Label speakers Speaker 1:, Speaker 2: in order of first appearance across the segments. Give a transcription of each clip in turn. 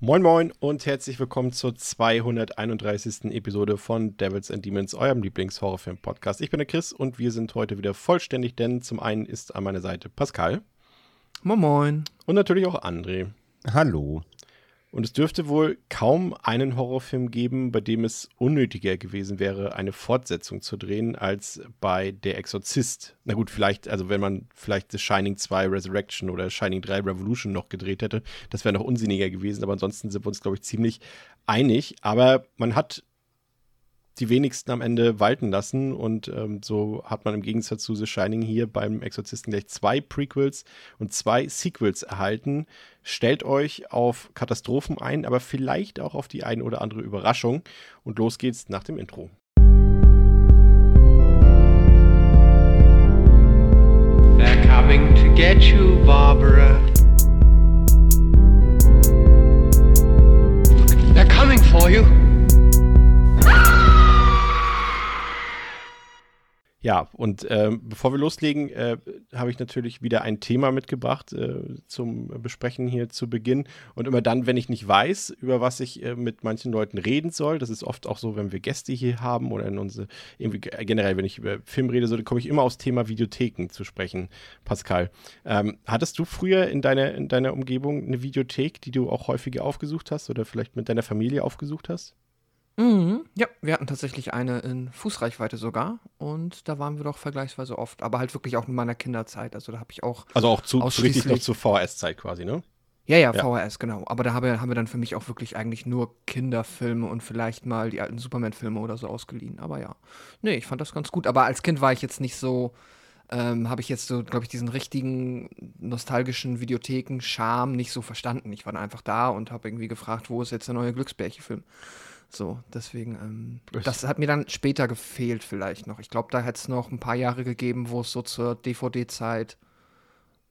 Speaker 1: Moin Moin und herzlich willkommen zur 231. Episode von Devils and Demons, eurem Lieblings-Horrorfilm-Podcast. Ich bin der Chris und wir sind heute wieder vollständig, denn zum einen ist an meiner Seite Pascal.
Speaker 2: Moin Moin.
Speaker 1: Und natürlich auch André.
Speaker 3: Hallo.
Speaker 1: Und es dürfte wohl kaum einen Horrorfilm geben, bei dem es unnötiger gewesen wäre, eine Fortsetzung zu drehen, als bei Der Exorzist. Na gut, vielleicht, also wenn man vielleicht The Shining 2 Resurrection oder Shining 3 Revolution noch gedreht hätte, das wäre noch unsinniger gewesen, aber ansonsten sind wir uns, glaube ich, ziemlich einig. Aber man hat die wenigsten am Ende walten lassen. Und ähm, so hat man im Gegensatz zu The Shining hier beim Exorzisten gleich zwei Prequels und zwei Sequels erhalten. Stellt euch auf Katastrophen ein, aber vielleicht auch auf die ein oder andere Überraschung. Und los geht's nach dem Intro.
Speaker 4: They're coming to get you, Barbara.
Speaker 1: Ja, und äh, bevor wir loslegen, äh, habe ich natürlich wieder ein Thema mitgebracht äh, zum Besprechen hier zu Beginn. Und immer dann, wenn ich nicht weiß, über was ich äh, mit manchen Leuten reden soll, das ist oft auch so, wenn wir Gäste hier haben oder in unsere, irgendwie generell, wenn ich über Film rede, so, dann komme ich immer aufs Thema Videotheken zu sprechen, Pascal. Ähm, hattest du früher in deiner, in deiner Umgebung eine Videothek, die du auch häufiger aufgesucht hast oder vielleicht mit deiner Familie aufgesucht hast?
Speaker 2: Mhm. Ja, wir hatten tatsächlich eine in Fußreichweite sogar und da waren wir doch vergleichsweise oft, aber halt wirklich auch in meiner Kinderzeit. Also da habe ich auch.
Speaker 1: Also auch zu, richtig noch zur VHS-Zeit quasi, ne?
Speaker 2: Ja, ja, ja, VHS, genau. Aber da haben wir, haben wir dann für mich auch wirklich eigentlich nur Kinderfilme und vielleicht mal die alten Superman-Filme oder so ausgeliehen. Aber ja. Nee, ich fand das ganz gut. Aber als Kind war ich jetzt nicht so. Ähm, habe ich jetzt so, glaube ich, diesen richtigen nostalgischen Videotheken-Charme nicht so verstanden. Ich war einfach da und habe irgendwie gefragt, wo ist jetzt der neue Glücksbärchen-Film? So, deswegen, ähm, das hat mir dann später gefehlt vielleicht noch. Ich glaube, da hätte es noch ein paar Jahre gegeben, wo es so zur DVD-Zeit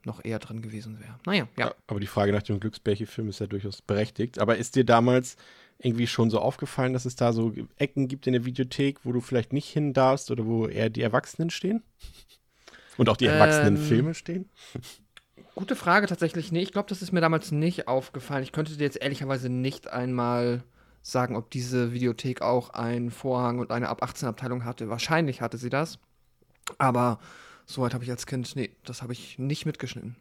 Speaker 2: noch eher drin gewesen wäre. Naja, ja.
Speaker 1: Aber die Frage nach dem Glücksbärchen-Film ist ja durchaus berechtigt. Aber ist dir damals irgendwie schon so aufgefallen, dass es da so Ecken gibt in der Videothek, wo du vielleicht nicht hin darfst oder wo eher die Erwachsenen stehen? Und auch die erwachsenen ähm, Filme stehen?
Speaker 2: Gute Frage tatsächlich. Nee, ich glaube, das ist mir damals nicht aufgefallen. Ich könnte dir jetzt ehrlicherweise nicht einmal sagen, ob diese Videothek auch einen Vorhang und eine ab 18 Abteilung hatte. Wahrscheinlich hatte sie das. Aber soweit habe ich als Kind, nee, das habe ich nicht mitgeschnitten.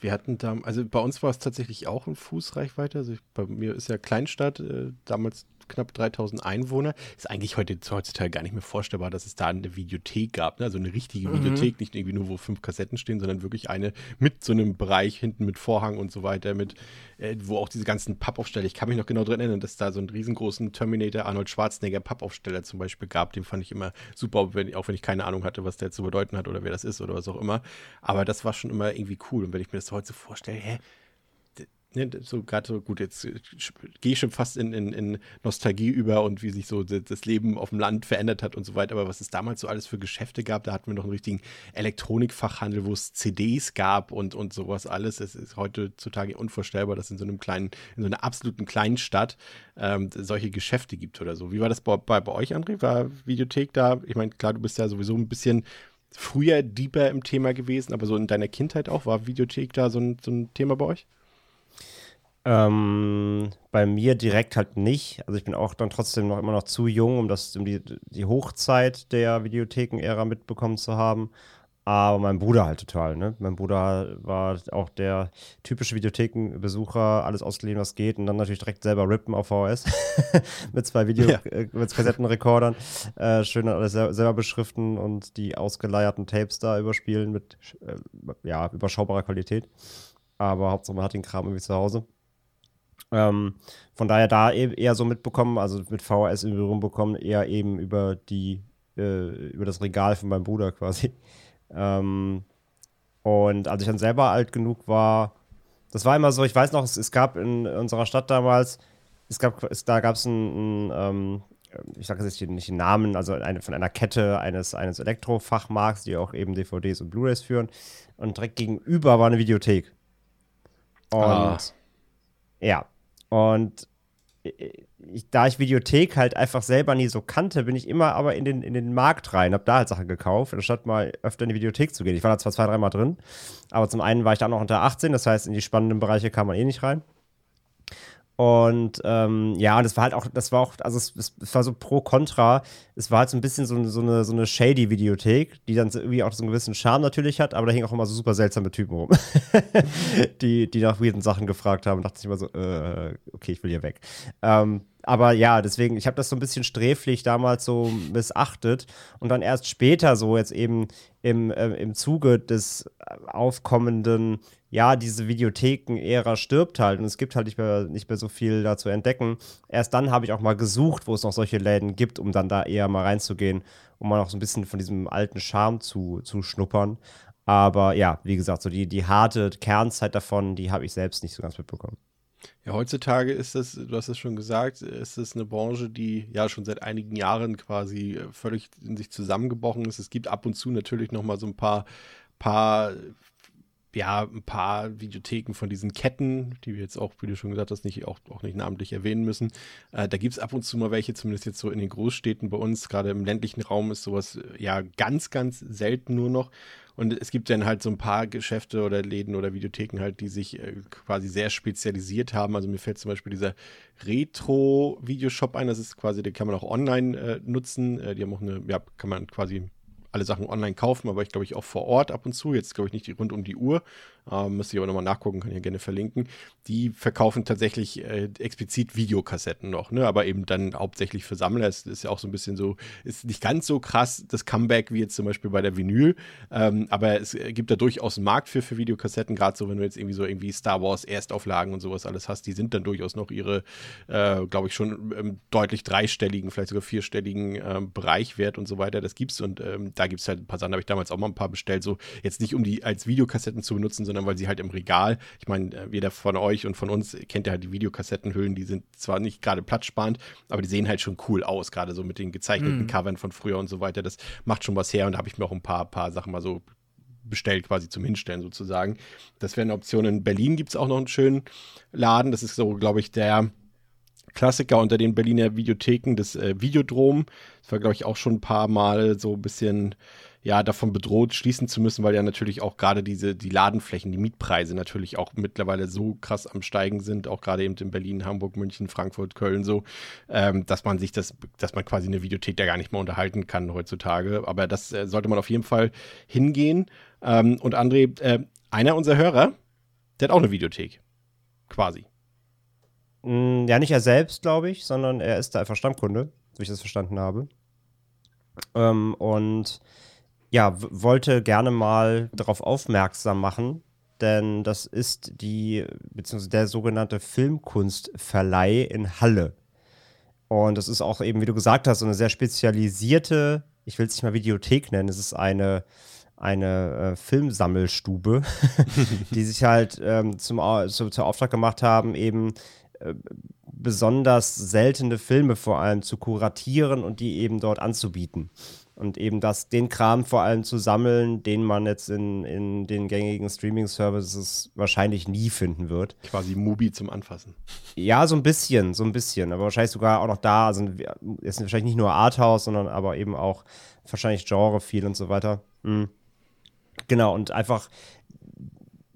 Speaker 1: Wir hatten da, also bei uns war es tatsächlich auch in Fußreichweite. Also ich, bei mir ist ja Kleinstadt, äh, damals knapp 3000 Einwohner. Ist eigentlich heute, heutzutage gar nicht mehr vorstellbar, dass es da eine Videothek gab. Ne? Also eine richtige mhm. Videothek, nicht irgendwie nur, wo fünf Kassetten stehen, sondern wirklich eine mit so einem Bereich hinten mit Vorhang und so weiter, mit, äh, wo auch diese ganzen Pappaufsteller, ich kann mich noch genau dran erinnern, dass da so einen riesengroßen Terminator Arnold Schwarzenegger Pappaufsteller zum Beispiel gab. Den fand ich immer super, wenn, auch wenn ich keine Ahnung hatte, was der zu bedeuten hat oder wer das ist oder was auch immer. Aber das war schon immer irgendwie cool. Und wenn ich mir das heute so vorstelle, hä, ne, so gerade so gut, jetzt äh, gehe ich schon fast in, in, in, Nostalgie über und wie sich so das Leben auf dem Land verändert hat und so weiter. Aber was es damals so alles für Geschäfte gab, da hatten wir noch einen richtigen Elektronikfachhandel, wo es CDs gab und, und sowas alles. Es ist heutzutage unvorstellbar, dass in so einem kleinen, in so einer absoluten kleinen Stadt ähm, solche Geschäfte gibt oder so. Wie war das bei, bei, bei euch, André? War Videothek da? Ich meine, klar, du bist ja sowieso ein bisschen früher deeper im Thema gewesen, aber so in deiner Kindheit auch, war Videothek da so ein, so ein Thema bei euch?
Speaker 3: Ähm, bei mir direkt halt nicht. Also ich bin auch dann trotzdem noch immer noch zu jung, um das, um die, die Hochzeit der Videotheken-Ära mitbekommen zu haben. Aber mein Bruder halt total, ne? Mein Bruder war auch der typische Videothekenbesucher, alles ausgeliehen, was geht, und dann natürlich direkt selber rippen auf VHS mit zwei Video, ja. äh, mit Kassettenrekordern. Äh, schön alles selber beschriften und die ausgeleierten Tapes da überspielen mit äh, ja, überschaubarer Qualität. Aber Hauptsache man hat den Kram irgendwie zu Hause. Ähm, von daher da e-, eher so mitbekommen, also mit VHS in Berührung bekommen, eher eben über die, äh, über das Regal von meinem Bruder quasi. Ähm, und als ich dann selber alt genug war, das war immer so, ich weiß noch, es, es gab in unserer Stadt damals, es gab, es, da gab es einen, einen, ähm, ich sage jetzt nicht den Namen, also eine, von einer Kette eines, eines Elektrofachmarkts, die auch eben DVDs und Blu-rays führen. Und direkt gegenüber war eine Videothek. Und
Speaker 1: Ah.
Speaker 3: ja, und ich, da ich Videothek halt einfach selber nie so kannte, bin ich immer aber in den, in den Markt rein, hab da halt Sachen gekauft, anstatt mal öfter in die Videothek zu gehen. Ich war da zwar zwei, dreimal drin, aber zum einen war ich da noch unter 18, das heißt, in die spannenden Bereiche kam man eh nicht rein. Und ähm, ja, und es war halt auch, das war auch, also es, es, war so pro contra. Es war halt so ein bisschen so, so eine, so eine shady Videothek, die dann irgendwie auch so einen gewissen Charme natürlich hat, aber da hingen auch immer so super seltsame Typen rum, die, die nach weirden Sachen gefragt haben und dachte ich immer so, äh, okay, ich will hier weg. Ähm, aber ja, deswegen, ich habe das so ein bisschen sträflich damals so missachtet und dann erst später so jetzt eben im, äh, im Zuge des aufkommenden, ja, diese Videotheken-Ära stirbt halt und es gibt halt nicht mehr, nicht mehr so viel da zu entdecken. Erst dann habe ich auch mal gesucht, wo es noch solche Läden gibt, um dann da eher mal reinzugehen, um mal noch so ein bisschen von diesem alten Charme zu, zu schnuppern. Aber ja, wie gesagt, so die, die harte Kernzeit davon, die habe ich selbst nicht so ganz mitbekommen.
Speaker 1: Ja, heutzutage ist das, du hast es schon gesagt, ist es eine Branche, die ja schon seit einigen Jahren quasi äh, völlig in sich zusammengebrochen ist. Es gibt ab und zu natürlich noch mal so ein paar, paar ja, ein paar Videotheken von diesen Ketten, die wir jetzt auch, wie du schon gesagt hast, nicht, auch, auch nicht namentlich erwähnen müssen. Äh, da gibt es ab und zu mal welche, zumindest jetzt so in den Großstädten bei uns, gerade im ländlichen Raum ist sowas äh, ja ganz, ganz selten nur noch. Und es gibt dann halt so ein paar Geschäfte oder Läden oder Videotheken halt, die sich äh, quasi sehr spezialisiert haben. Also mir fällt zum Beispiel dieser Retro-Videoshop ein. Das ist quasi, den kann man auch online äh, nutzen. Äh, die haben auch eine, ja, kann man quasi alle Sachen online kaufen, aber ich glaube ich auch vor Ort ab und zu. Jetzt glaube ich nicht rund um die Uhr. Ähm, müsste ich aber nochmal nachgucken, kann ich ja gerne verlinken. Die verkaufen tatsächlich äh, explizit Videokassetten noch, ne? aber eben dann hauptsächlich für Sammler. Es ist ja auch so ein bisschen so, ist nicht ganz so krass das Comeback wie jetzt zum Beispiel bei der Vinyl, ähm, aber es gibt da durchaus einen Markt für, für Videokassetten, gerade so, wenn du jetzt irgendwie so irgendwie Star Wars Erstauflagen und sowas alles hast, die sind dann durchaus noch ihre, äh, glaube ich, schon ähm, deutlich dreistelligen, vielleicht sogar vierstelligen ähm, Bereich wert und so weiter. Das gibt's und ähm, da gibt es halt ein paar Sachen, habe ich damals auch mal ein paar bestellt, so jetzt nicht um die als Videokassetten zu benutzen, sondern weil sie halt im Regal, ich meine, äh, jeder von euch und von uns kennt ja halt die Videokassettenhüllen, die sind zwar nicht gerade platzsparend, aber die sehen halt schon cool aus, gerade so mit den gezeichneten
Speaker 2: Mhm.
Speaker 1: Covern von früher und so weiter. Das macht schon was her und da habe ich mir auch ein paar, paar Sachen mal so bestellt, quasi zum Hinstellen sozusagen. Das wäre eine Option. In Berlin gibt es auch noch einen schönen Laden. Das ist so, glaube ich, der Klassiker unter den Berliner Videotheken, das äh, Videodrom. Das war, glaube ich, auch schon ein paar Mal so ein bisschen ja, davon bedroht, schließen zu müssen, weil ja natürlich auch gerade diese, die Ladenflächen, die Mietpreise natürlich auch mittlerweile so krass am Steigen sind, auch gerade eben in Berlin, Hamburg, München, Frankfurt, Köln so, ähm, dass man sich das, dass man quasi eine Videothek da gar nicht mehr unterhalten kann heutzutage. Aber das äh, sollte man auf jeden Fall hingehen. Ähm, und André, äh, einer unserer Hörer, der hat auch eine Videothek. Quasi.
Speaker 3: Mm, Ja, nicht er selbst, glaube ich, sondern er ist da einfach Stammkunde, so ich das verstanden habe. Ähm, und ja, wollte gerne mal darauf aufmerksam machen, denn das ist die, beziehungsweise der sogenannte Filmkunstverleih in Halle. Und das ist auch eben, wie du gesagt hast, so eine sehr spezialisierte, ich will es nicht mal Videothek nennen, es ist eine, eine äh, Filmsammelstube, die sich halt ähm, zum, zu, zur Auftrag gemacht haben, eben äh, besonders seltene Filme vor allem zu kuratieren und die eben dort anzubieten. Und eben das, den Kram vor allem zu sammeln, den man jetzt in, in den gängigen Streaming-Services wahrscheinlich nie finden wird.
Speaker 1: Quasi Mubi zum Anfassen.
Speaker 3: Ja, so ein bisschen, so ein bisschen. Aber wahrscheinlich sogar auch noch da es sind wahrscheinlich nicht nur Arthouse, sondern aber eben auch wahrscheinlich Genre viel und so weiter. Mhm. Genau, und einfach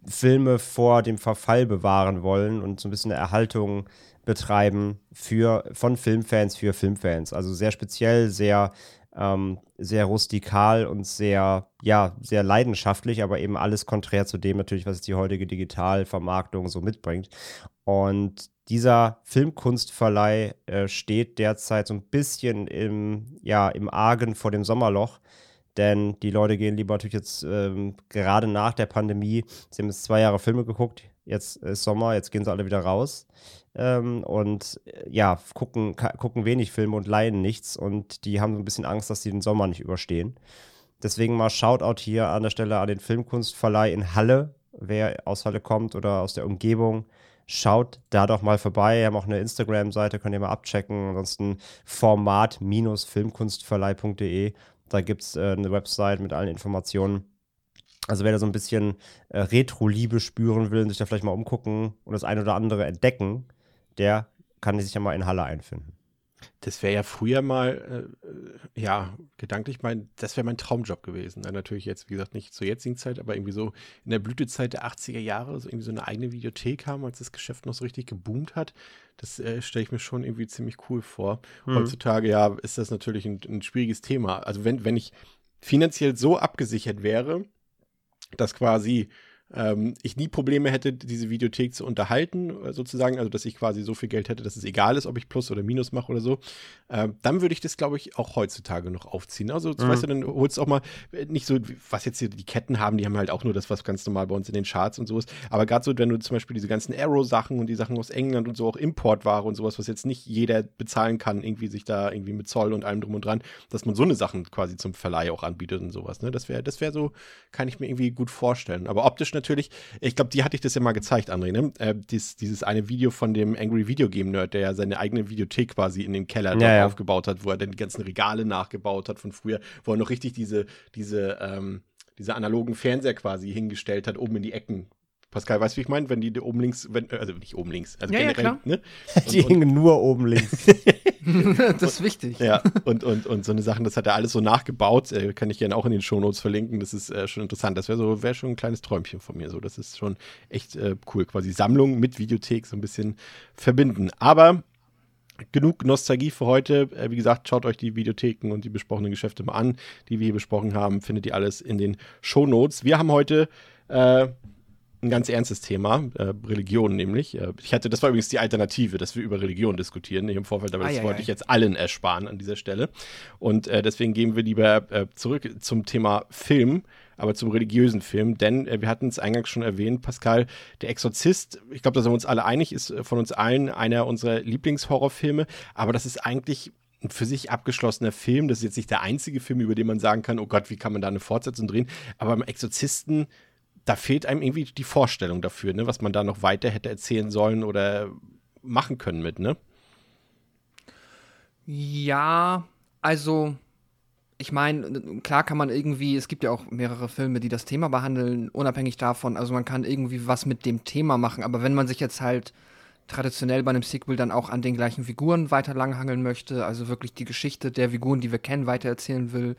Speaker 3: Filme vor dem Verfall bewahren wollen und so ein bisschen eine Erhaltung betreiben für, von Filmfans für Filmfans. Also sehr speziell, sehr, ähm, sehr rustikal und sehr, ja, sehr leidenschaftlich, aber eben alles konträr zu dem natürlich, was die heutige Digitalvermarktung so mitbringt. Und dieser Filmkunstverleih äh, steht derzeit so ein bisschen im, ja, im Argen vor dem Sommerloch. Denn die Leute gehen lieber natürlich jetzt ähm, gerade nach der Pandemie, sie haben jetzt zwei Jahre Filme geguckt, jetzt ist Sommer, jetzt gehen sie alle wieder raus ähm, und äh, ja, gucken, gucken wenig Filme und leiden nichts und die haben so ein bisschen Angst, dass sie den Sommer nicht überstehen. Deswegen mal Shoutout hier an der Stelle an den Filmkunstverleih in Halle, wer aus Halle kommt oder aus der Umgebung. schaut da doch mal vorbei. Wir haben auch eine Instagram-Seite, könnt ihr mal abchecken. Ansonsten format-filmkunstverleih.de. Da gibt es äh, eine Website mit allen Informationen. Also wer da so ein bisschen äh, Retro-Liebe spüren will und sich da vielleicht mal umgucken und das eine oder andere entdecken, der kann sich ja mal in Halle einfinden.
Speaker 1: Das wäre ja früher mal, äh, ja, gedanklich mein, das wäre mein Traumjob gewesen. Ja, natürlich jetzt, wie gesagt, nicht zur jetzigen Zeit, aber irgendwie so in der Blütezeit der 80er Jahre, so irgendwie so eine eigene Videothek haben, als das Geschäft noch so richtig geboomt hat. Das äh, stelle ich mir schon irgendwie ziemlich cool vor. Mhm. Heutzutage, ja, ist das natürlich ein, ein schwieriges Thema. Also wenn, wenn ich finanziell so abgesichert wäre, dass quasi ähm, ich nie Probleme hätte, diese Videothek zu unterhalten, äh, sozusagen, also dass ich quasi so viel Geld hätte, dass es egal ist, ob ich Plus oder Minus mache oder so, äh, dann würde ich das, glaube ich, auch heutzutage noch aufziehen. Also, mhm. weißt du, dann holst du auch mal äh, nicht so, was jetzt hier die Ketten haben, die haben halt auch nur das, was ganz normal bei uns in den Charts und so ist. Aber gerade so, wenn du zum Beispiel diese ganzen Arrow-Sachen und die Sachen aus England und so auch Importware und sowas, was jetzt nicht jeder bezahlen kann, irgendwie sich da irgendwie mit Zoll und allem drum und dran, dass man so eine Sachen quasi zum Verleih auch anbietet und sowas. Ne? Das wäre, das wäre so, kann ich mir irgendwie gut vorstellen. Aber optisch natürlich, ich glaube, die hatte ich das ja mal gezeigt, André, ne? Äh, dies, dieses eine Video von dem Angry Video Game Nerd, der ja seine eigene Videothek quasi in dem Keller
Speaker 3: ja, ja.
Speaker 1: aufgebaut hat, wo er dann die ganzen Regale nachgebaut hat von früher, wo er noch richtig diese, diese, ähm, diese analogen Fernseher quasi hingestellt hat, oben in die Ecken, Pascal, weißt du, wie ich meine? Wenn die oben links, wenn, also nicht oben links, also
Speaker 2: ja, generell, ja,
Speaker 1: ne?
Speaker 3: Und, die hingen nur oben links.
Speaker 2: das ist wichtig.
Speaker 1: Ja, und, und, und so eine Sachen, das hat er alles so nachgebaut, äh, kann ich gerne auch in den Shownotes verlinken, das ist äh, schon interessant. Das wäre so, wäre schon ein kleines Träumchen von mir, so, das ist schon echt äh, cool, quasi Sammlung mit Videothek so ein bisschen verbinden. Aber genug Nostalgie für heute. Äh, wie gesagt, schaut euch die Videotheken und die besprochenen Geschäfte mal an, die wir hier besprochen haben. Findet ihr alles in den Shownotes. Wir haben heute äh, ein ganz ernstes Thema, äh, Religion nämlich. Äh, ich hatte, das war übrigens die Alternative, dass wir über Religion diskutieren im Vorfeld, aber das wollte ich jetzt allen ersparen an dieser Stelle. Und äh, deswegen gehen wir lieber äh, zurück zum Thema Film, aber zum religiösen Film, denn äh, wir hatten es eingangs schon erwähnt, Pascal, der Exorzist, ich glaube, da sind wir uns alle einig, ist äh, von uns allen einer unserer Lieblingshorrorfilme, aber das ist eigentlich ein für sich abgeschlossener Film. Das ist jetzt nicht der einzige Film, über den man sagen kann, oh Gott, wie kann man da eine Fortsetzung drehen? Aber beim Exorzisten da fehlt einem irgendwie die Vorstellung dafür, ne, was man da noch weiter hätte erzählen sollen oder machen können mit, ne?
Speaker 2: Ja, also ich meine, klar kann man irgendwie, es gibt ja auch mehrere Filme, die das Thema behandeln, unabhängig davon, also man kann irgendwie was mit dem Thema machen, aber wenn man sich jetzt halt traditionell bei einem Sequel dann auch an den gleichen Figuren weiter langhangeln möchte, also wirklich die Geschichte der Figuren, die wir kennen, weitererzählen will,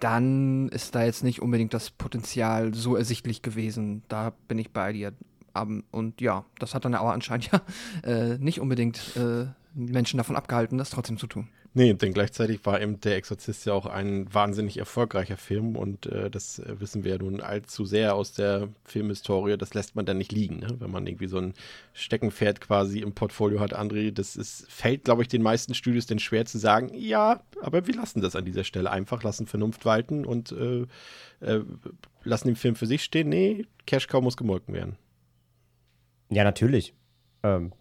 Speaker 2: dann ist da jetzt nicht unbedingt das Potenzial so ersichtlich gewesen. Da bin ich bei dir. und ja, das hat dann aber anscheinend ja äh, nicht unbedingt äh, Menschen davon abgehalten, das trotzdem zu tun.
Speaker 1: Nee, denn gleichzeitig war eben Der Exorzist ja auch ein wahnsinnig erfolgreicher Film und äh, das äh, wissen wir ja nun allzu sehr aus der Filmhistorie. Das lässt man dann nicht liegen, ne? wenn man irgendwie so ein Steckenpferd quasi im Portfolio hat. André, das ist, fällt, glaube ich, den meisten Studios denn schwer zu sagen, ja, aber wir lassen das an dieser Stelle einfach, lassen Vernunft walten und äh, äh, lassen den Film für sich stehen. Nee, Cash Cow muss gemolken werden.
Speaker 3: Ja, natürlich. Ähm,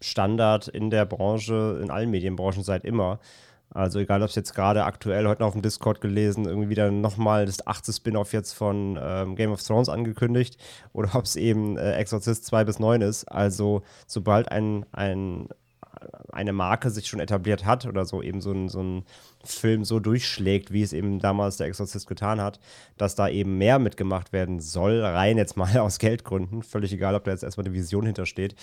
Speaker 3: Standard in der Branche, in allen Medienbranchen seit immer. Also egal, ob es jetzt gerade aktuell, heute noch auf dem Discord gelesen, irgendwie wieder nochmal das achte Spin-off jetzt von ähm, Game of Thrones angekündigt oder ob es eben äh, Exorcist 2 bis 9 ist. Also sobald ein, ein, eine Marke sich schon etabliert hat oder so eben so ein, so ein Film so durchschlägt, wie es eben damals der Exorzist getan hat, dass da eben mehr mitgemacht werden soll, rein jetzt mal aus Geldgründen, völlig egal, ob da jetzt erstmal eine Vision hintersteht,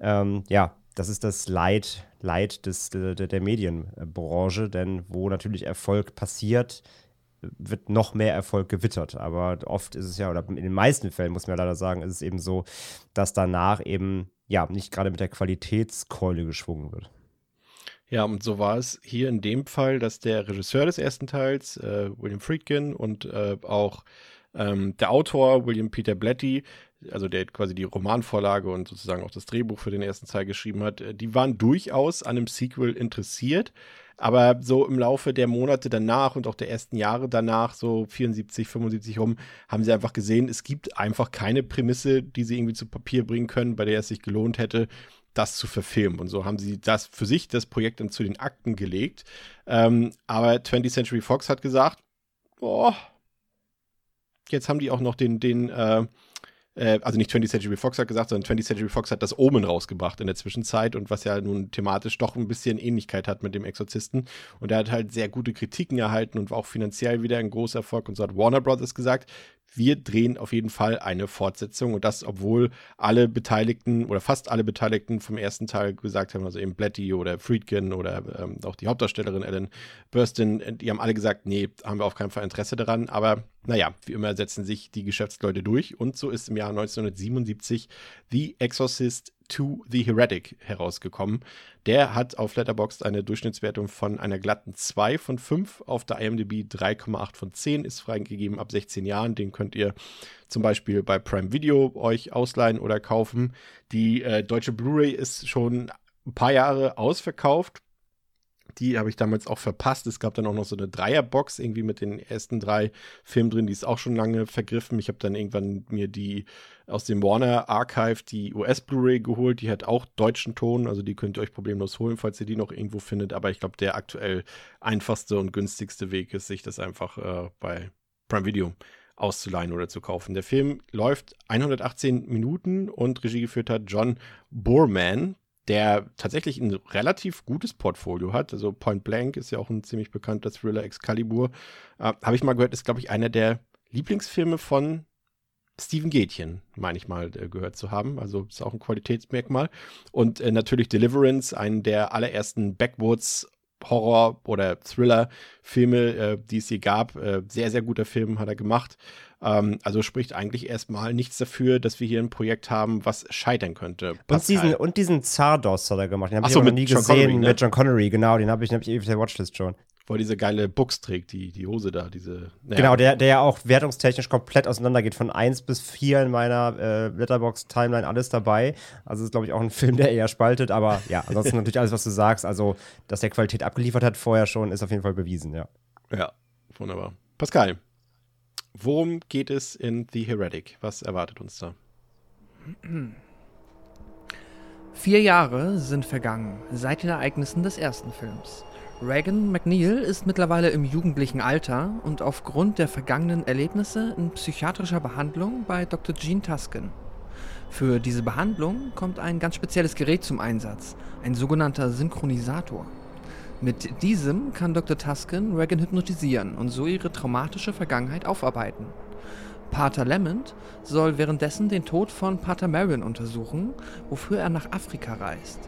Speaker 3: ähm, ja, das ist das Leid, Leid des, der, der Medienbranche, denn wo natürlich Erfolg passiert, wird noch mehr Erfolg gewittert. Aber oft ist es ja, oder in den meisten Fällen muss man leider sagen, ist es eben so, dass danach eben ja nicht gerade mit der Qualitätskeule geschwungen wird.
Speaker 1: Ja, und so war es hier in dem Fall, dass der Regisseur des ersten Teils, äh, William Friedkin, und äh, auch ähm, der Autor, William Peter Blatty, also der quasi die Romanvorlage und sozusagen auch das Drehbuch für den ersten Teil geschrieben hat, äh, die waren durchaus an einem Sequel interessiert. Aber so im Laufe der Monate danach und auch der ersten Jahre danach, so 74, 75 rum, haben sie einfach gesehen, es gibt einfach keine Prämisse, die sie irgendwie zu Papier bringen können, bei der es sich gelohnt hätte, das zu verfilmen. Und so haben sie das für sich, das Projekt dann zu den Akten gelegt. Ähm, aber 20th Century Fox hat gesagt, boah, jetzt haben die auch noch den, den, äh, äh, also nicht 20th Century Fox hat gesagt, sondern 20th Century Fox hat das Omen rausgebracht in der Zwischenzeit und was ja nun thematisch doch ein bisschen Ähnlichkeit hat mit dem Exorzisten. Und er hat halt sehr gute Kritiken erhalten und war auch finanziell wieder ein großer Erfolg. Und so hat Warner Brothers gesagt, wir drehen auf jeden Fall eine Fortsetzung. Und das, obwohl alle Beteiligten oder fast alle Beteiligten vom ersten Teil gesagt haben, also eben Blatty oder Friedkin oder ähm, auch die Hauptdarstellerin Ellen Burstyn, die haben alle gesagt, nee, haben wir auf keinen Fall Interesse daran, aber naja, wie immer setzen sich die Geschäftsleute durch. Und so ist im Jahr 1977 The Exorcist to the Heretic herausgekommen. Der hat auf Letterboxd eine Durchschnittswertung von einer glatten 2 von 5, auf der IMDb 3,8 von 10, ist freigegeben ab 16 Jahren. Den könnt ihr zum Beispiel bei Prime Video euch ausleihen oder kaufen. Die äh, deutsche Blu-ray ist schon ein paar Jahre ausverkauft. Die habe ich damals auch verpasst. Es gab dann auch noch so eine Dreierbox irgendwie mit den ersten drei Filmen drin. Die ist auch schon lange vergriffen. Ich habe dann irgendwann mir die aus dem Warner Archive die US Blu-ray geholt. Die hat auch deutschen Ton. Also die könnt ihr euch problemlos holen, falls ihr die noch irgendwo findet. Aber ich glaube, der aktuell einfachste und günstigste Weg ist, sich das einfach äh, bei Prime Video auszuleihen oder zu kaufen. Der Film läuft 118 Minuten und Regie geführt hat John Borman der tatsächlich ein relativ gutes Portfolio hat. Also Point Blank ist ja auch ein ziemlich bekannter Thriller, Excalibur. Äh, Habe ich mal gehört, ist, glaube ich, einer der Lieblingsfilme von Steven Gätchen, meine ich mal, äh, gehört zu haben. Also ist auch ein Qualitätsmerkmal. Und äh, natürlich Deliverance, einen der allerersten Backwoods Horror- oder Thriller-Filme, äh, die es je gab. Äh, sehr, sehr guter Film hat er gemacht. Ähm, also spricht eigentlich erstmal nichts dafür, dass wir hier ein Projekt haben, was scheitern könnte.
Speaker 3: Und diesen, und diesen Zardos hat er gemacht. Den habe ich
Speaker 1: so,
Speaker 3: noch nie
Speaker 1: John
Speaker 3: gesehen
Speaker 1: Connery, ne?
Speaker 3: mit John Connery. Genau, den habe ich, den hab ich auf der Watchlist schon.
Speaker 1: Wo diese geile Buchs trägt, die, die Hose da, diese. naja.
Speaker 3: Genau, der, der ja auch wertungstechnisch komplett auseinandergeht. Von 1 bis 4 in meiner äh, Letterbox-Timeline alles dabei. Also ist, glaube ich, auch ein Film, der eher spaltet. Aber ja, ansonsten natürlich alles, was du sagst. Also, dass der Qualität abgeliefert hat vorher schon, ist auf jeden Fall bewiesen, ja.
Speaker 1: Ja, wunderbar. Pascal, worum geht es in The Heretic? Was erwartet uns da?
Speaker 2: Vier Jahre sind vergangen seit den Ereignissen des ersten Films. Reagan McNeil ist mittlerweile im jugendlichen Alter und aufgrund der vergangenen Erlebnisse in psychiatrischer Behandlung bei Dr. Gene Tusken. Für diese Behandlung kommt ein ganz spezielles Gerät zum Einsatz, ein sogenannter Synchronisator. Mit diesem kann Dr. Tusken Reagan hypnotisieren und so ihre traumatische Vergangenheit aufarbeiten. Pater Lamont soll währenddessen den Tod von Pater Marion untersuchen, wofür er nach Afrika reist.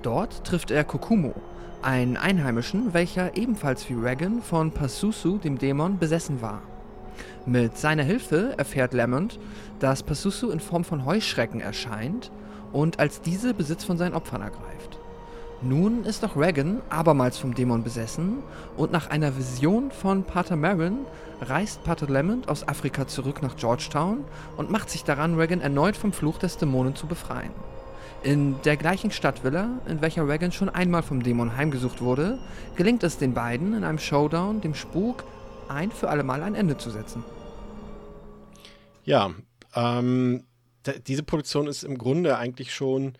Speaker 2: Dort trifft er Kokumo, einen Einheimischen, welcher ebenfalls wie Reagan von Pasusu, dem Dämon, besessen war. Mit seiner Hilfe erfährt Lamont, dass Pasusu in Form von Heuschrecken erscheint und als diese Besitz von seinen Opfern ergreift. Nun ist auch Reagan abermals vom Dämon besessen und nach einer Vision von Pater Marin reist Pater Lamont aus Afrika zurück nach Georgetown und macht sich daran, Reagan erneut vom Fluch des Dämonen zu befreien. In der gleichen Stadtvilla, in welcher Reagan schon einmal vom Dämon heimgesucht wurde, gelingt es den beiden in einem Showdown dem Spuk ein für allemal ein Ende zu setzen.
Speaker 1: Ja, ähm, diese Produktion ist im Grunde eigentlich schon,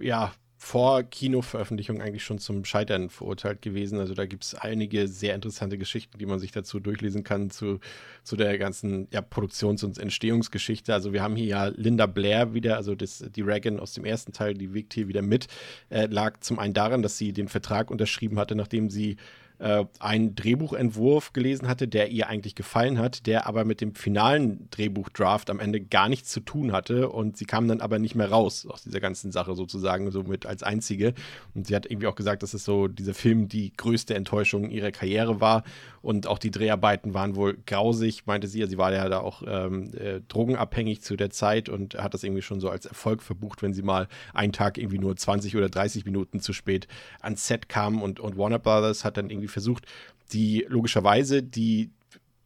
Speaker 1: ja, vor Kinoveröffentlichung eigentlich schon zum Scheitern verurteilt gewesen. Also da gibt es einige sehr interessante Geschichten, die man sich dazu durchlesen kann, zu, zu der ganzen ja, Produktions- und Entstehungsgeschichte. Also wir haben hier ja Linda Blair wieder, also das, die Reagan aus dem ersten Teil, die wirkt hier wieder mit. Äh, lag zum einen daran, dass sie den Vertrag unterschrieben hatte, nachdem sie äh, einen Drehbuchentwurf gelesen hatte, der ihr eigentlich gefallen hat, der aber mit dem finalen Drehbuchdraft am Ende gar nichts zu tun hatte und sie kam dann aber nicht mehr raus aus dieser ganzen Sache sozusagen, somit als einzige. Und sie hat irgendwie auch gesagt, dass es so dieser Film die größte Enttäuschung ihrer Karriere war und auch die Dreharbeiten waren wohl grausig, meinte sie. Sie war ja da auch ähm, äh, drogenabhängig zu der Zeit und hat das irgendwie schon so als Erfolg verbucht, wenn sie mal einen Tag irgendwie nur 20 oder 30 Minuten zu spät ans Set kam und, und Warner Brothers hat dann irgendwie versucht, die logischerweise die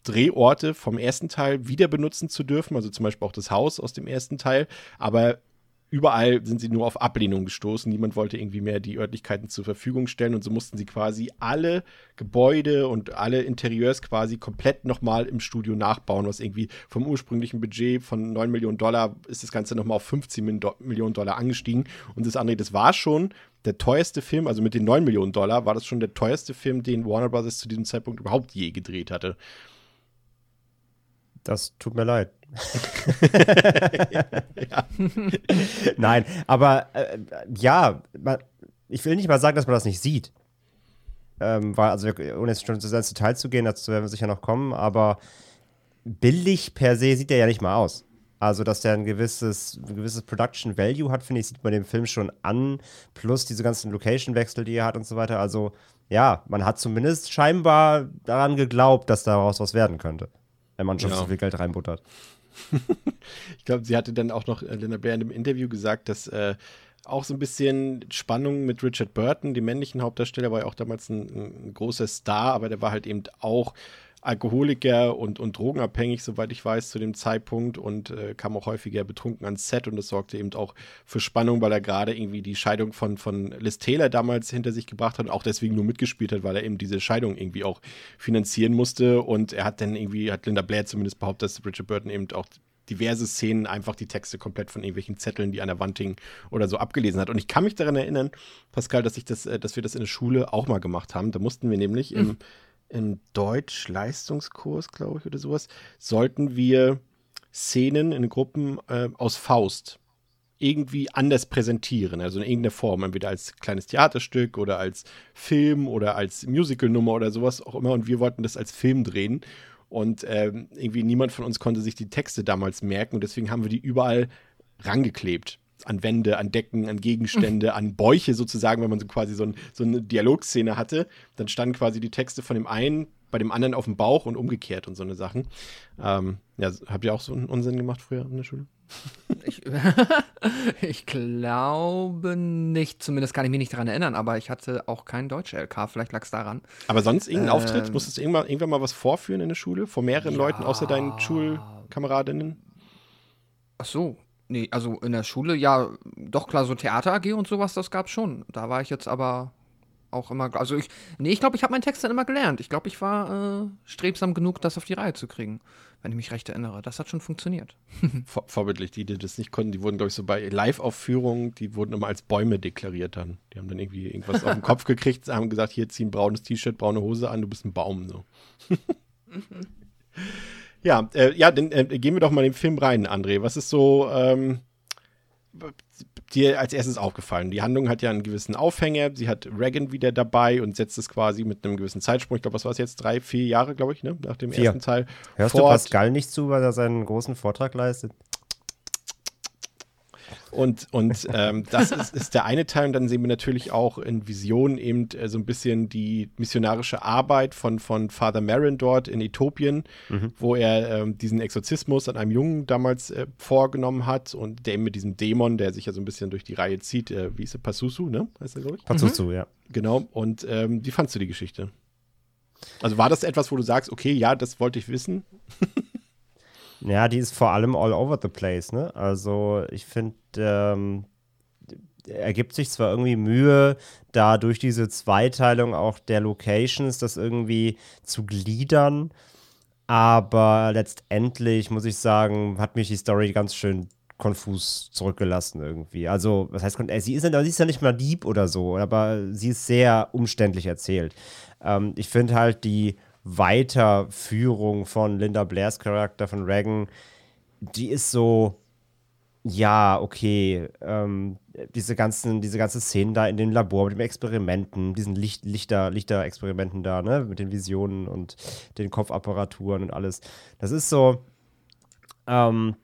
Speaker 1: Drehorte vom ersten Teil wieder benutzen zu dürfen, also zum Beispiel auch das Haus aus dem ersten Teil, aber überall sind sie nur auf Ablehnung gestoßen. Niemand wollte irgendwie mehr die Örtlichkeiten zur Verfügung stellen und so mussten sie quasi alle Gebäude und alle Interieurs quasi komplett nochmal im Studio nachbauen, was irgendwie vom ursprünglichen Budget von 9 Millionen Dollar ist das Ganze nochmal auf 15 Min- Do- Millionen Dollar angestiegen. Und das andere, das war schon der teuerste Film, also mit den 9 Millionen Dollar war das schon der teuerste Film, den Warner Brothers zu diesem Zeitpunkt überhaupt je gedreht hatte.
Speaker 3: Das tut mir leid. Nein, aber äh, ja, man, ich will nicht mal sagen, dass man das nicht sieht. Ähm, weil, also, ohne jetzt schon zu sehr ins Detail zu gehen, dazu werden wir sicher noch kommen, aber billig per se sieht der ja nicht mal aus. Also, dass der ein gewisses, ein gewisses Production Value hat, finde ich, sieht man dem Film schon an. Plus diese ganzen Location-Wechsel, die er hat und so weiter. Also, ja, man hat zumindest scheinbar daran geglaubt, dass daraus was werden könnte. Wenn man schon
Speaker 1: Ja.
Speaker 3: so viel Geld reinbuttert.
Speaker 1: Ich glaube, sie hatte dann auch noch, äh, Linda Blair in einem Interview gesagt, dass äh, auch so ein bisschen Spannung mit Richard Burton, dem männlichen Hauptdarsteller, war ja auch damals ein, ein großer Star, aber der war halt eben auch Alkoholiker und, und drogenabhängig, soweit ich weiß, zu dem Zeitpunkt und äh, kam auch häufiger betrunken ans Set und das sorgte eben auch für Spannung, weil er gerade irgendwie die Scheidung von, von Liz Taylor damals hinter sich gebracht hat und auch deswegen nur mitgespielt hat, weil er eben diese Scheidung irgendwie auch finanzieren musste und er hat dann irgendwie, hat Linda Blair zumindest behauptet, dass Richard Burton eben auch diverse Szenen einfach die Texte komplett von irgendwelchen Zetteln, die an der Wand hingen oder so abgelesen hat. Und ich kann mich daran erinnern, Pascal, dass ich das, äh, dass wir das in der Schule auch mal gemacht haben. Da mussten wir nämlich im, im Deutsch-Leistungskurs, glaube ich, oder sowas, sollten wir Szenen in Gruppen äh, aus Faust irgendwie anders präsentieren, also in irgendeiner Form, entweder als kleines Theaterstück oder als Film oder als Musicalnummer oder sowas auch immer. Und wir wollten das als Film drehen. Und ähm, irgendwie niemand von uns konnte sich die Texte damals merken. Und deswegen haben wir die überall rangeklebt. An Wände, an Decken, an Gegenstände, an Bäuche sozusagen, wenn man so quasi so, ein, so eine Dialogszene hatte. Dann standen quasi die Texte von dem einen bei dem anderen auf dem Bauch und umgekehrt und so eine Sachen. Ähm, ja, habt ihr auch so einen Unsinn gemacht früher in der Schule?
Speaker 2: Ich, ich glaube nicht, zumindest kann ich mich nicht daran erinnern, aber ich hatte auch kein Deutsch-LK, vielleicht lag es daran.
Speaker 1: Aber sonst irgendein
Speaker 2: Ähm.
Speaker 1: Auftritt? Musstest du irgendwann, irgendwann mal was vorführen in der Schule? Vor mehreren
Speaker 2: Ja.
Speaker 1: Leuten außer deinen Schulkameradinnen?
Speaker 2: Ach so, nee, also in der Schule, ja, doch klar, so Theater AG und sowas, das gab's schon. Da war ich jetzt aber auch immer, also ich, nee, ich glaube, ich habe meinen Text dann immer gelernt. Ich glaube, ich war äh, strebsam genug, das auf die Reihe zu kriegen, wenn ich mich recht erinnere. Das hat schon funktioniert.
Speaker 1: Vor, vorbildlich, die, die das nicht konnten, die wurden, glaube ich, so bei Live-Aufführungen, die wurden immer als Bäume deklariert dann. Die haben dann irgendwie irgendwas auf den Kopf gekriegt, haben gesagt, hier zieh ein braunes T-Shirt, braune Hose an, du bist ein Baum. So. ja, äh, ja, dann äh, gehen wir doch mal in den Film rein, André. Was ist so ähm, dir als erstes aufgefallen? Die Handlung hat ja einen gewissen Aufhänger. Sie hat Reagan wieder dabei und setzt es quasi mit einem gewissen Zeitsprung. Ich glaube, was war es jetzt? Drei, vier Jahre, glaube ich, ne? nach dem
Speaker 3: Vier.
Speaker 1: ersten Teil.
Speaker 3: Hörst du
Speaker 1: fort.
Speaker 3: Pascal nicht zu, weil er seinen großen Vortrag leistet?
Speaker 1: Und, und ähm, das ist, ist der eine Teil. Und dann sehen wir natürlich auch in Visionen eben äh, so ein bisschen die missionarische Arbeit von, von Father Marin dort in Äthiopien, wo er ähm, diesen Exorzismus an einem Jungen damals äh, vorgenommen hat und der eben mit diesem Dämon, der sich ja so ein bisschen durch die Reihe zieht, äh, wie ist er, Pasusu, ne? Heißt er, glaube ich?
Speaker 3: Pass zu, ja.
Speaker 1: Genau. Und ähm, wie fandst du die Geschichte? Also war das etwas, wo du sagst, okay, ja, das wollte ich wissen?
Speaker 3: Ja, die ist vor allem all over the place, ne? Also ich finde, ähm, er gibt sich zwar irgendwie Mühe, da durch diese Zweiteilung auch der Locations das irgendwie zu gliedern, aber letztendlich muss ich sagen, hat mich die Story ganz schön konfus zurückgelassen irgendwie. Also, was heißt, äh, sie ist, ja, sie ist ja nicht mal Dieb oder so, aber sie ist sehr umständlich erzählt. Ähm, ich finde halt die Weiterführung von Linda Blairs Charakter von Reagan, die ist so, ja, okay, ähm, diese ganzen, diese ganzen Szenen da in dem Labor mit den Experimenten, diesen Licht, Lichter, Lichterexperimenten da, ne, mit den Visionen und den Kopfapparaturen und alles. Das ist so, ähm,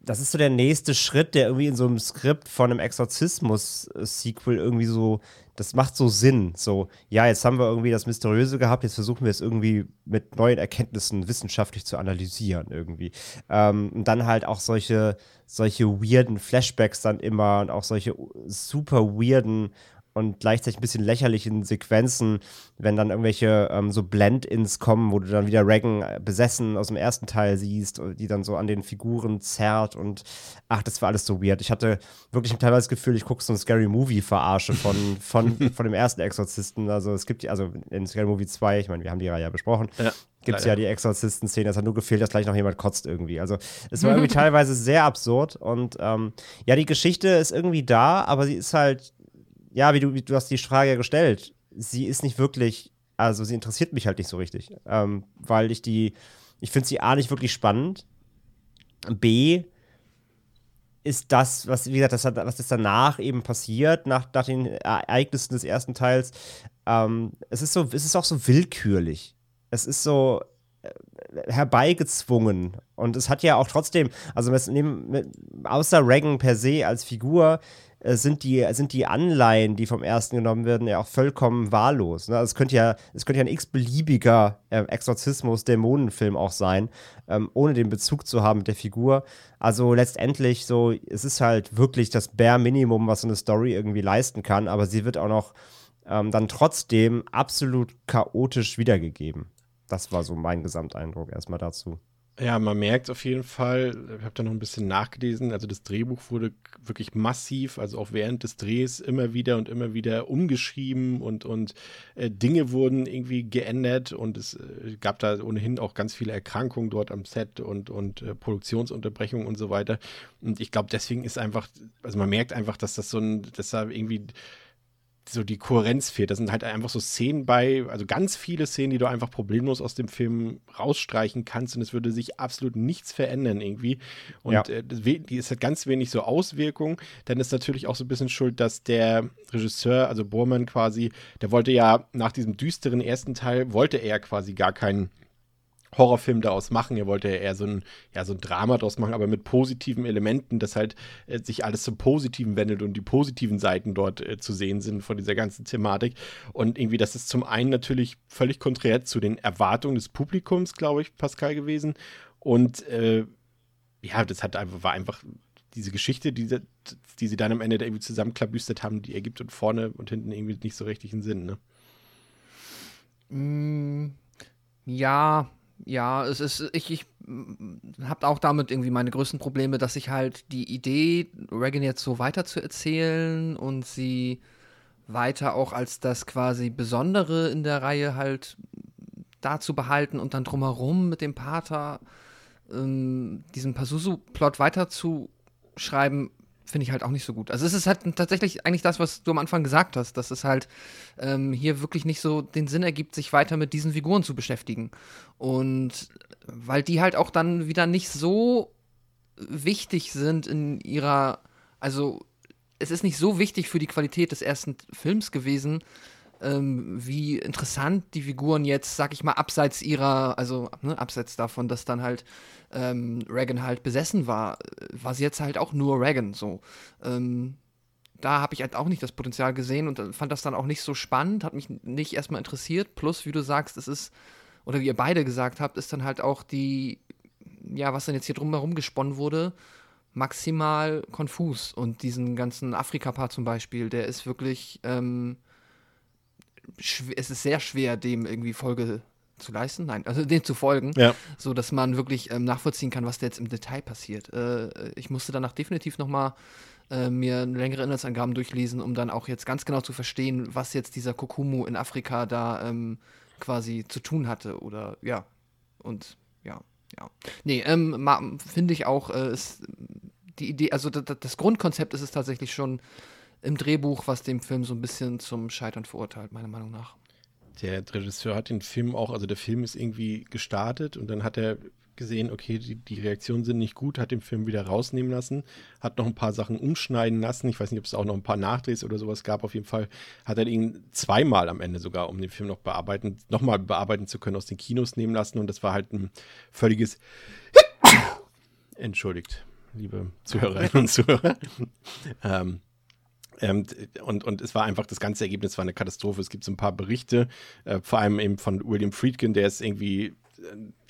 Speaker 3: das ist so der nächste Schritt, der irgendwie in so einem Skript von einem Exorzismus-Sequel irgendwie so, das macht so Sinn. So, ja, jetzt haben wir irgendwie das Mysteriöse gehabt, jetzt versuchen wir es irgendwie mit neuen Erkenntnissen wissenschaftlich zu analysieren irgendwie. Ähm, und dann halt auch solche, solche weirden Flashbacks dann immer und auch solche super weirden und gleichzeitig ein bisschen lächerlichen Sequenzen, wenn dann irgendwelche ähm, so Blend-ins kommen, wo du dann wieder Reagan äh, besessen aus dem ersten Teil siehst, die dann so an den Figuren zerrt und ach, das war alles so weird. Ich hatte wirklich teilweise das Gefühl, ich gucke so ein Scary Movie-Verarsche von, von, von dem ersten Exorzisten. Also es gibt, also in Scary Movie 2, ich meine, wir haben die Reihe ja besprochen,
Speaker 1: Ja,
Speaker 3: gibt es ja die Exorzisten-Szene, es hat nur gefehlt, dass gleich noch jemand kotzt irgendwie. Also es war irgendwie teilweise sehr absurd und ähm, ja, die Geschichte ist irgendwie da, aber sie ist halt ja, wie du, wie du hast die Frage gestellt, sie ist nicht wirklich, also sie interessiert mich halt nicht so richtig, ähm, weil ich die, ich finde sie A nicht wirklich spannend. B ist das, was, wie gesagt, das, was jetzt danach eben passiert, nach, nach den Ereignissen des ersten Teils, ähm, es ist so, es ist auch so willkürlich. Es ist so äh, herbeigezwungen. Und es hat ja auch trotzdem, also außer Reagan per se als Figur, sind die, sind die Anleihen, die vom ersten genommen werden, ja auch vollkommen wahllos. Ne? Also es könnte ja, es könnte ja ein x-beliebiger äh, Exorzismus-Dämonenfilm auch sein, ähm, ohne den Bezug zu haben mit der Figur. Also letztendlich so, es ist halt wirklich das Bare Minimum, was so eine Story irgendwie leisten kann, aber sie wird auch noch ähm, dann trotzdem absolut chaotisch wiedergegeben. Das war so mein Gesamteindruck erstmal dazu.
Speaker 1: Ja, man merkt auf jeden Fall, ich habe da noch ein bisschen nachgelesen, also das Drehbuch wurde wirklich massiv, also auch während des Drehs immer wieder und immer wieder umgeschrieben und, und äh, Dinge wurden irgendwie geändert und es äh, gab da ohnehin auch ganz viele Erkrankungen dort am Set und, und äh, Produktionsunterbrechungen und so weiter. Und ich glaube, deswegen ist einfach, also man merkt einfach, dass das so ein, dass da irgendwie so die Kohärenz fehlt. Das sind halt einfach so Szenen bei, also ganz viele Szenen, die du einfach problemlos aus dem Film rausstreichen kannst und es würde sich absolut nichts verändern irgendwie. Und ja. äh, die ist halt ganz wenig so Auswirkungen. Dann ist natürlich auch so ein bisschen schuld, dass der Regisseur, also Bormann quasi, der wollte ja nach diesem düsteren ersten Teil, wollte er quasi gar keinen Horrorfilm daraus machen. Er wollte ja eher so ein, ja, so ein Drama daraus machen, aber mit positiven Elementen, dass halt äh, sich alles zum Positiven wendet und die positiven Seiten dort äh, zu sehen sind von dieser ganzen Thematik. Und irgendwie, das ist zum einen natürlich völlig konträr zu den Erwartungen des Publikums, glaube ich, Pascal gewesen. Und äh, ja, das hat einfach, war einfach diese Geschichte, die, die sie dann am Ende da irgendwie zusammenklabüstert haben, die ergibt und vorne und hinten irgendwie nicht so richtig einen Sinn, ne?
Speaker 2: Mm, ja, ja, es ist, ich, ich habe auch damit irgendwie meine größten Probleme, dass ich halt die Idee, Reagan jetzt so weiter zu erzählen und sie weiter auch als das quasi Besondere in der Reihe halt da zu behalten und dann drumherum mit dem Pater ähm, diesen Pazuzu-Plot weiterzuschreiben, finde ich halt auch nicht so gut. Also es ist halt tatsächlich eigentlich das, was du am Anfang gesagt hast, dass es halt ähm, hier wirklich nicht so den Sinn ergibt, sich weiter mit diesen Figuren zu beschäftigen. Und weil die halt auch dann wieder nicht so wichtig sind in ihrer, also es ist nicht so wichtig für die Qualität des ersten Films gewesen, ähm, wie interessant die Figuren jetzt, sag ich mal, abseits ihrer, also ne, abseits davon, dass dann halt ähm, Reagan halt besessen war, war sie jetzt halt auch nur Reagan so. Ähm, da habe ich halt auch nicht das Potenzial gesehen und fand das dann auch nicht so spannend, hat mich nicht erstmal interessiert. Plus, wie du sagst, es ist, oder wie ihr beide gesagt habt, ist dann halt auch die, ja, was dann jetzt hier drumherum gesponnen wurde, maximal konfus. Und diesen ganzen Afrika-Part zum Beispiel, der ist wirklich, ähm, es ist sehr schwer, dem irgendwie Folge zu leisten, nein, also dem zu folgen, ja. so dass man wirklich ähm, nachvollziehen kann, was da jetzt im Detail passiert. Äh, ich musste danach definitiv noch mal äh, mir längere Inhaltsangaben durchlesen, um dann auch jetzt ganz genau zu verstehen, was jetzt dieser Kokumu in Afrika da ähm, quasi zu tun hatte oder ja und ja ja nee ähm, finde ich auch äh, ist die Idee also das Grundkonzept ist es tatsächlich schon im Drehbuch, was dem Film so ein bisschen zum Scheitern verurteilt, meiner Meinung nach
Speaker 1: der Regisseur hat den Film auch, also der Film ist irgendwie gestartet und dann hat er gesehen, okay, die, die Reaktionen sind nicht gut, hat den Film wieder rausnehmen lassen, hat noch ein paar Sachen umschneiden lassen. Ich weiß nicht, ob es auch noch ein paar Nachdrehs oder sowas gab. Auf jeden Fall hat er ihn zweimal am Ende sogar, um den Film noch bearbeiten, nochmal bearbeiten zu können, aus den Kinos nehmen lassen. Und das war halt ein völliges Entschuldigt, liebe Zuhörerinnen und Zuhörer. ähm, ähm, und, und es war einfach, das ganze Ergebnis war eine Katastrophe. Es gibt so ein paar Berichte, äh, vor allem eben von William Friedkin, der es irgendwie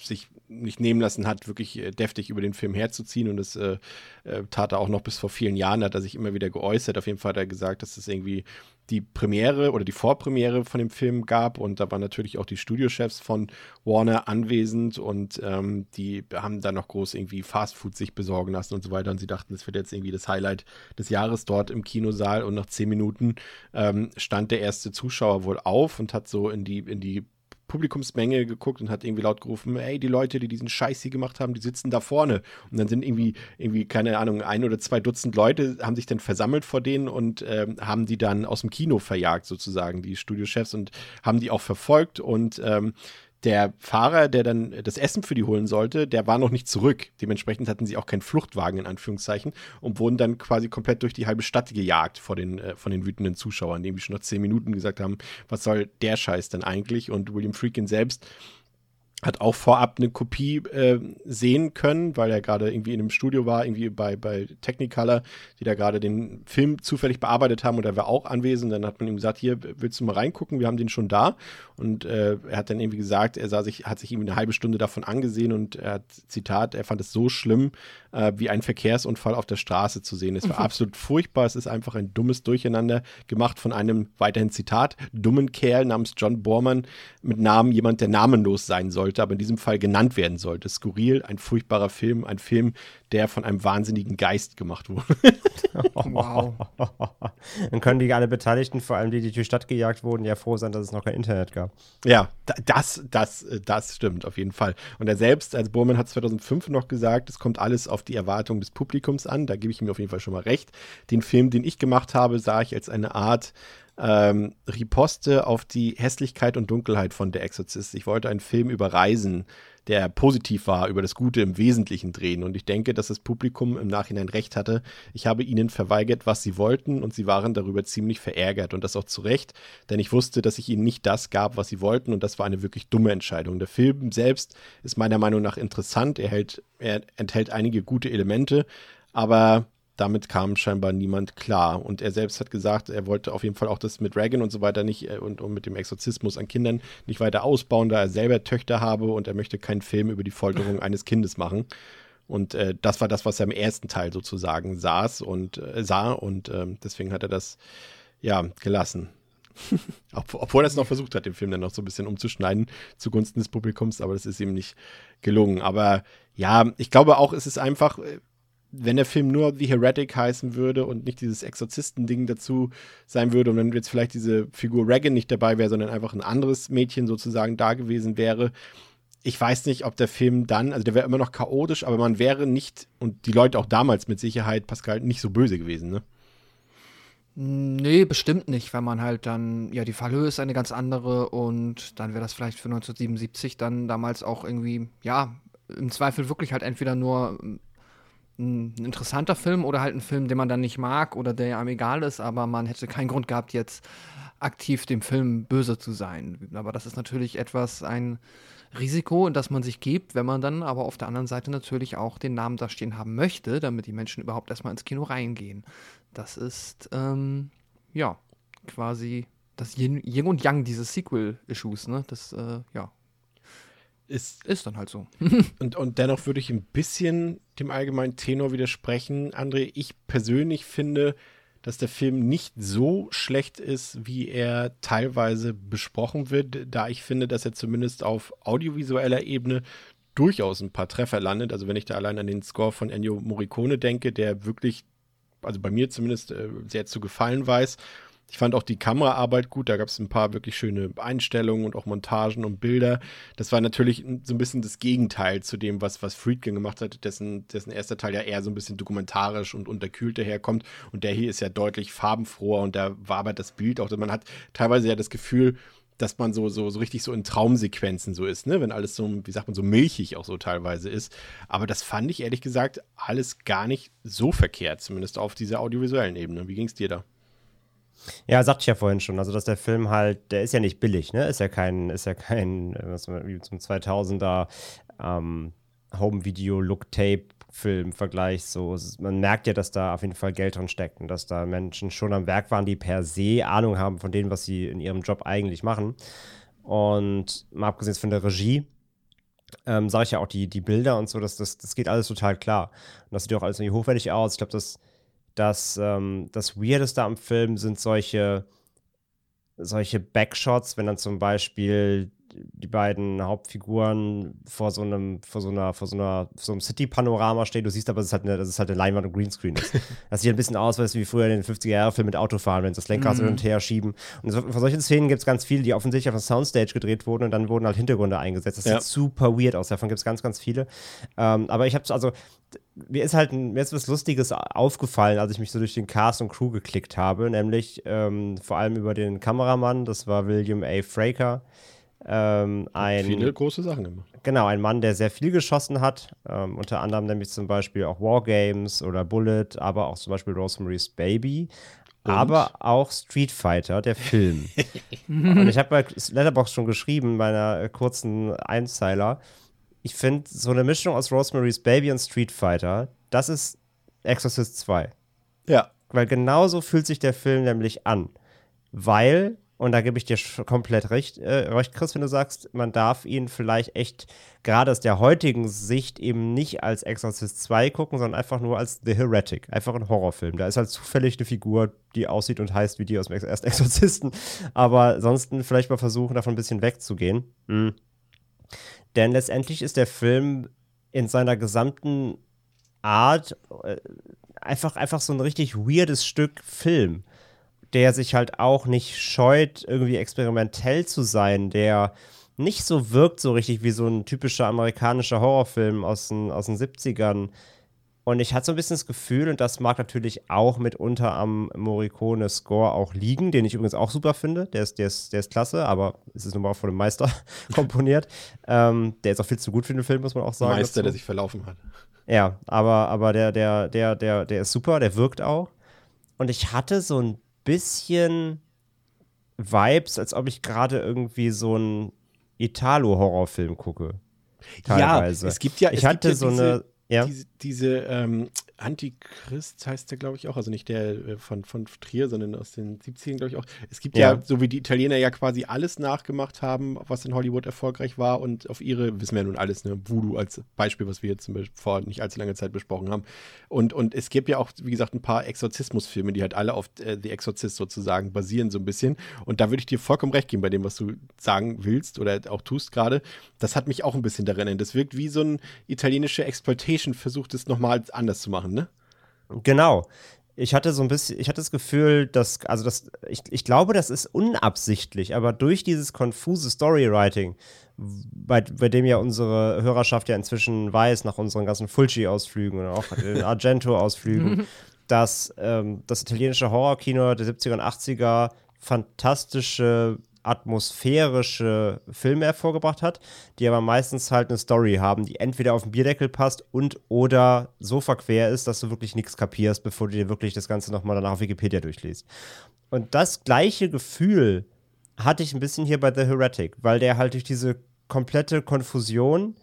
Speaker 1: sich nicht nehmen lassen hat, wirklich äh, deftig über den Film herzuziehen. Und das äh, äh, tat er auch noch bis vor vielen Jahren, hat er sich immer wieder geäußert. Auf jeden Fall hat er gesagt, dass das irgendwie die Premiere oder die Vorpremiere von dem Film gab. Und da waren natürlich auch die Studiochefs von Warner anwesend. Und ähm, die haben dann noch groß irgendwie Fastfood sich besorgen lassen und so weiter. Und sie dachten, das wird jetzt irgendwie das Highlight des Jahres dort im Kinosaal. Und nach zehn Minuten ähm, stand der erste Zuschauer wohl auf und hat so in die, in die Publikumsmenge geguckt und hat irgendwie laut gerufen, ey, die Leute, die diesen Scheiß hier gemacht haben, die sitzen da vorne. Und dann sind irgendwie, irgendwie, keine Ahnung, ein oder zwei Dutzend Leute haben sich dann versammelt vor denen und äh, haben die dann aus dem Kino verjagt, sozusagen, die Studiochefs, und haben die auch verfolgt und ähm, der Fahrer, der dann das Essen für die holen sollte, der war noch nicht zurück. Dementsprechend hatten sie auch keinen Fluchtwagen in Anführungszeichen und wurden dann quasi komplett durch die halbe Stadt gejagt vor den, äh, von den wütenden Zuschauern, die schon nach zehn Minuten gesagt haben, was soll der Scheiß denn eigentlich? Und William Freakin selbst hat auch vorab eine Kopie äh, sehen können, weil er gerade irgendwie in einem Studio war, irgendwie bei, bei Technicolor, die da gerade den Film zufällig bearbeitet haben und er war auch anwesend. Dann hat man ihm gesagt, hier willst du mal reingucken, wir haben den schon da. Und äh, er hat dann irgendwie gesagt, er sah sich, hat sich irgendwie eine halbe Stunde davon angesehen und er hat, Zitat, er fand es so schlimm, äh, wie ein Verkehrsunfall auf der Straße zu sehen. Es war mhm. absolut furchtbar. Es ist einfach ein dummes Durcheinander gemacht von einem, weiterhin Zitat, dummen Kerl namens John Borman mit Namen, jemand, der namenlos sein sollte, aber in diesem Fall genannt werden sollte. Skurril, ein furchtbarer Film, ein Film, der von einem wahnsinnigen Geist gemacht wurde.
Speaker 3: wow. Dann können die alle Beteiligten, vor allem die, die durch die Stadt gejagt wurden, ja froh sein, dass es noch kein Internet gab.
Speaker 1: Ja, das, das, das stimmt auf jeden Fall. Und er selbst, als Bormann hat 2005 noch gesagt, es kommt alles auf die Erwartung des Publikums an. Da gebe ich ihm auf jeden Fall schon mal recht. Den Film, den ich gemacht habe, sah ich als eine Art ähm, Riposte auf die Hässlichkeit und Dunkelheit von Der Exorzist. Ich wollte einen Film über Reisen der positiv war, über das Gute im Wesentlichen drehen. Und ich denke, dass das Publikum im Nachhinein recht hatte. Ich habe ihnen verweigert, was sie wollten, und sie waren darüber ziemlich verärgert. Und das auch zu Recht, denn ich wusste, dass ich ihnen nicht das gab, was sie wollten. Und das war eine wirklich dumme Entscheidung. Der Film selbst ist meiner Meinung nach interessant. Er, hält, er enthält einige gute Elemente, aber damit kam scheinbar niemand klar. Und er selbst hat gesagt, er wollte auf jeden Fall auch das mit Reagan und so weiter nicht äh, und, und mit dem Exorzismus an Kindern nicht weiter ausbauen, da er selber Töchter habe und er möchte keinen Film über die Folterung eines Kindes machen. Und äh, das war das, was er im ersten Teil sozusagen saß und äh, sah und äh, deswegen hat er das ja gelassen. Obwohl er es noch versucht hat, den Film dann noch so ein bisschen umzuschneiden zugunsten des Publikums, aber das ist ihm nicht gelungen. Aber ja, ich glaube auch, es ist einfach, äh, wenn der Film nur The Heretic heißen würde und nicht dieses Exorzisten-Ding dazu sein würde und wenn jetzt vielleicht diese Figur Reagan nicht dabei wäre, sondern einfach ein anderes Mädchen sozusagen da gewesen wäre, ich weiß nicht, ob der Film dann, also der wäre immer noch chaotisch, aber man wäre nicht, und die Leute auch damals mit Sicherheit, Pascal, nicht so böse gewesen, ne?
Speaker 2: Nee, bestimmt nicht, wenn man halt dann, ja, die Fallhöhe ist eine ganz andere und dann wäre das vielleicht für 1977 dann damals auch irgendwie, ja, im Zweifel wirklich halt entweder nur ein interessanter Film oder halt ein Film, den man dann nicht mag oder der einem egal ist, aber man hätte keinen Grund gehabt, jetzt aktiv dem Film böse zu sein. Aber das ist natürlich etwas, ein Risiko, das man sich gibt, wenn man dann aber auf der anderen Seite natürlich auch den Namen da stehen haben möchte, damit die Menschen überhaupt erstmal ins Kino reingehen. Das ist, ähm, ja, quasi das Yin und Yang dieses Sequel-Issues, ne? Das, äh, ja,
Speaker 1: ist,
Speaker 2: ist dann halt so.
Speaker 1: und, und dennoch würde ich ein bisschen dem allgemeinen Tenor widersprechen. André, ich persönlich finde, dass der Film nicht so schlecht ist, wie er teilweise besprochen wird, da ich finde, dass er zumindest auf audiovisueller Ebene durchaus ein paar Treffer landet. Also wenn ich da allein an den Score von Ennio Morricone denke, der wirklich, also bei mir zumindest äh, sehr zu gefallen weiß ich fand auch die Kameraarbeit gut. Da gab es ein paar wirklich schöne Einstellungen und auch Montagen und Bilder. Das war natürlich so ein bisschen das Gegenteil zu dem, was, was Friedkin gemacht hat, dessen, dessen erster Teil ja eher so ein bisschen dokumentarisch und unterkühlt daherkommt. Und der hier ist ja deutlich farbenfroher und da war aber das Bild auch. Man hat teilweise ja das Gefühl, dass man so, so, so richtig so in Traumsequenzen so ist, ne? Wenn alles so, wie sagt man, so milchig auch so teilweise ist. Aber das fand ich ehrlich gesagt alles gar nicht so verkehrt, zumindest auf dieser audiovisuellen Ebene. Wie ging es dir da?
Speaker 3: Ja, sagte ich ja vorhin schon, also dass der Film halt, der ist ja nicht billig, ne? Ist ja kein, ist ja kein, was wie zum 2000er ähm, Home-Video-Look-Tape-Film-Vergleich. So, man merkt ja, dass da auf jeden Fall Geld drin steckt und dass da Menschen schon am Werk waren, die per se Ahnung haben von dem, was sie in ihrem Job eigentlich machen. Und mal abgesehen von der Regie, ähm, sage ich ja auch die, die Bilder und so, das, das, das geht alles total klar. Und das sieht auch alles irgendwie hochwertig aus. Ich glaube, das dass ähm, das Weirdeste am Film sind solche, solche Backshots, wenn dann zum Beispiel die beiden Hauptfiguren vor so einem, vor so einer, vor so einer, so einem City-Panorama stehen. Du siehst aber, dass es halt eine, dass es halt eine Leinwand und Greenscreen ist. das sieht ein bisschen aus, wie früher in den 50er-Jahre-Filmen mit Autofahren, wenn sie das Lenkrad mm. hin und her schieben. Und so, von solchen Szenen gibt es ganz viele, die offensichtlich auf einer Soundstage gedreht wurden und dann wurden halt Hintergründe eingesetzt. Das ja. sieht super weird aus. Davon gibt es ganz, ganz viele. Ähm, aber ich habe also mir ist halt mir ist was Lustiges aufgefallen, als ich mich so durch den Cast und Crew geklickt habe, nämlich ähm, vor allem über den Kameramann, das war William A. Fraker, Ähm, ein,
Speaker 1: Viele große Sachen gemacht.
Speaker 3: Genau, ein Mann, der sehr viel geschossen hat, ähm, unter anderem nämlich zum Beispiel auch Wargames oder Bullet, aber auch zum Beispiel Rosemary's Baby,
Speaker 1: Und?
Speaker 3: aber auch Street Fighter, der Film. Und ich habe bei Letterbox schon geschrieben, bei einer äh, kurzen Einzeiler, ich finde so eine Mischung aus Rosemary's Baby und Street Fighter, das ist Exorcist 2.
Speaker 1: Ja.
Speaker 3: Weil genauso fühlt sich der Film nämlich an. Weil, und da gebe ich dir komplett recht, äh, recht, Chris, wenn du sagst, man darf ihn vielleicht echt gerade aus der heutigen Sicht eben nicht als Exorcist 2 gucken, sondern einfach nur als The Heretic. Einfach ein Horrorfilm. Da ist halt zufällig eine Figur, die aussieht und heißt wie die aus dem ersten Exorzisten. Aber ansonsten vielleicht mal versuchen, davon ein bisschen wegzugehen. Mhm. Denn letztendlich ist der Film in seiner gesamten Art äh, einfach, einfach so ein richtig weirdes Stück Film, der sich halt auch nicht scheut, irgendwie experimentell zu sein, der nicht so wirkt so richtig wie so ein typischer amerikanischer Horrorfilm aus den, aus den 70ern. Und ich hatte so ein bisschen das Gefühl, und das mag natürlich auch mitunter am Morricone-Score auch liegen, den ich übrigens auch super finde. Der ist, der ist, der ist klasse, aber es ist nun mal von einem Meister komponiert. Ähm, der ist auch viel zu gut für den Film, muss man auch sagen.
Speaker 1: Meister,
Speaker 3: dazu.
Speaker 1: der sich verlaufen hat.
Speaker 3: Ja, aber, aber der, der, der, der, der ist super, der wirkt auch. Und ich hatte so ein bisschen Vibes, als ob ich gerade irgendwie so einen Italo-Horrorfilm gucke. Teilweise.
Speaker 1: Ja, es gibt ja,
Speaker 3: ich hatte
Speaker 1: ja
Speaker 3: so
Speaker 1: diese,
Speaker 3: eine. Ja,
Speaker 1: diese, diese ähm, Antichrist heißt der, glaube ich, auch. Also nicht der äh, von, von Trier, sondern aus den 70ern, glaube ich, auch. Es gibt ja.
Speaker 3: Ja.
Speaker 1: so wie die Italiener ja quasi alles nachgemacht haben, was in Hollywood erfolgreich war und auf ihre, wissen wir ja nun alles, ne, Voodoo als Beispiel, was wir jetzt zum Beispiel vor nicht allzu langer Zeit besprochen haben. Und, und es gibt ja auch, wie gesagt, ein paar Exorzismusfilme, die halt alle auf äh, The Exorcist sozusagen basieren, so ein bisschen. Und da würde ich dir vollkommen recht geben bei dem, was du sagen willst oder auch tust gerade. Das hat mich auch ein bisschen daran erinnert. Das wirkt wie so ein italienischer Exploitation, versucht es nochmal anders zu machen, ne?
Speaker 3: genau. Ich hatte so ein bisschen, ich hatte das Gefühl, dass, also das, ich, ich glaube, das ist unabsichtlich, aber durch dieses konfuse Storywriting, bei, bei dem ja unsere Hörerschaft ja inzwischen weiß, nach unseren ganzen Fulci-Ausflügen und auch Argento-Ausflügen, dass ähm, das italienische Horrorkino der 70er und 80er fantastische atmosphärische Filme hervorgebracht hat, die aber meistens halt eine Story haben, die entweder auf den Bierdeckel passt und oder so verquer ist, dass du wirklich nichts kapierst, bevor du dir wirklich das Ganze nochmal danach auf Wikipedia durchliest. Und das gleiche Gefühl hatte ich ein bisschen hier bei The Heretic, weil der halt durch diese komplette Konfusion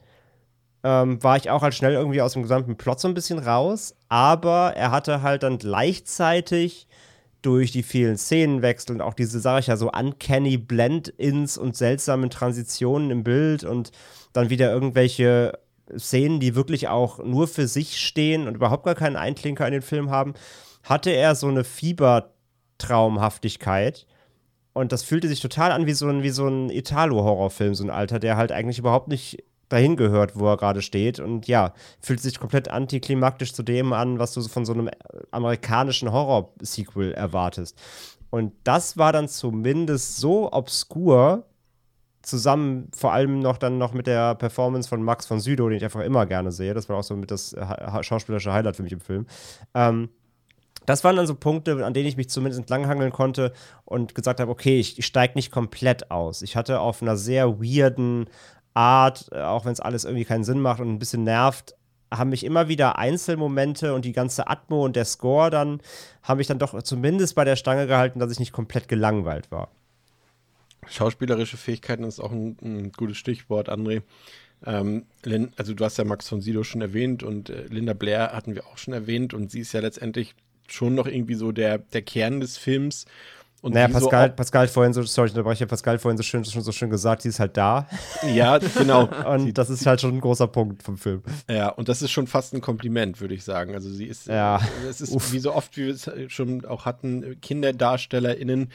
Speaker 3: ähm, war ich auch halt schnell irgendwie aus dem gesamten Plot so ein bisschen raus, aber er hatte halt dann gleichzeitig durch die vielen Szenenwechsel und auch diese, sage ich ja, so uncanny Blend-ins und seltsamen Transitionen im Bild und dann wieder irgendwelche Szenen, die wirklich auch nur für sich stehen und überhaupt gar keinen Einklinker in den Film haben, hatte er so eine Fiebertraumhaftigkeit. Und das fühlte sich total an wie so ein, wie so ein Italo-Horrorfilm, so ein Alter, der halt eigentlich überhaupt nicht dahin gehört, wo er gerade steht. Und ja, fühlt sich komplett antiklimaktisch zu dem an, was du von so einem amerikanischen Horror-Sequel erwartest. Und das war dann zumindest so obskur, zusammen vor allem noch dann noch mit der Performance von Max von Südow, den ich einfach immer gerne sehe. Das war auch so mit das äh, ha schauspielerische Highlight für mich im Film. Ähm, das waren dann so Punkte, an denen ich mich zumindest entlanghangeln konnte und gesagt habe, okay, ich, ich steige nicht komplett aus. Ich hatte auf einer sehr weirden Art, äh, auch wenn es alles irgendwie keinen Sinn macht und ein bisschen nervt, haben mich immer wieder Einzelmomente und die ganze Atmo und der Score dann, haben mich dann doch zumindest bei der Stange gehalten, dass ich nicht komplett gelangweilt war.
Speaker 1: Schauspielerische Fähigkeiten ist auch ein, ein gutes Stichwort, André. Ähm, also du hast ja Max von Sydow schon erwähnt und äh, Linda Blair hatten wir auch schon erwähnt und sie ist ja letztendlich schon noch irgendwie so der, der Kern des Films. Und
Speaker 3: naja,
Speaker 1: wie so
Speaker 3: Pascal, Pascal vorhin so, sorry, ich unterbreche, Pascal vorhin so schön, schon so schön gesagt, sie ist halt da.
Speaker 1: Ja, genau.
Speaker 3: Und das ist halt schon ein großer Punkt vom Film.
Speaker 1: Ja, und das ist schon fast ein Kompliment, würde ich sagen. Also sie ist,
Speaker 3: Ja.
Speaker 1: es ist
Speaker 3: Uff.
Speaker 1: wie so oft, wie wir es schon auch hatten, KinderdarstellerInnen,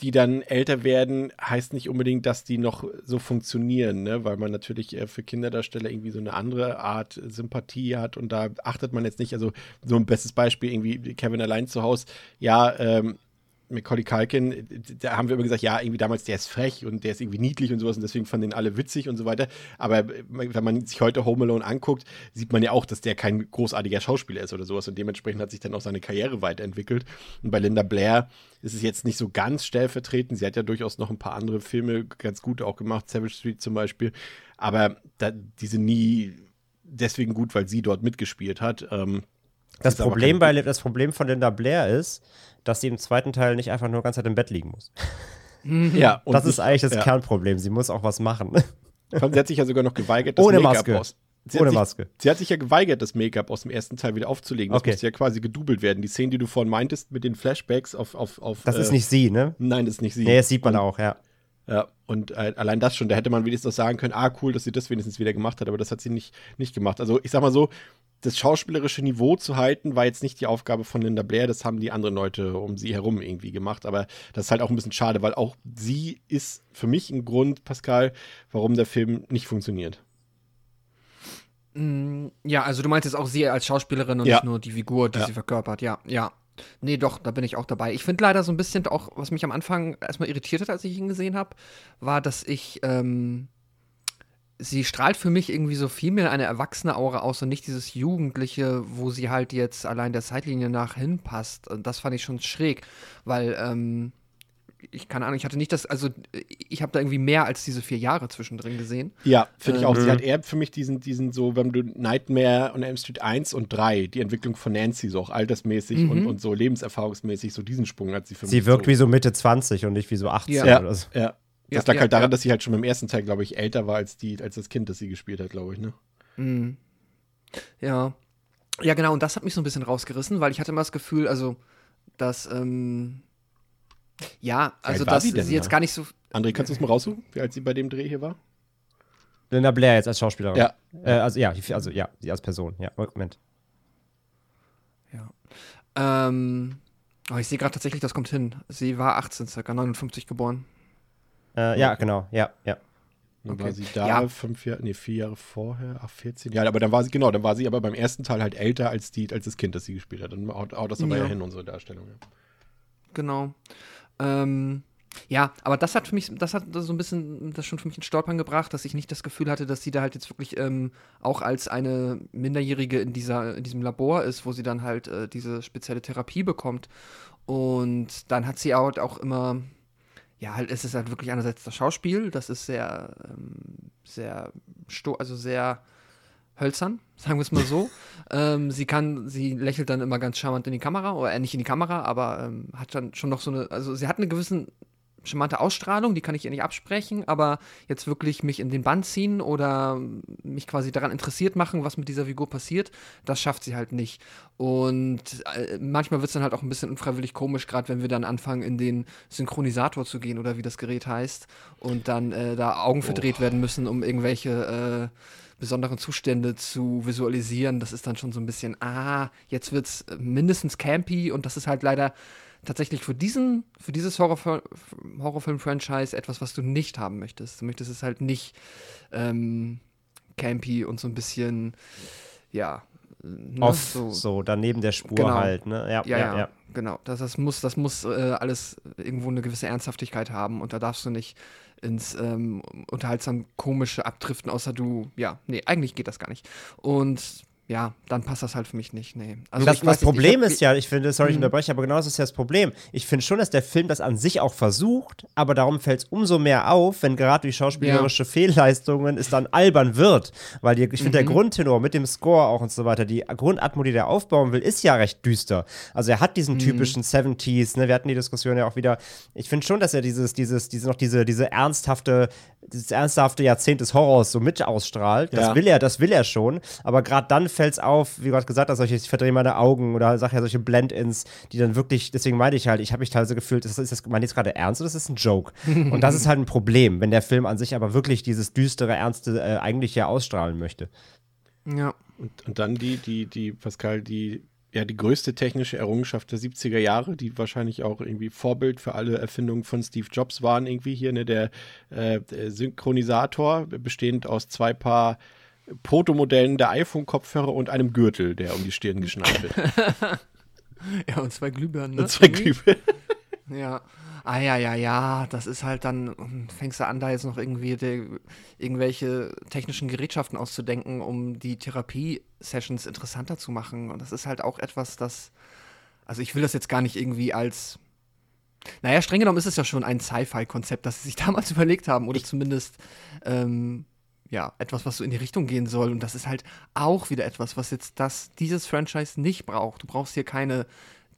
Speaker 1: die dann älter werden, heißt nicht unbedingt, dass die noch so funktionieren, ne? weil man natürlich äh, für Kinderdarsteller irgendwie so eine andere Art Sympathie hat und da achtet man jetzt nicht, also so ein bestes Beispiel irgendwie Kevin allein zu Hause, ja, ähm, Macaulay Culkin, da haben wir immer gesagt, ja, irgendwie damals, der ist frech und der ist irgendwie niedlich und sowas und deswegen fanden den alle witzig und so weiter. Aber wenn man sich heute Home Alone anguckt, sieht man ja auch, dass der kein großartiger Schauspieler ist oder sowas und dementsprechend hat sich dann auch seine Karriere weiterentwickelt. Und bei Linda Blair ist es jetzt nicht so ganz stellvertretend. Sie hat ja durchaus noch ein paar andere Filme ganz gut auch gemacht, Savage Street zum Beispiel. Aber da, die sind nie deswegen gut, weil sie dort mitgespielt hat. Ähm,
Speaker 3: das Problem, bei, das Problem von Linda Blair ist, dass sie im zweiten Teil nicht einfach nur die ganze Zeit im Bett liegen muss.
Speaker 1: Ja,
Speaker 3: das ist eigentlich das ja. Kernproblem. Sie muss auch was machen.
Speaker 1: Sie hat sich ja sogar noch geweigert, das
Speaker 3: Ohne Maske.
Speaker 1: Aus.
Speaker 3: Sie Ohne Maske.
Speaker 1: Sich, sie hat sich ja geweigert, das Make-up aus dem ersten Teil wieder aufzulegen. Das
Speaker 3: okay.
Speaker 1: musste ja quasi gedoubelt werden. Die Szene, die du vorhin meintest, mit den Flashbacks auf. auf, auf
Speaker 3: das äh, ist nicht sie, ne?
Speaker 1: Nein, das ist nicht sie.
Speaker 3: Nee, das sieht man und, auch, ja.
Speaker 1: Ja, und äh, allein das schon, da hätte man wenigstens noch sagen können, ah, cool, dass sie das wenigstens wieder gemacht hat, aber das hat sie nicht, nicht gemacht. Also ich sag mal so, das schauspielerische Niveau zu halten, war jetzt nicht die Aufgabe von Linda Blair, das haben die anderen Leute um sie herum irgendwie gemacht, aber das ist halt auch ein bisschen schade, weil auch sie ist für mich ein Grund, Pascal, warum der Film nicht funktioniert.
Speaker 2: Mm, ja, also du meintest auch sie als Schauspielerin und
Speaker 1: Ja.
Speaker 2: nicht nur die Figur, die
Speaker 1: Ja.
Speaker 2: sie verkörpert, ja, ja. Nee, doch, da bin ich auch dabei. Ich finde leider so ein bisschen auch, was mich am Anfang erstmal irritiert hat, als ich ihn gesehen habe, war, dass ich, ähm, sie strahlt für mich irgendwie so viel mehr eine erwachsene Aura aus und nicht dieses Jugendliche, wo sie halt jetzt allein der Zeitlinie nach hinpasst. Und das fand ich schon schräg, weil, ähm, ich keine Ahnung, ich hatte nicht das, also ich habe da irgendwie mehr als diese vier Jahre zwischendrin gesehen.
Speaker 1: Ja, finde ich auch. Sie
Speaker 3: Mhm.
Speaker 1: hat eher für mich diesen, diesen so, wenn du Nightmare und Elm Street 1 und 3, die Entwicklung von Nancy, so auch altersmäßig
Speaker 2: Mhm.
Speaker 1: und, und so lebenserfahrungsmäßig, so diesen Sprung hat sie für mich.
Speaker 3: Sie wirkt
Speaker 1: so.
Speaker 3: wie so Mitte 20 und nicht wie so 18
Speaker 2: Ja.
Speaker 3: oder so.
Speaker 1: Ja.
Speaker 2: Ja,
Speaker 1: Das lag
Speaker 2: ja,
Speaker 1: halt daran,
Speaker 2: ja.
Speaker 1: dass sie halt schon beim ersten Teil, glaube ich, älter war als, die, als das Kind, das sie gespielt hat, glaube ich, ne?
Speaker 2: Mhm. Ja. Ja, genau, und das hat mich so ein bisschen rausgerissen, weil ich hatte immer das Gefühl, also, dass, ähm, ja, also,
Speaker 1: sie, denn
Speaker 2: jetzt gar nicht so.
Speaker 1: André, kannst du es mal raussuchen, wie alt sie bei dem Dreh hier war?
Speaker 3: Linda Blair jetzt als Schauspielerin.
Speaker 1: Ja.
Speaker 3: Äh, also ja, also ja, sie als Person. Ja, Moment.
Speaker 2: Ja. Ähm, oh, ich sehe gerade tatsächlich, das kommt hin. Sie war 18, circa 59 geboren.
Speaker 3: Äh, ja, genau. Ja, ja.
Speaker 1: Dann
Speaker 2: Okay.
Speaker 1: war sie da
Speaker 2: Ja.
Speaker 1: fünf Jahre, nee, vier Jahre vorher, ach, 14. Ja, aber dann war sie, genau, dann war sie aber beim ersten Teil halt älter als, die, als das Kind, das sie gespielt hat. Dann haut, haut das aber ja.
Speaker 2: Ja.
Speaker 1: hin, unsere Darstellung. Ja.
Speaker 2: Genau. Ähm, ja, aber das hat für mich, das hat so ein bisschen, das schon für mich in Stolpern gebracht, dass ich nicht das Gefühl hatte, dass sie da halt jetzt wirklich ähm, auch als eine Minderjährige in dieser, in diesem Labor ist, wo sie dann halt äh, diese spezielle Therapie bekommt. Und dann hat sie auch, auch immer, ja, halt, es ist halt wirklich einerseits das Schauspiel, das ist sehr, ähm, sehr, also sehr hölzern, sagen wir es mal so. ähm, sie kann, sie lächelt dann immer ganz charmant in die Kamera, oder äh, nicht in die Kamera, aber ähm, hat dann schon noch so eine, also sie hat eine gewisse charmante Ausstrahlung, die kann ich ihr nicht absprechen, aber jetzt wirklich mich in den Bann ziehen oder mich quasi daran interessiert machen, was mit dieser Figur passiert, das schafft sie halt nicht. Und äh, manchmal wird es dann halt auch ein bisschen unfreiwillig komisch, gerade wenn wir dann anfangen, in den Synchronisator zu gehen oder wie das Gerät heißt und dann äh, da Augen verdreht werden müssen, um irgendwelche äh, besonderen Zustände zu visualisieren. Das ist dann schon so ein bisschen, ah, jetzt wird's mindestens campy und das ist halt leider tatsächlich für diesen, für dieses Horrorfil- Horrorfilm-Franchise etwas, was du nicht haben möchtest. Du möchtest es halt nicht ähm, campy und so ein bisschen, ja, ne,
Speaker 3: Off, so, daneben der Spur
Speaker 2: Genau.
Speaker 3: halt, ne? Ja,
Speaker 2: ja, ja, genau. Das, das muss, das muss äh, alles irgendwo eine gewisse Ernsthaftigkeit haben und da darfst du nicht ins ähm, unterhaltsam komische abdriften, außer du, ja, nee, eigentlich geht das gar nicht. Und ja, dann passt das halt für mich nicht, nee. Also
Speaker 3: das, das
Speaker 2: nicht,
Speaker 3: Problem
Speaker 2: hab-
Speaker 3: ist ja, ich finde, sorry, ich
Speaker 2: Mhm.
Speaker 3: unterbreche, aber genau das ist ja das Problem. Ich finde schon, dass der Film das an sich auch versucht, aber darum fällt es umso mehr auf, wenn gerade die schauspielerische Fehlleistungen es dann albern wird. Weil die, ich finde,
Speaker 2: Mhm.
Speaker 3: der Grundtenor mit dem Score auch und so weiter, die Grundatmo, die der aufbauen will, ist ja recht düster. Also er hat
Speaker 2: Mhm.
Speaker 3: diesen typischen 70s, ne, wir hatten die Diskussion ja auch wieder. Ich finde schon, dass er dieses, dieses, diese, noch diese, diese ernsthafte, dieses ernsthafte Jahrzehnt des Horrors so mit ausstrahlt. Das
Speaker 1: Ja.
Speaker 3: will er, das will er schon. Aber gerade dann fällt es auf, wie gerade gesagt, dass solche, ich verdrehe meine Augen oder sag ja solche Blend-ins, die dann wirklich, deswegen meine ich halt, ich habe mich teilweise gefühlt, ist das, ist das meine ich jetzt gerade ernst oder ist das ein Joke? Und das ist halt ein Problem, wenn der Film an sich aber wirklich dieses düstere, ernste äh, eigentlich ja ausstrahlen möchte.
Speaker 2: Ja.
Speaker 1: Und, und dann die, die, die, Pascal, die, ja, die größte technische Errungenschaft der 70er Jahre, die wahrscheinlich auch irgendwie Vorbild für alle Erfindungen von Steve Jobs waren, irgendwie hier, ne, der, äh, der Synchronisator, bestehend aus zwei Paar Protomodellen der iPhone-Kopfhörer und einem Gürtel, der um die Stirn geschnallt wird.
Speaker 2: Ja, und zwei Glühbirnen, ne?
Speaker 1: und zwei Glühbirnen.
Speaker 2: Ja. Ah ja, ja, ja, das ist halt dann, fängst du an, da jetzt noch irgendwie die, irgendwelche technischen Gerätschaften auszudenken, um die Therapie-Sessions interessanter zu machen. Und das ist halt auch etwas, das, also ich will das jetzt gar nicht irgendwie als, naja, streng genommen ist es ja schon ein Sci-Fi-Konzept, das sie sich damals überlegt haben, oder zumindest, ähm, ja, etwas, was so in die Richtung gehen soll. Und das ist halt auch wieder etwas, was jetzt das, dieses Franchise nicht braucht. Du brauchst hier keine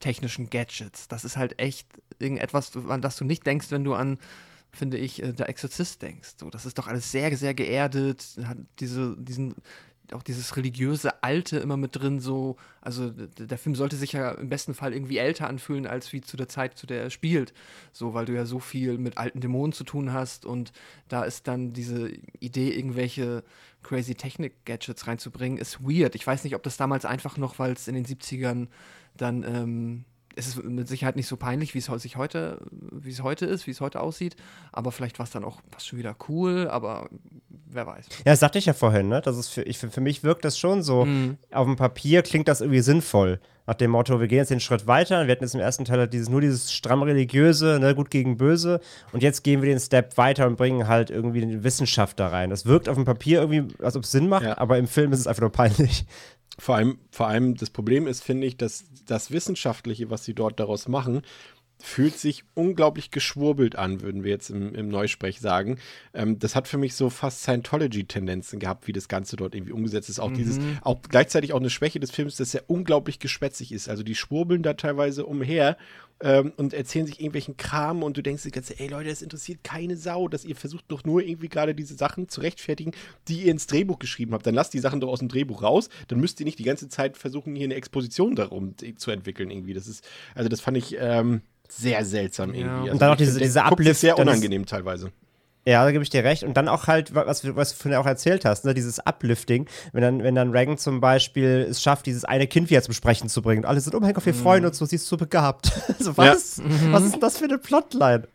Speaker 2: technischen Gadgets. Das ist halt echt irgendetwas, an das du nicht denkst, wenn du an, finde ich, äh, der Exorzist denkst. So, das ist doch alles sehr, sehr geerdet, hat diese, diesen, auch dieses religiöse Alte immer mit drin, so, also der Film sollte sich ja im besten Fall irgendwie älter anfühlen, als wie zu der Zeit, zu der er spielt. So, weil du ja so viel mit alten Dämonen zu tun hast und da ist dann diese Idee, irgendwelche crazy Technik-Gadgets reinzubringen, ist weird. Ich weiß nicht, ob das damals einfach noch, weil es in den 70ern dann ähm, es ist mit Sicherheit nicht so peinlich, wie es sich heute, wie es heute ist, wie es heute aussieht. Aber vielleicht war es dann auch fast schon wieder cool, aber wer weiß.
Speaker 3: Ja, das sagte ich ja vorhin, ne? Das ist für, ich, für mich wirkt das schon so.
Speaker 2: Mhm.
Speaker 3: Auf dem Papier klingt das irgendwie sinnvoll. Nach dem Motto, wir gehen jetzt den Schritt weiter. Wir hatten jetzt im ersten Teil halt dieses, nur dieses stramm religiöse, ne, gut gegen böse. Und jetzt gehen wir den Step weiter und bringen halt irgendwie die Wissenschaft da rein. Das wirkt auf dem Papier irgendwie, als ob es Sinn macht,
Speaker 1: Ja.
Speaker 3: aber im Film ist es einfach nur peinlich.
Speaker 1: Vor allem, vor allem das Problem ist, finde ich, dass das Wissenschaftliche, was sie dort daraus machen, fühlt sich unglaublich geschwurbelt an, würden wir jetzt im, im Neusprech sagen. Ähm, das hat für mich so fast Scientology-Tendenzen gehabt, wie das Ganze dort irgendwie umgesetzt ist. Auch dieses, auch gleichzeitig auch eine Schwäche des Films, dass er unglaublich geschwätzig ist. Also die schwurbeln da teilweise umher ähm, und erzählen sich irgendwelchen Kram und du denkst dir ganz, ey Leute, das interessiert keine Sau, dass ihr versucht doch nur irgendwie gerade diese Sachen zu rechtfertigen, die ihr ins Drehbuch geschrieben habt. Dann lasst die Sachen doch aus dem Drehbuch raus, dann müsst ihr nicht die ganze Zeit versuchen, hier eine Exposition darum zu entwickeln irgendwie. Das ist, also das fand ich ähm, sehr seltsam irgendwie.
Speaker 2: Ja.
Speaker 1: Also
Speaker 3: Und dann auch diese- diese Uplift,
Speaker 1: sehr
Speaker 3: dann ist-
Speaker 1: unangenehm teilweise.
Speaker 3: Ja, da gebe ich dir recht. Und dann auch halt, was, du- was du vorhin auch erzählt hast, ne, dieses Uplifting, wenn dann, wenn dann Reagan zum Beispiel es schafft, dieses eine Kind wieder zum Sprechen zu bringen. Und alle sind, oh mein Gott, wir freuen uns so, sie ist so begabt. so, was? Was ist denn das für eine Plotline?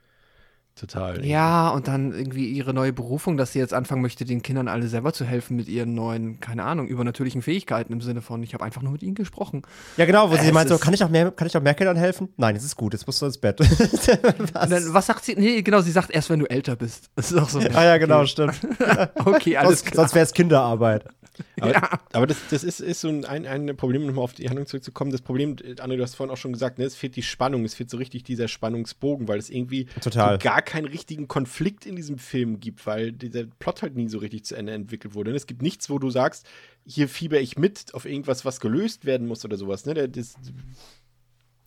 Speaker 1: Total.
Speaker 2: Ja, und dann irgendwie ihre neue Berufung, dass sie jetzt anfangen möchte, den Kindern alle selber zu helfen mit ihren neuen, keine Ahnung, übernatürlichen Fähigkeiten im Sinne von, ich habe einfach nur mit ihnen gesprochen.
Speaker 3: Ja, genau, wo sie
Speaker 1: Es
Speaker 3: meint so, kann ich auch mehr, kann ich auch mehr Kindern helfen? Nein, es ist gut, jetzt musst du ins Bett.
Speaker 2: Und dann, was sagt sie? Nee, genau, sie sagt erst, wenn du älter bist. Das ist auch so.
Speaker 3: ah ja, genau, stimmt.
Speaker 2: Okay, alles
Speaker 3: Sonst,
Speaker 2: klar.
Speaker 3: sonst wäre es Kinderarbeit.
Speaker 1: Aber, aber das, das ist, ist so ein, ein, ein Problem, um nochmal auf die Handlung zurückzukommen. Das Problem, äh, André, du hast vorhin auch schon gesagt, ne, es fehlt die Spannung, es fehlt so richtig dieser Spannungsbogen, weil es irgendwie
Speaker 3: Total.
Speaker 1: so gar keinen richtigen Konflikt in diesem Film gibt, weil dieser Plot halt nie so richtig zu Ende entwickelt wurde. Und es gibt nichts, wo du sagst, hier fieber ich mit auf irgendwas, was gelöst werden muss oder sowas. Ne? Das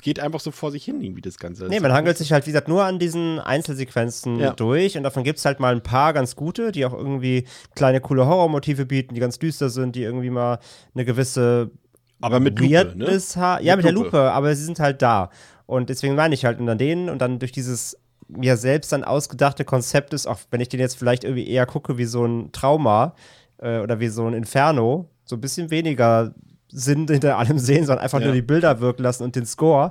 Speaker 1: geht einfach so vor sich hin, irgendwie das Ganze.
Speaker 3: Nee, man hangelt sich halt, wie gesagt, nur an diesen Einzelsequenzen
Speaker 1: Ja.
Speaker 3: durch und davon gibt es halt mal ein paar ganz gute, die auch irgendwie kleine, coole Horrormotive bieten, die ganz düster sind, die irgendwie mal eine gewisse
Speaker 1: Aber mit Lupe, ne?
Speaker 3: Ha- Ja,
Speaker 1: Mit
Speaker 3: mit der
Speaker 1: Lupe.
Speaker 3: Lupe, aber sie sind halt da. Und deswegen meine ich halt, und an denen und dann durch dieses mir selbst dann ausgedachte Konzept ist, auch wenn ich den jetzt vielleicht irgendwie eher gucke wie so ein Trauma äh, oder wie so ein Inferno, so ein bisschen weniger Sinn hinter allem sehen, sondern einfach
Speaker 1: Ja.
Speaker 3: nur die Bilder wirken lassen und den Score.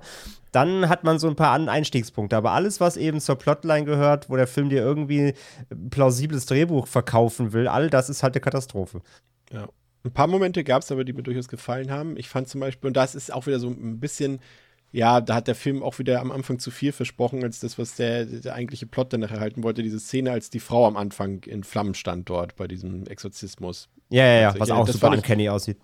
Speaker 3: Dann hat man so ein paar Einstiegspunkte. Aber alles, was eben zur Plotline gehört, wo der Film dir irgendwie ein plausibles Drehbuch verkaufen will, all das ist halt eine Katastrophe.
Speaker 1: Ja. Ein paar Momente gab es aber, die mir durchaus gefallen haben. Ich fand zum Beispiel, und das ist auch wieder so ein bisschen, ja, da hat der Film auch wieder am Anfang zu viel versprochen, als das, was der, der eigentliche Plot dann nachher halten wollte. Diese Szene, als die Frau am Anfang in Flammen stand dort bei diesem Exorzismus.
Speaker 3: Ja, ja, ja,
Speaker 1: Also,
Speaker 3: was
Speaker 1: ja,
Speaker 3: auch super uncanny aussieht.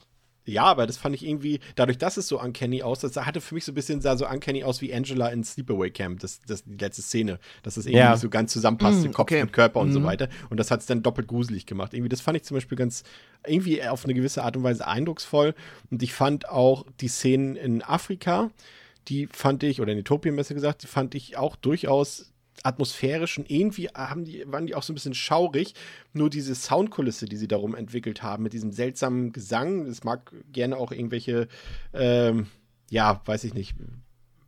Speaker 1: Ja, aber das fand ich irgendwie, dadurch, dass es so uncanny aussah, das hatte für mich so ein bisschen, sah so uncanny aus wie Angela in Sleepaway Camp, das, das die letzte Szene, dass das irgendwie
Speaker 3: Ja.
Speaker 1: nicht so ganz zusammenpasst,
Speaker 2: Mm,
Speaker 1: Kopf
Speaker 2: okay.
Speaker 1: und Körper und so
Speaker 2: Mhm.
Speaker 1: weiter. Und das hat es dann doppelt gruselig gemacht. Irgendwie, das fand ich zum Beispiel ganz, irgendwie auf eine gewisse Art und Weise eindrucksvoll. Und ich fand auch die Szenen in Afrika, die fand ich, oder in Äthiopien besser gesagt, die fand ich auch durchaus atmosphärisch und irgendwie haben die, waren die auch so ein bisschen schaurig. Nur diese Soundkulisse, die sie darum entwickelt haben, mit diesem seltsamen Gesang, das mag gerne auch irgendwelche, ähm, ja, weiß ich nicht,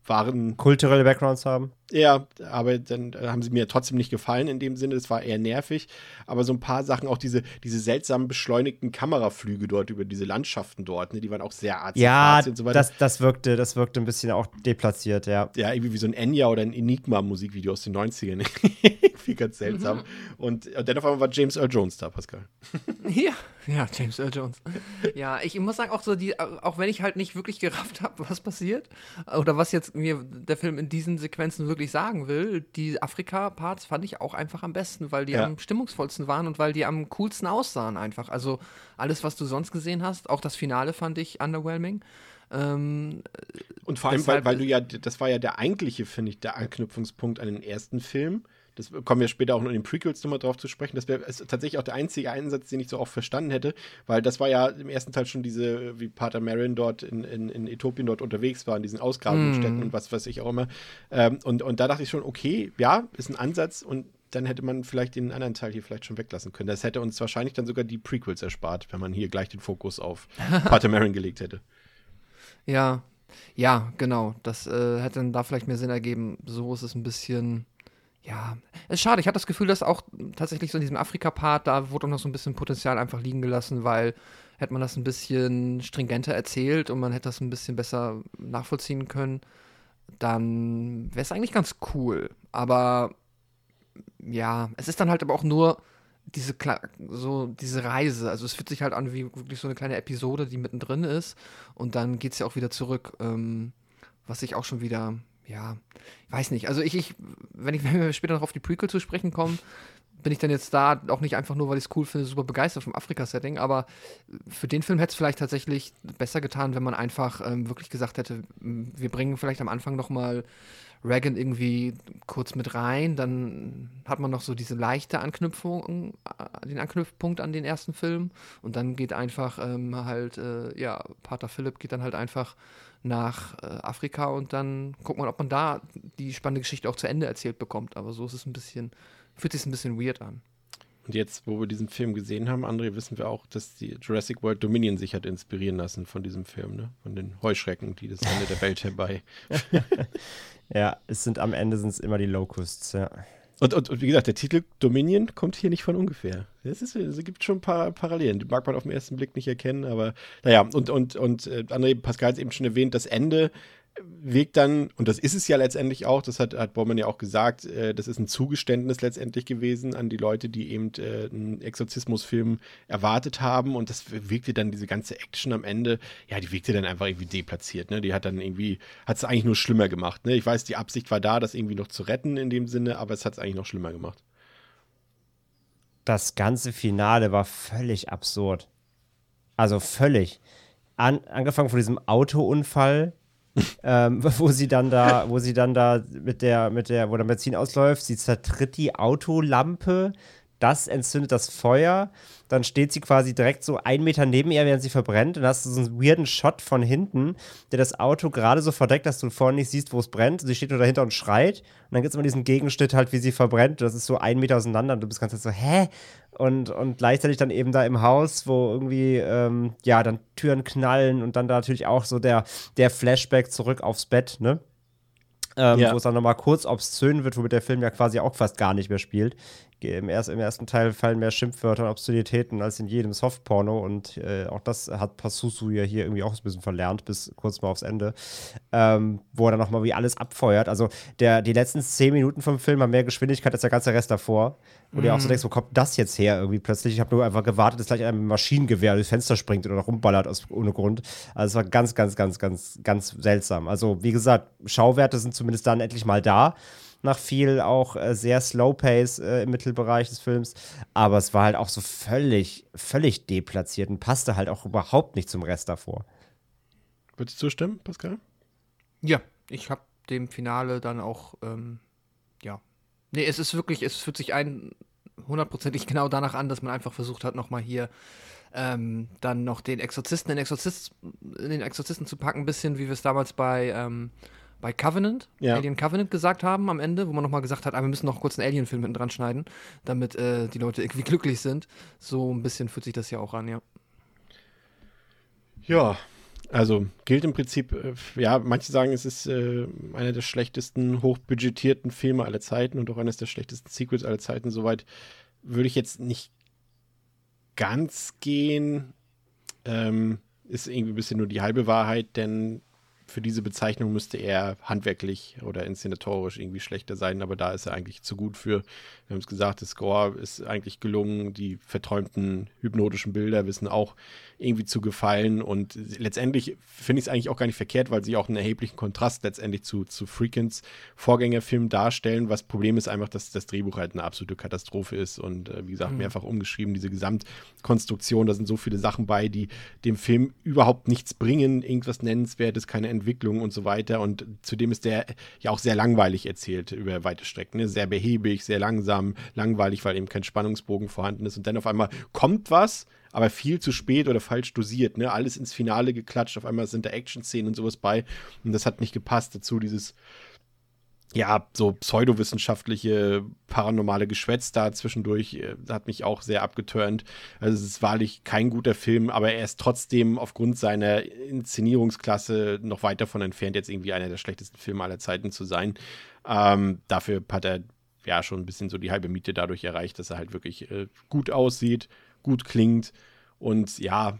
Speaker 1: waren
Speaker 3: Kulturelle Backgrounds haben.
Speaker 1: Ja, aber dann äh, haben sie mir trotzdem nicht gefallen in dem Sinne. Das war eher nervig. Aber so ein paar Sachen, auch diese, diese seltsamen beschleunigten Kameraflüge dort über diese Landschaften dort, ne, die waren auch sehr artsy
Speaker 3: Ja,
Speaker 1: so weiter.
Speaker 3: das, das, wirkte, das wirkte ein bisschen auch deplatziert, ja.
Speaker 1: ja, irgendwie wie so ein Enya oder ein Enigma-Musikvideo aus den 90ern. irgendwie ganz seltsam.
Speaker 3: Mhm.
Speaker 1: Und, und dann auf einmal war James Earl Jones da, Pascal.
Speaker 2: Ja, ja, James Earl Jones. Ja, ich muss sagen, auch so die, auch wenn ich halt nicht wirklich gerafft habe, was passiert, oder was jetzt mir der Film in diesen Sequenzen wirklich wirklich sagen will, die Afrika-Parts fand ich auch einfach am besten, weil die
Speaker 1: Ja.
Speaker 2: am stimmungsvollsten waren und weil die am coolsten aussahen einfach. Also alles, was du sonst gesehen hast, auch das Finale fand ich underwhelming. Ähm,
Speaker 1: Und vor allem, weil, weil du ja, das war ja der eigentliche, finde ich, der Anknüpfungspunkt an den ersten Film. Das kommen wir später auch noch in den Prequels nochmal drauf zu sprechen. Das wäre tatsächlich auch der einzige Einsatz, den ich so oft verstanden hätte, weil das war ja im ersten Teil schon diese, wie Pater Marin dort in, in, in Äthiopien dort unterwegs war, in diesen Ausgrabungsstätten
Speaker 2: Mhm.
Speaker 1: und was weiß ich auch immer. Ähm, und, und da dachte ich schon, okay, ja, ist ein Ansatz und dann hätte man vielleicht den anderen Teil hier vielleicht schon weglassen können. Das hätte uns wahrscheinlich dann sogar die Prequels erspart, wenn man hier gleich den Fokus auf Pater Marin gelegt hätte.
Speaker 2: ja, ja, genau. Das äh, hätte dann da vielleicht mehr Sinn ergeben. So ist es ein bisschen. Ja, es ist schade. Ich hatte das Gefühl, dass auch tatsächlich so in diesem Afrika-Part, da wurde auch noch so ein bisschen Potenzial einfach liegen gelassen, weil hätte man das ein bisschen stringenter erzählt und man hätte das ein bisschen besser nachvollziehen können, dann wäre es eigentlich ganz cool. Aber ja, es ist dann halt aber auch nur diese, so diese Reise. Also es fühlt sich halt an wie wirklich so eine kleine Episode, die mittendrin ist. Und dann geht es ja auch wieder zurück. Ähm, was ich auch schon wieder, ja, ich weiß nicht. Also ich, ich wenn, ich, wenn wir später noch auf die Prequel zu sprechen kommen, bin ich dann jetzt da auch nicht einfach nur, weil ich es cool finde, super begeistert vom Afrika-Setting, aber für den Film hätte es vielleicht tatsächlich besser getan, wenn man einfach ähm, wirklich gesagt hätte, wir bringen vielleicht am Anfang noch mal Reagan irgendwie kurz mit rein, dann hat man noch so diese leichte Anknüpfung, äh, den Anknüpfpunkt an den ersten Film und dann geht einfach ähm, halt, äh, ja, Pater Philipp geht dann halt einfach nach äh, Afrika und dann guckt man, ob man da die spannende Geschichte auch zu Ende erzählt bekommt. Aber so ist es ein bisschen, fühlt sich ein bisschen weird an.
Speaker 1: Und jetzt, wo wir diesen Film gesehen haben, André, wissen wir auch, dass die Jurassic World Dominion sich hat inspirieren lassen von diesem Film, ne? Von den Heuschrecken, die das Ende der Welt herbei.
Speaker 3: Ja, es sind am Ende sind es immer die Locusts, ja.
Speaker 1: Und, und, und wie gesagt, der Titel Dominion kommt hier nicht von ungefähr. Es, gibt schon ein paar Parallelen. Die mag man auf den ersten Blick nicht erkennen, aber naja, und, und, und äh, André Pascal hat eben schon erwähnt, das Ende wirkt dann, und das ist es ja letztendlich auch, das hat, hat Bormann ja auch gesagt, äh, das ist ein Zugeständnis letztendlich gewesen an die Leute, die eben äh, einen Exorzismusfilm erwartet haben und das wirkte dann, diese ganze Action am Ende, ja, die wirkte dann einfach irgendwie deplatziert, ne? Die hat dann irgendwie, hat es eigentlich nur schlimmer gemacht, ne? Ich weiß, die Absicht war da, das irgendwie noch zu retten in dem Sinne, aber es hat es eigentlich noch schlimmer gemacht.
Speaker 3: das ganze Finale war völlig absurd. Also völlig. An, angefangen von diesem Autounfall, ähm, wo sie dann da, wo sie dann da mit der, mit der, wo der Benzin ausläuft, sie zertritt die Autolampe, das entzündet das Feuer, dann steht sie quasi direkt so einen Meter neben ihr, während sie verbrennt, und dann hast du so einen weirden Shot von hinten, der das Auto gerade so verdeckt, dass du vorne nicht siehst, wo es brennt. Sie steht nur dahinter und schreit. Und dann gibt es immer diesen Gegenschnitt halt, wie sie verbrennt. Das ist so einen Meter auseinander und du bist ganz so, hä? Und, und gleichzeitig dann eben da im Haus, wo irgendwie, ähm, ja, dann Türen knallen und dann da natürlich auch so der, der Flashback zurück aufs Bett, ne? Ähm,
Speaker 1: Ja.
Speaker 3: Wo es dann nochmal kurz obszön wird, womit der Film ja quasi auch fast gar nicht mehr spielt. Im, erst, Im ersten Teil fallen mehr Schimpfwörter und Obszönitäten als in jedem Softporno und äh, auch das hat Passusu ja hier irgendwie auch ein bisschen verlernt, bis kurz mal aufs Ende, ähm, wo er dann nochmal wie alles abfeuert. Also der, die letzten zehn Minuten vom Film haben mehr Geschwindigkeit als der ganze Rest davor. Wo du dir auch so denkst, wo kommt das jetzt her irgendwie plötzlich? Ich habe nur einfach gewartet, dass gleich einem Maschinengewehr durchs Fenster springt oder rumballert aus, ohne Grund. Also es war ganz, ganz, ganz, ganz, ganz seltsam. Also wie gesagt, Schauwerte sind zumindest dann endlich mal da. Nach viel auch äh, sehr Slow Pace äh, im Mittelbereich des Films. Aber es war halt auch so völlig, völlig deplatziert und passte halt auch überhaupt nicht zum Rest davor.
Speaker 1: Würdest du zustimmen, Pascal?
Speaker 2: Ja, ich habe dem Finale dann auch, ähm, ja. Nee, es ist wirklich, es fühlt sich ein hundertprozentig genau danach an, dass man einfach versucht hat, nochmal hier ähm, dann noch den Exorzisten in, Exorzist, in den Exorzisten zu packen, ein bisschen wie wir es damals bei, ähm, bei Covenant,
Speaker 1: Ja.
Speaker 2: Alien Covenant gesagt haben am Ende, wo man nochmal gesagt hat, ah, wir müssen noch kurz einen Alien-Film hinten dran schneiden, damit äh, die Leute irgendwie glücklich sind. So ein bisschen fühlt sich das ja auch an, ja.
Speaker 1: Ja, also gilt im Prinzip, äh, ja, manche sagen, es ist äh, einer der schlechtesten, hochbudgetierten Filme aller Zeiten und auch eines der schlechtesten Sequels aller Zeiten. Soweit würde ich jetzt nicht ganz gehen. Ähm, ist irgendwie ein bisschen nur die halbe Wahrheit, denn für diese Bezeichnung müsste er handwerklich oder inszenatorisch irgendwie schlechter sein, aber da ist er eigentlich zu gut für. Wir haben es gesagt, der Score ist eigentlich gelungen, die verträumten hypnotischen Bilder wissen auch irgendwie zu gefallen. Und letztendlich finde ich es eigentlich auch gar nicht verkehrt, weil sie auch einen erheblichen Kontrast letztendlich zu, zu Freakins Vorgängerfilm darstellen. Was Problem ist einfach, dass das Drehbuch halt eine absolute Katastrophe ist und äh, wie gesagt, mhm. mehrfach umgeschrieben, diese Gesamtkonstruktion. Da sind so viele Sachen bei, die dem Film überhaupt nichts bringen, irgendwas Nennenswertes, keine Entwicklung und so weiter. Und zudem ist der ja auch sehr langweilig erzählt über weite Strecken. Ne? Sehr behäbig, sehr langsam, langweilig, weil eben kein Spannungsbogen vorhanden ist. Und dann auf einmal kommt was, aber viel zu spät oder falsch dosiert. Ne? Alles ins Finale geklatscht. Auf einmal sind da Action-Szenen und sowas bei. Und das hat nicht gepasst. Dazu dieses ja, so pseudowissenschaftliche, paranormale Geschwätz da zwischendurch äh, hat mich auch sehr abgeturnt. Also es ist wahrlich kein guter Film, aber er ist trotzdem aufgrund seiner Inszenierungsklasse noch weit davon entfernt, jetzt irgendwie einer der schlechtesten Filme aller Zeiten zu sein. Ähm, dafür hat er ja schon ein bisschen so die halbe Miete dadurch erreicht, dass er halt wirklich äh, gut aussieht, gut klingt und ja,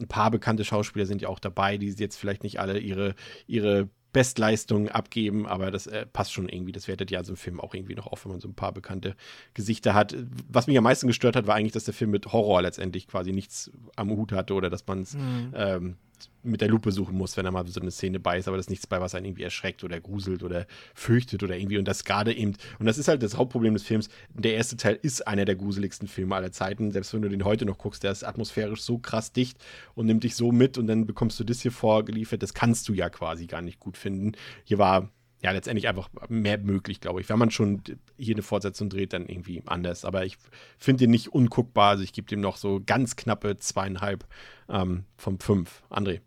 Speaker 1: ein paar bekannte Schauspieler sind ja auch dabei, die jetzt vielleicht nicht alle ihre, ihre Bestleistungen abgeben, aber das äh, passt schon irgendwie. Das wertet ja so ein Film auch irgendwie noch auf, wenn man so ein paar bekannte Gesichter hat. Was mich am meisten gestört hat, war eigentlich, dass der Film mit Horror letztendlich quasi nichts am Hut hatte oder dass man es mhm. ähm, mit der Lupe suchen muss, wenn er mal so eine Szene bei ist, aber das ist nichts bei, was einen irgendwie erschreckt oder gruselt oder fürchtet oder irgendwie. Und das gerade eben, und das ist halt das Hauptproblem des Films. Der erste Teil ist einer der gruseligsten Filme aller Zeiten. Selbst wenn du den heute noch guckst, der ist atmosphärisch so krass dicht und nimmt dich so mit und dann bekommst du das hier vorgeliefert. Das kannst du ja quasi gar nicht gut finden. Hier war ja, letztendlich einfach mehr möglich, glaube ich. Wenn man schon hier eine Fortsetzung dreht, dann irgendwie anders. Aber ich finde ihn nicht unguckbar. Also ich gebe dem noch so ganz knappe zweieinhalb ähm, von fünf. André.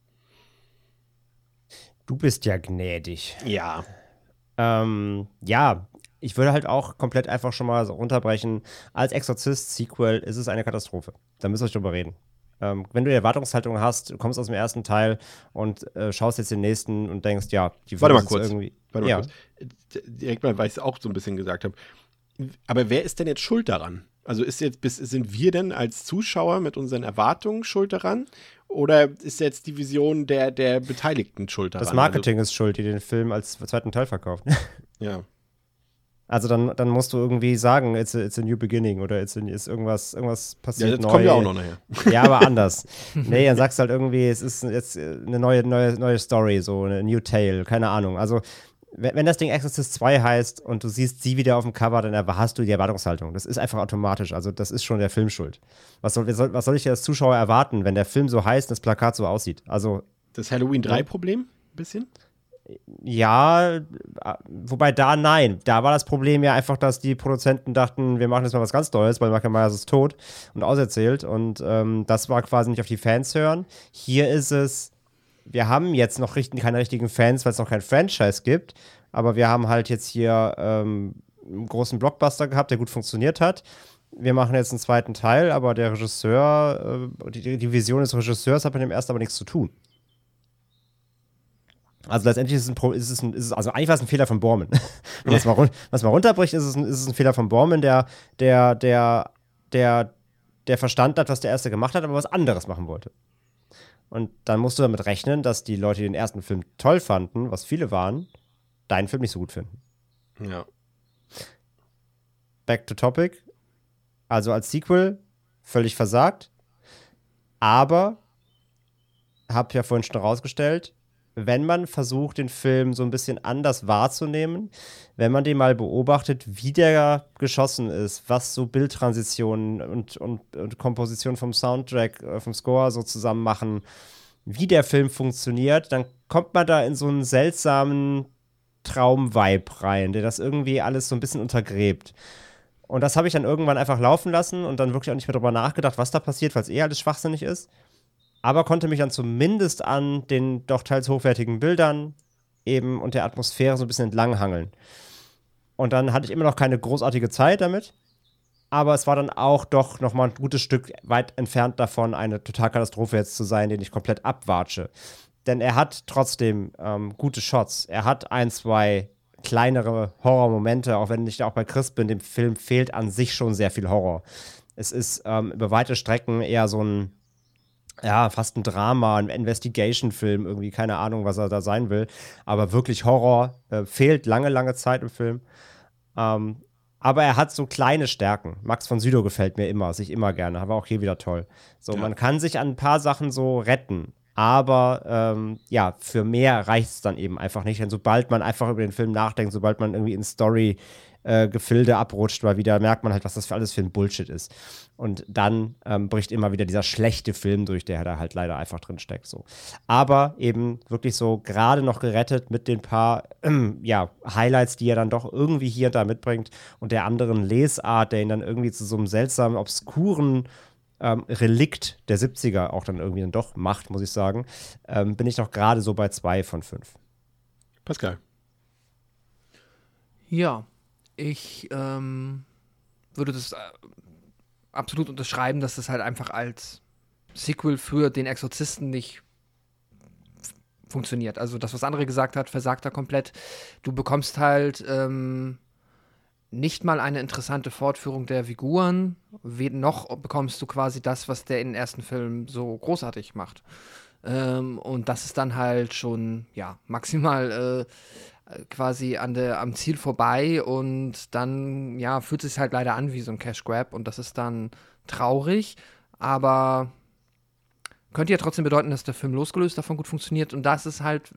Speaker 3: Du bist ja gnädig.
Speaker 1: Ja.
Speaker 3: Ähm, ja, ich würde halt auch komplett einfach schon mal so runterbrechen. Als Exorzist-Sequel ist es eine Katastrophe. Da müssen wir drüber reden. Ähm, wenn du die Erwartungshaltung hast, du kommst aus dem ersten Teil und äh, schaust jetzt den nächsten und denkst, ja, die
Speaker 1: Warte mal kurz.
Speaker 3: irgendwie.
Speaker 1: Warte mal ja. kurz. Direkt mal, weil ich es auch so ein bisschen gesagt habe. Aber wer ist denn jetzt schuld daran? Also ist jetzt, sind wir denn als Zuschauer mit unseren Erwartungen schuld daran? Oder ist jetzt die Vision der, der Beteiligten schuld daran?
Speaker 3: Das Marketing also, ist schuld, die den Film als zweiten Teil verkauft.
Speaker 1: Ja.
Speaker 3: Also dann, dann musst du irgendwie sagen, it's a, it's a new beginning oder it's, a, ist irgendwas, irgendwas passiert ja,
Speaker 1: jetzt neu. kommen wir auch noch nachher.
Speaker 3: Ja, aber anders. nee, dann sagst du halt irgendwie, es ist jetzt eine neue, neue, neue Story, so eine New Tale, keine Ahnung. Also wenn, das Ding Exorcist 2 heißt und du siehst sie wieder auf dem Cover, dann hast du die Erwartungshaltung. Das ist einfach automatisch. Also, das ist schon der Film schuld. Was soll, was soll ich als Zuschauer erwarten, wenn der Film so heißt und das Plakat so aussieht? Also.
Speaker 1: Das Halloween 3-Problem? Ein bisschen?
Speaker 3: Ja, wobei da nein. Da war das Problem ja einfach, dass die Produzenten dachten, wir machen jetzt mal was ganz Neues, weil Michael Myers ist tot und auserzählt. Und ähm, das war quasi nicht auf die Fans hören. Hier ist es, wir haben jetzt noch richtig, keine richtigen Fans, weil es noch kein Franchise gibt. Aber wir haben halt jetzt hier ähm, einen großen Blockbuster gehabt, der gut funktioniert hat. Wir machen jetzt einen zweiten Teil, aber der Regisseur, äh, die, die Vision des Regisseurs hat mit dem ersten aber nichts zu tun. Also letztendlich ist es, ein, ist es, ein, ist es also eigentlich war es ein Fehler von Borman. Wenn man es mal, was mal runterbricht, ist es, ein, ist es ein Fehler von Borman, der, der, der, der, der verstanden hat, was der erste gemacht hat, aber was anderes machen wollte. Und dann musst du damit rechnen, dass die Leute, die den ersten Film toll fanden, was viele waren, deinen Film nicht so gut finden.
Speaker 1: Ja.
Speaker 3: Back to Topic. Also als Sequel völlig versagt. Aber, hab ja vorhin schon rausgestellt, wenn man versucht, den Film so ein bisschen anders wahrzunehmen, wenn man den mal beobachtet, wie der geschossen ist, was so Bildtransitionen und, und, und Komposition vom Soundtrack, äh, vom Score so zusammen machen, wie der Film funktioniert, dann kommt man da in so einen seltsamen Traumvibe rein, der das irgendwie alles so ein bisschen untergräbt. Und das habe ich dann irgendwann einfach laufen lassen und dann wirklich auch nicht mehr darüber nachgedacht, was da passiert, weil es eh alles schwachsinnig ist aber konnte mich dann zumindest an den doch teils hochwertigen Bildern eben und der Atmosphäre so ein bisschen entlanghangeln. Und dann hatte ich immer noch keine großartige Zeit damit, aber es war dann auch doch noch mal ein gutes Stück weit entfernt davon, eine Totalkatastrophe jetzt zu sein, den ich komplett abwatsche. Denn er hat trotzdem ähm, gute Shots. Er hat ein, zwei kleinere Horrormomente, auch wenn ich auch bei Chris bin, dem Film fehlt an sich schon sehr viel Horror. Es ist ähm, über weite Strecken eher so ein ja, fast ein Drama, ein Investigation-Film, irgendwie, keine Ahnung, was er da sein will. Aber wirklich Horror. Äh, fehlt lange, lange Zeit im Film. Ähm, aber er hat so kleine Stärken. Max von Südow gefällt mir immer, sich immer gerne, aber auch hier wieder toll. So,
Speaker 1: Ja.
Speaker 3: man kann sich an ein paar Sachen so retten. Aber ähm, ja, für mehr reicht es dann eben einfach nicht. Denn sobald man einfach über den Film nachdenkt, sobald man irgendwie in Story äh, Gefilde abrutscht, mal wieder merkt man halt, was das für alles für ein Bullshit ist. Und dann ähm, bricht immer wieder dieser schlechte Film durch, der da halt leider einfach drin steckt. So. Aber eben wirklich so gerade noch gerettet mit den paar ähm, ja, Highlights, die er dann doch irgendwie hier und da mitbringt und der anderen Lesart, der ihn dann irgendwie zu so einem seltsamen, obskuren ähm, Relikt der 70er auch dann irgendwie dann doch macht, muss ich sagen, ähm, bin ich noch gerade so bei zwei von fünf.
Speaker 1: Pascal.
Speaker 2: Ja, ich ähm, würde das äh, absolut unterschreiben, dass das halt einfach als Sequel für den Exorzisten nicht funktioniert. Also das, was andere gesagt hat, versagt da komplett. Du bekommst halt ähm, nicht mal eine interessante Fortführung der Figuren, noch bekommst du quasi das, was der in den ersten Film so großartig macht. Ähm, und das ist dann halt schon, ja, maximal äh, quasi an der, am Ziel vorbei und dann, ja, fühlt sich halt leider an wie so ein Cash Grab und das ist dann traurig, aber könnte ja trotzdem bedeuten, dass der Film losgelöst davon gut funktioniert und das ist halt,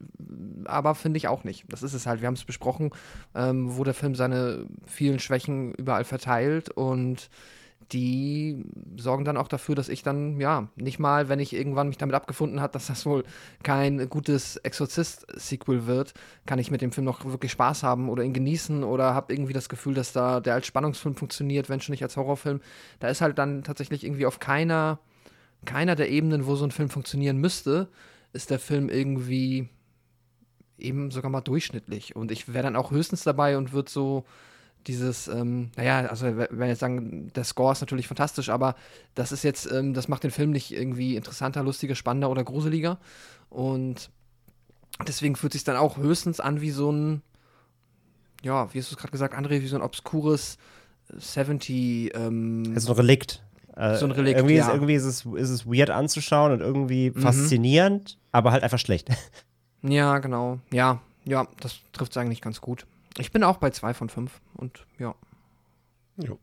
Speaker 2: aber finde ich auch nicht. Das ist es halt, wir haben es besprochen, ähm, wo der Film seine vielen Schwächen überall verteilt und die sorgen dann auch dafür, dass ich dann, ja, nicht mal, wenn ich irgendwann mich damit abgefunden hat, dass das wohl kein gutes Exorzist-Sequel wird, kann ich mit dem Film noch wirklich Spaß haben oder ihn genießen oder habe irgendwie das Gefühl, dass da der als Spannungsfilm funktioniert, wenn schon nicht als Horrorfilm. Da ist halt dann tatsächlich irgendwie auf keiner, keiner der Ebenen, wo so ein Film funktionieren müsste, ist der Film irgendwie eben sogar mal durchschnittlich. Und ich wäre dann auch höchstens dabei und würde so dieses, ähm, naja, also wenn jetzt sagen, der Score ist natürlich fantastisch, aber das ist jetzt, ähm, das macht den Film nicht irgendwie interessanter, lustiger, spannender oder gruseliger. Und deswegen fühlt sich dann auch höchstens an wie so ein, ja, wie hast du es gerade gesagt, André, wie so ein obskures 70, ähm,
Speaker 3: ist ein Relikt. Äh,
Speaker 2: So ein Relikt,
Speaker 3: irgendwie, ist,
Speaker 2: ja.
Speaker 3: irgendwie ist, es, ist es weird anzuschauen und irgendwie faszinierend, aber halt einfach schlecht.
Speaker 2: ja, genau, ja, ja, das trifft es eigentlich ganz gut. Ich bin auch bei zwei von fünf und ja.
Speaker 1: Jo.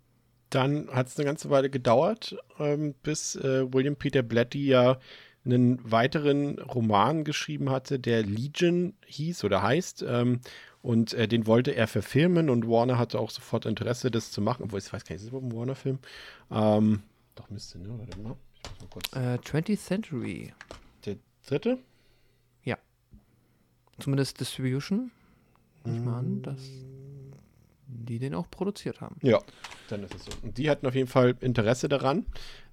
Speaker 1: Dann hat es eine ganze Weile gedauert, ähm, bis äh, William Peter Blatty ja einen weiteren Roman geschrieben hatte, der Legion hieß oder heißt. Ähm, und äh, den wollte er verfilmen und Warner hatte auch sofort Interesse, das zu machen. Obwohl, ich weiß gar nicht, ist das überhaupt ein Warner-Film? Ähm, doch, müsste, ne? Warte mal.
Speaker 2: Äh, 20th Century,
Speaker 1: Der dritte?
Speaker 2: zumindest Distribution. Ich mal an, dass die den auch produziert haben.
Speaker 1: Ja, dann ist es so. Und die hatten auf jeden Fall Interesse daran,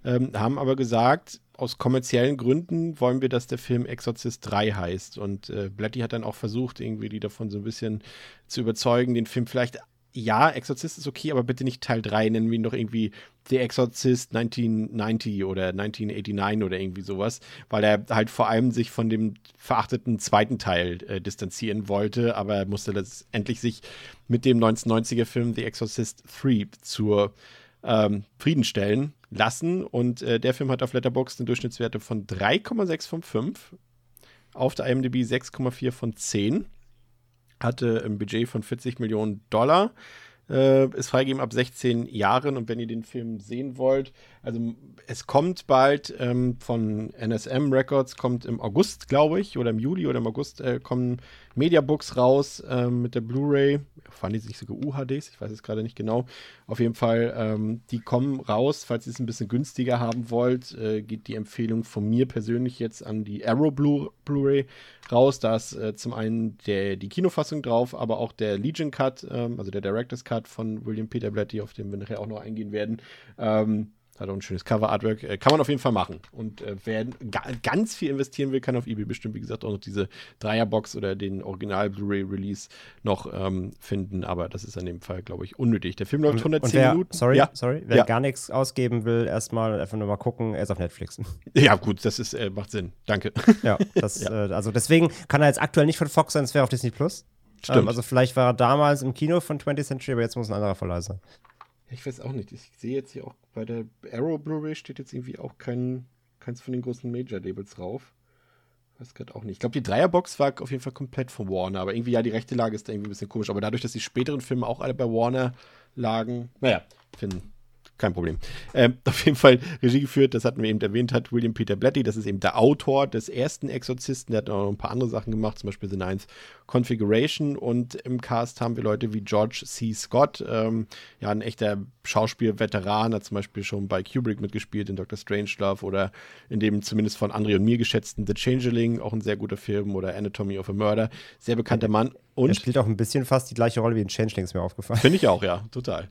Speaker 1: ähm, haben aber gesagt, aus kommerziellen Gründen wollen wir, dass der Film Exorcist 3 heißt. Und äh, Blatty hat dann auch versucht, irgendwie die davon so ein bisschen zu überzeugen, den Film vielleicht, ja, Exorzist ist okay, aber bitte nicht Teil 3, nennen wir ihn doch irgendwie The Exorcist 1990 oder 1989 oder irgendwie sowas, weil er halt vor allem sich von dem verachteten zweiten Teil äh, distanzieren wollte, aber er musste letztendlich sich mit dem 1990er Film The Exorcist 3 zur ähm, Frieden stellen lassen und äh, der Film hat auf Letterboxd eine Durchschnittswerte von 3,6 von 5, auf der IMDb 6,4 von 10, hatte ein Budget von 40 Millionen Dollar, äh, ist freigegeben ab 16 Jahren. Und wenn ihr den Film sehen wollt, also es kommt bald ähm, von NSM Records, kommt im August, glaube ich, oder im Juli oder im August äh, kommen Mediabooks raus ähm, mit der Blu-ray. Fahren die sich sogar UHDs? Ich weiß es gerade nicht genau. Auf jeden Fall, ähm, die kommen raus. Falls ihr es ein bisschen günstiger haben wollt, äh, geht die Empfehlung von mir persönlich jetzt an die Arrow Blu- Blu-ray raus. Da ist äh, zum einen der, die Kinofassung drauf, aber auch der Legion Cut, ähm, also der Director's Cut von William Peter Blatty, auf den wir nachher auch noch eingehen werden. Ähm, hat auch ein schönes Cover-Artwork. Äh, kann man auf jeden Fall machen. Und äh, wer ga ganz viel investieren will, kann auf eBay bestimmt, wie gesagt, auch noch diese Dreierbox oder den Original-Blu-ray-Release noch ähm, finden. Aber das ist in dem Fall, glaube ich, unnötig. Der Film läuft 110
Speaker 3: und wer,
Speaker 1: Minuten.
Speaker 3: Sorry,
Speaker 1: Ja.
Speaker 3: sorry. Wer
Speaker 1: Ja.
Speaker 3: gar nichts ausgeben will, erstmal einfach nur mal gucken, er ist auf Netflix.
Speaker 1: ja, gut, das ist, äh, macht Sinn. Danke.
Speaker 3: ja, das, Äh, also deswegen kann er jetzt aktuell nicht von Fox sein, es wäre auf Disney Plus.
Speaker 1: Stimmt.
Speaker 3: Ähm, also vielleicht war er damals im Kino von 20th Century, aber jetzt muss ein anderer Verleih sein.
Speaker 1: Ich weiß auch nicht. Ich sehe jetzt hier auch bei der Arrow Blu-ray steht jetzt irgendwie auch kein, keins von den großen Major-Labels drauf. Weiß gerade auch nicht. Ich glaube, die Dreierbox war auf jeden Fall komplett von Warner, aber irgendwie, ja, die rechte Lage ist da irgendwie ein bisschen komisch. Aber dadurch, dass die späteren Filme auch alle bei Warner lagen. Naja, finden kein Problem. Ähm, auf jeden Fall Regie geführt, das hatten wir eben erwähnt, hat William Peter Blatty, das ist eben der Autor des ersten Exorzisten, der hat auch noch ein paar andere Sachen gemacht, zum Beispiel The Ninth Configuration und im Cast haben wir Leute wie George C. Scott, ähm, ja, ein echter Schauspielveteran, hat zum Beispiel schon bei Kubrick mitgespielt in Dr. Strangelove oder in dem zumindest von André und mir geschätzten The Changeling, auch ein sehr guter Film oder Anatomy of a Murder, sehr bekannter Mann und
Speaker 3: er spielt auch ein bisschen fast die gleiche Rolle wie in Changeling, ist mir aufgefallen.
Speaker 1: Finde ich auch, ja, total.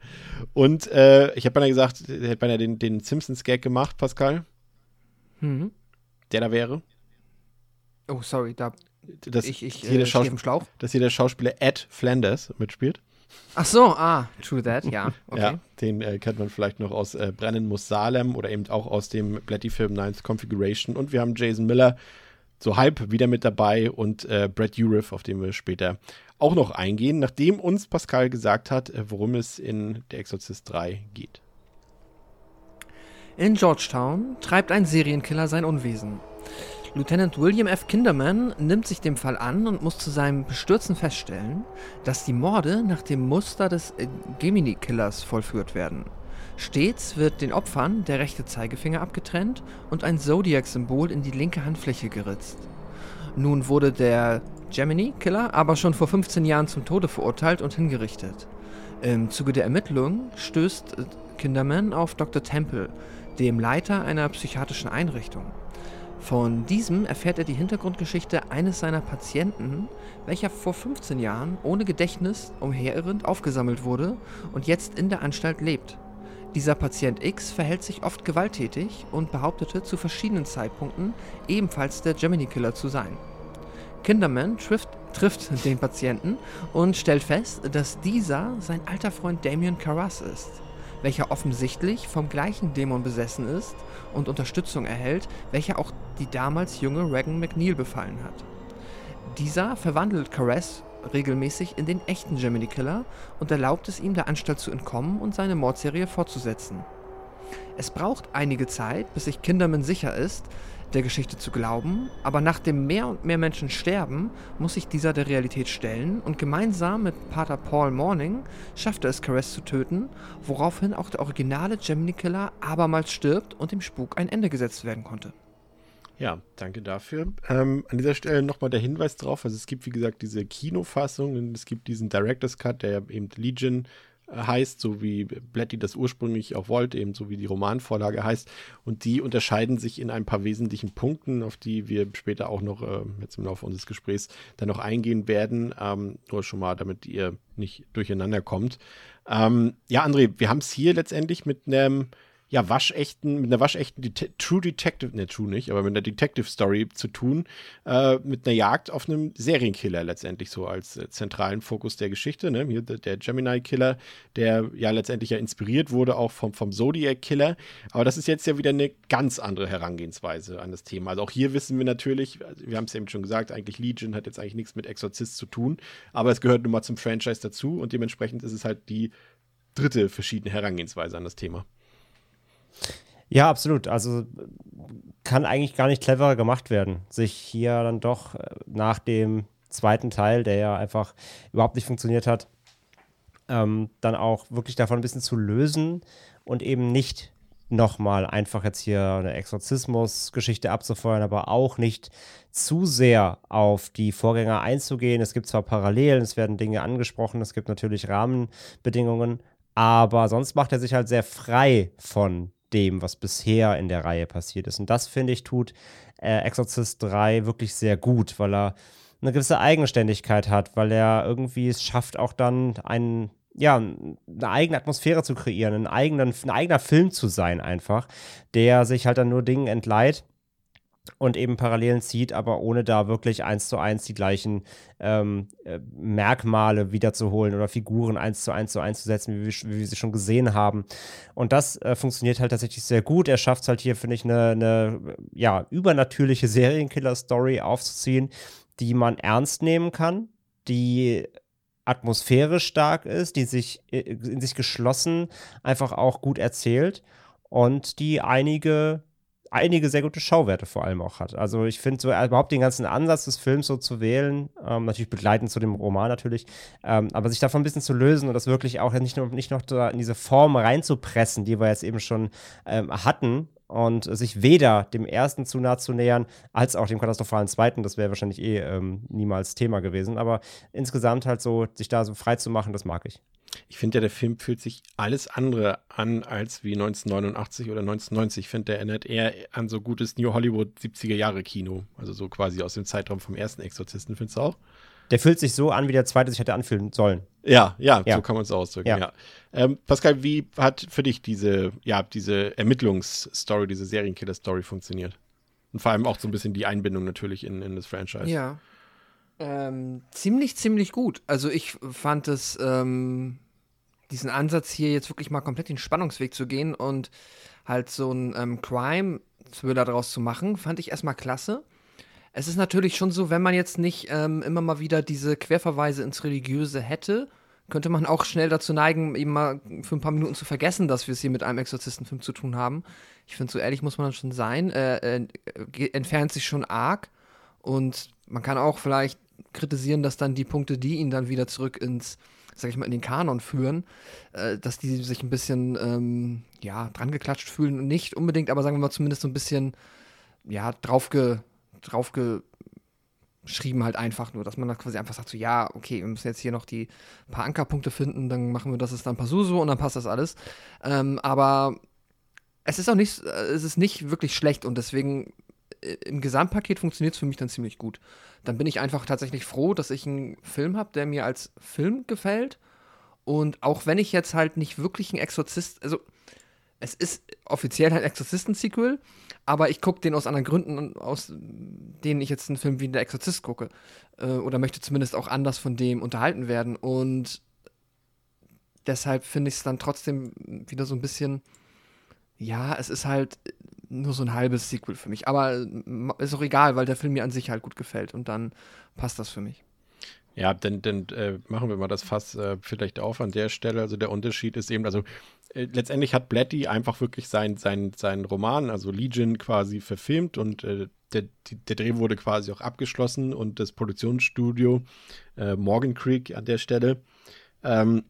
Speaker 1: Und äh, ich habe beinahe gesagt, er hätte beinahe den, den Simpsons-Gag gemacht, Pascal.
Speaker 2: Mhm.
Speaker 1: Der da wäre.
Speaker 2: Oh, sorry, da
Speaker 1: Dass,
Speaker 2: ich, ich
Speaker 1: hier der
Speaker 2: äh,
Speaker 1: Schaus-
Speaker 2: im Schlauch.
Speaker 1: dass hier der Schauspieler Ed Flanders mitspielt.
Speaker 2: Ach so, ah, true that, ja, okay.
Speaker 1: Ja, den äh, kennt man vielleicht noch aus äh, Brennen muss Salem oder eben auch aus dem Blatty-Film Ninth Configuration. Und wir haben Jason Miller so halb wieder mit dabei und äh, Brad Dourif, auf den wir später auch noch eingehen, nachdem uns Pascal gesagt hat, äh, worum es in Der Exorzist 3 geht.
Speaker 2: In Georgetown treibt ein Serienkiller sein Unwesen. Lieutenant William F. Kinderman nimmt sich dem Fall an und muss zu seinem Bestürzen feststellen, dass die Morde nach dem Muster des äh, Gemini-Killers vollführt werden. Stets wird den Opfern der rechte Zeigefinger abgetrennt und ein Zodiac-Symbol in die linke Handfläche geritzt. Nun wurde der Gemini-Killer aber schon vor 15 Jahren zum Tode verurteilt und hingerichtet. Im Zuge der Ermittlungen stößt äh, Kinderman auf Dr. Temple, dem Leiter einer psychiatrischen Einrichtung. Von diesem erfährt er die Hintergrundgeschichte eines seiner Patienten, welcher vor 15 Jahren ohne Gedächtnis umherirrend aufgesammelt wurde und jetzt in der Anstalt lebt. Dieser Patient X verhält sich oft gewalttätig und behauptete zu verschiedenen Zeitpunkten ebenfalls der Gemini Killer zu sein. Kinderman trifft, trifft den Patienten und stellt fest, dass dieser sein alter Freund Damien Carras ist, welcher offensichtlich vom gleichen Dämon besessen ist und Unterstützung erhält, welcher auch die damals junge Regan McNeil befallen hat. Dieser verwandelt Carras regelmäßig in den echten Gemini Killer und erlaubt es ihm, der Anstalt zu entkommen und seine Mordserie fortzusetzen. Es braucht einige Zeit, bis sich Kinderman sicher ist, der Geschichte zu glauben, aber nachdem mehr und mehr Menschen sterben, muss sich dieser der Realität stellen und gemeinsam mit Pater Paul Morning schafft er es, Caress zu töten, woraufhin auch der originale Gemini Killer abermals stirbt und dem Spuk ein Ende gesetzt werden konnte.
Speaker 1: Ja, danke dafür. Ähm, an dieser Stelle nochmal der Hinweis drauf, also es gibt wie gesagt diese Kinofassung und es gibt diesen Director's Cut, der eben Legion äh, heißt, so wie Blatty das ursprünglich auch wollte, eben so wie die Romanvorlage heißt. Und die unterscheiden sich in ein paar wesentlichen Punkten, auf die wir später auch noch äh, jetzt im Laufe unseres Gesprächs dann noch eingehen werden. Ähm, nur schon mal, damit ihr nicht durcheinander kommt. Ähm, ja, André, wir haben es hier letztendlich mit einem ja, waschechten, mit einer waschechten Det True Detective, ne, True nicht, aber mit einer Detective Story zu tun, äh, mit einer Jagd auf einem Serienkiller letztendlich so als äh, zentralen Fokus der Geschichte, ne? Hier der, der Gemini-Killer, der ja letztendlich ja inspiriert wurde auch vom, vom Zodiac-Killer, aber das ist jetzt ja wieder eine ganz andere Herangehensweise an das Thema. Also auch hier wissen wir natürlich, also wir haben es eben schon gesagt, eigentlich Legion hat jetzt eigentlich nichts mit Exorzist zu tun, aber es gehört nun mal zum Franchise dazu und dementsprechend ist es halt die dritte verschiedene Herangehensweise an das Thema.
Speaker 3: Ja, absolut. Also kann eigentlich gar nicht cleverer gemacht werden, sich hier dann doch äh, nach dem zweiten Teil, der ja einfach überhaupt nicht funktioniert hat, ähm, dann auch wirklich davon ein bisschen zu lösen und eben nicht nochmal einfach jetzt hier eine Exorzismus-Geschichte abzufeuern, aber auch nicht zu sehr auf die Vorgänger einzugehen. Es gibt zwar Parallelen, es werden Dinge angesprochen, es gibt natürlich Rahmenbedingungen, aber sonst macht er sich halt sehr frei von dem, was bisher in der Reihe passiert ist. Und das, finde ich, tut äh, Exorcist 3 wirklich sehr gut, weil er eine gewisse Eigenständigkeit hat, weil er irgendwie es schafft, auch dann einen, ja, eine eigene Atmosphäre zu kreieren, einen eigenen, ein eigener Film zu sein, einfach, der sich halt dann nur Dingen entleiht und eben Parallelen zieht, aber ohne da wirklich eins zu eins die gleichen ähm, äh, Merkmale wiederzuholen oder Figuren eins zu eins so einzusetzen, wie wir, wie wir sie schon gesehen haben. Und das äh, funktioniert halt tatsächlich sehr gut. Er schafft es halt hier, finde ich, eine, eine ja, übernatürliche Serienkiller-Story aufzuziehen, die man ernst nehmen kann, die atmosphärisch stark ist, die sich äh, in sich geschlossen einfach auch gut erzählt und die einige einige sehr gute Schauwerte vor allem auch hat. Also ich finde so äh, überhaupt den ganzen Ansatz des Films so zu wählen, ähm, natürlich begleitend zu dem Roman natürlich, ähm, aber sich davon ein bisschen zu lösen und das wirklich auch nicht, nur, nicht noch in diese Form reinzupressen, die wir jetzt eben schon ähm, hatten, und sich weder dem ersten zu nah zu nähern, als auch dem katastrophalen zweiten. Das wäre wahrscheinlich eh ähm, niemals Thema gewesen. Aber insgesamt halt so, sich da so frei zu machen, das mag ich.
Speaker 1: Ich finde ja, der Film fühlt sich alles andere an als wie 1989 oder 1990. Ich finde, der erinnert eher an so gutes New Hollywood 70er Jahre Kino. Also so quasi aus dem Zeitraum vom ersten Exorzisten, findest du auch?
Speaker 3: Der fühlt sich so an, wie der zweite sich hätte anfühlen sollen.
Speaker 1: Ja, ja, ja. so kann man es ausdrücken, ja. ja. Ähm, Pascal, wie hat für dich diese, ja, diese Ermittlungsstory, diese Serienkiller-Story funktioniert? Und vor allem auch so ein bisschen die Einbindung natürlich in, in das Franchise.
Speaker 2: Ja. Ähm, ziemlich, ziemlich gut. Also ich fand es, ähm, diesen Ansatz hier jetzt wirklich mal komplett den Spannungsweg zu gehen und halt so ein ähm, Crime-Thriller daraus zu machen, fand ich erstmal klasse. Es ist natürlich schon so, wenn man jetzt nicht ähm, immer mal wieder diese Querverweise ins Religiöse hätte, könnte man auch schnell dazu neigen, eben mal für ein paar Minuten zu vergessen, dass wir es hier mit einem Exorzistenfilm zu tun haben. Ich finde, so ehrlich muss man dann schon sein. Äh, äh, entfernt sich schon arg. Und man kann auch vielleicht kritisieren, dass dann die Punkte, die ihn dann wieder zurück ins, sag ich mal, in den Kanon führen, äh, dass die sich ein bisschen, ähm, ja, dran geklatscht fühlen. Nicht unbedingt, aber sagen wir mal zumindest so ein bisschen, ja, draufge, draufgeschrieben halt einfach nur, dass man dann quasi einfach sagt, so, ja, okay, wir müssen jetzt hier noch die paar Ankerpunkte finden, dann machen wir das ist dann Pasuso und dann passt das alles. Ähm, aber es ist auch nicht, es ist nicht wirklich schlecht und deswegen äh, im Gesamtpaket funktioniert es für mich dann ziemlich gut. Dann bin ich einfach tatsächlich froh, dass ich einen Film habe, der mir als Film gefällt. Und auch wenn ich jetzt halt nicht wirklich ein Exorzist, also es ist offiziell ein Exorzisten-Sequel, aber ich gucke den aus anderen Gründen, aus denen ich jetzt einen Film wie Der Exorzist gucke. Äh, oder möchte zumindest auch anders von dem unterhalten werden. Und deshalb finde ich es dann trotzdem wieder so ein bisschen, ja, es ist halt nur so ein halbes Sequel für mich. Aber äh, ist auch egal, weil der Film mir an sich halt gut gefällt und dann passt das für mich.
Speaker 1: Ja, dann, dann äh, machen wir mal das Fass äh, vielleicht auf an der Stelle. Also der Unterschied ist eben, also äh, letztendlich hat Blatty einfach wirklich seinen sein, sein Roman, also Legion, quasi verfilmt und äh, der, der Dreh wurde quasi auch abgeschlossen und das Produktionsstudio äh, Morgan Creek an der Stelle ähm,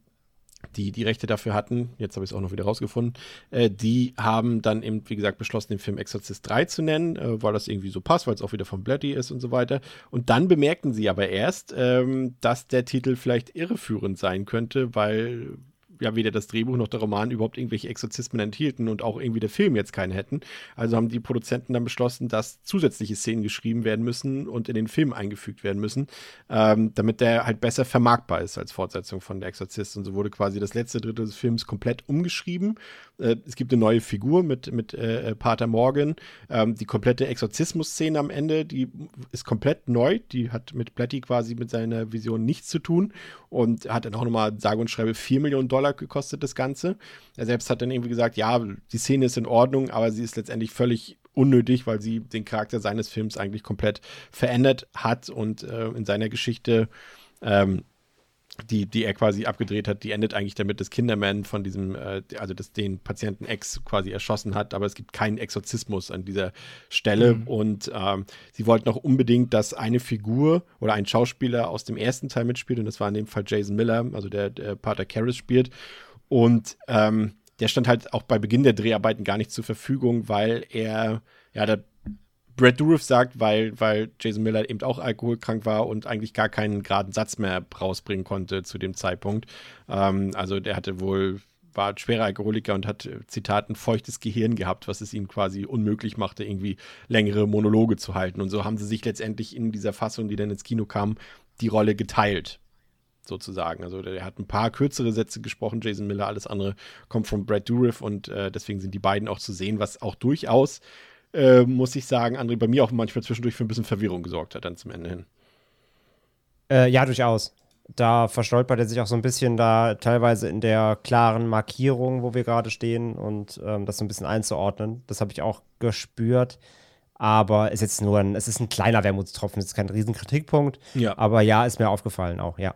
Speaker 1: die die Rechte dafür hatten, jetzt habe ich es auch noch wieder rausgefunden, äh, die haben dann eben, wie gesagt, beschlossen, den Film Exorcist 3 zu nennen, äh, weil das irgendwie so passt, weil es auch wieder von Bloody ist und so weiter. Und dann bemerkten sie aber erst, ähm, dass der Titel vielleicht irreführend sein könnte, weil ja weder das Drehbuch noch der Roman überhaupt irgendwelche Exorzismen enthielten und auch irgendwie der Film jetzt keine hätten. Also haben die Produzenten dann beschlossen, dass zusätzliche Szenen geschrieben werden müssen und in den Film eingefügt werden müssen, ähm, damit der halt besser vermarktbar ist als Fortsetzung von Der Exorzist. Und so wurde quasi das letzte Drittel des Films komplett umgeschrieben. Äh, es gibt eine neue Figur mit, mit äh, Pater Morgan. Ähm, die komplette Exorzismus-Szene am Ende, die ist komplett neu. Die hat mit Blatty quasi mit seiner Vision nichts zu tun und hat dann auch nochmal sage und schreibe 4 Millionen Dollar Dollar gekostet, das Ganze. Er selbst hat dann irgendwie gesagt, ja, die Szene ist in Ordnung, aber sie ist letztendlich völlig unnötig, weil sie den Charakter seines Films eigentlich komplett verändert hat und äh, in seiner Geschichte ähm, die, die er quasi abgedreht hat, die endet eigentlich damit, dass Kinderman von diesem, äh, also dass den Patienten Ex quasi erschossen hat, aber es gibt keinen Exorzismus an dieser Stelle mhm. und ähm, sie wollten auch unbedingt, dass eine Figur oder ein Schauspieler aus dem ersten Teil mitspielt und das war in dem Fall Jason Miller, also der, der Pater Karras spielt und ähm, der stand halt auch bei Beginn der Dreharbeiten gar nicht zur Verfügung, weil er, ja, da Brad Dourif sagt, weil, weil Jason Miller eben auch alkoholkrank war und eigentlich gar keinen geraden Satz mehr rausbringen konnte zu dem Zeitpunkt. Ähm, also der hatte wohl, war schwerer Alkoholiker und hat, Zitat, ein feuchtes Gehirn gehabt, was es ihm quasi unmöglich machte, irgendwie längere Monologe zu halten. Und so haben sie sich letztendlich in dieser Fassung, die dann ins Kino kam, die Rolle geteilt sozusagen. Also der hat ein paar kürzere Sätze gesprochen, Jason Miller, alles andere kommt von Brad Dourif und äh, deswegen sind die beiden auch zu sehen, was auch durchaus äh, muss ich sagen, André, bei mir auch manchmal zwischendurch für ein bisschen Verwirrung gesorgt hat, dann zum Ende hin.
Speaker 3: Äh, ja, durchaus. Da verstolpert er sich auch so ein bisschen da teilweise in der klaren Markierung, wo wir gerade stehen und ähm, das so ein bisschen einzuordnen. Das habe ich auch gespürt. Aber ist jetzt nur ein, es ist ein kleiner Wermutstropfen, es ist kein Riesenkritikpunkt. Ja. Aber ja, ist mir aufgefallen auch, ja.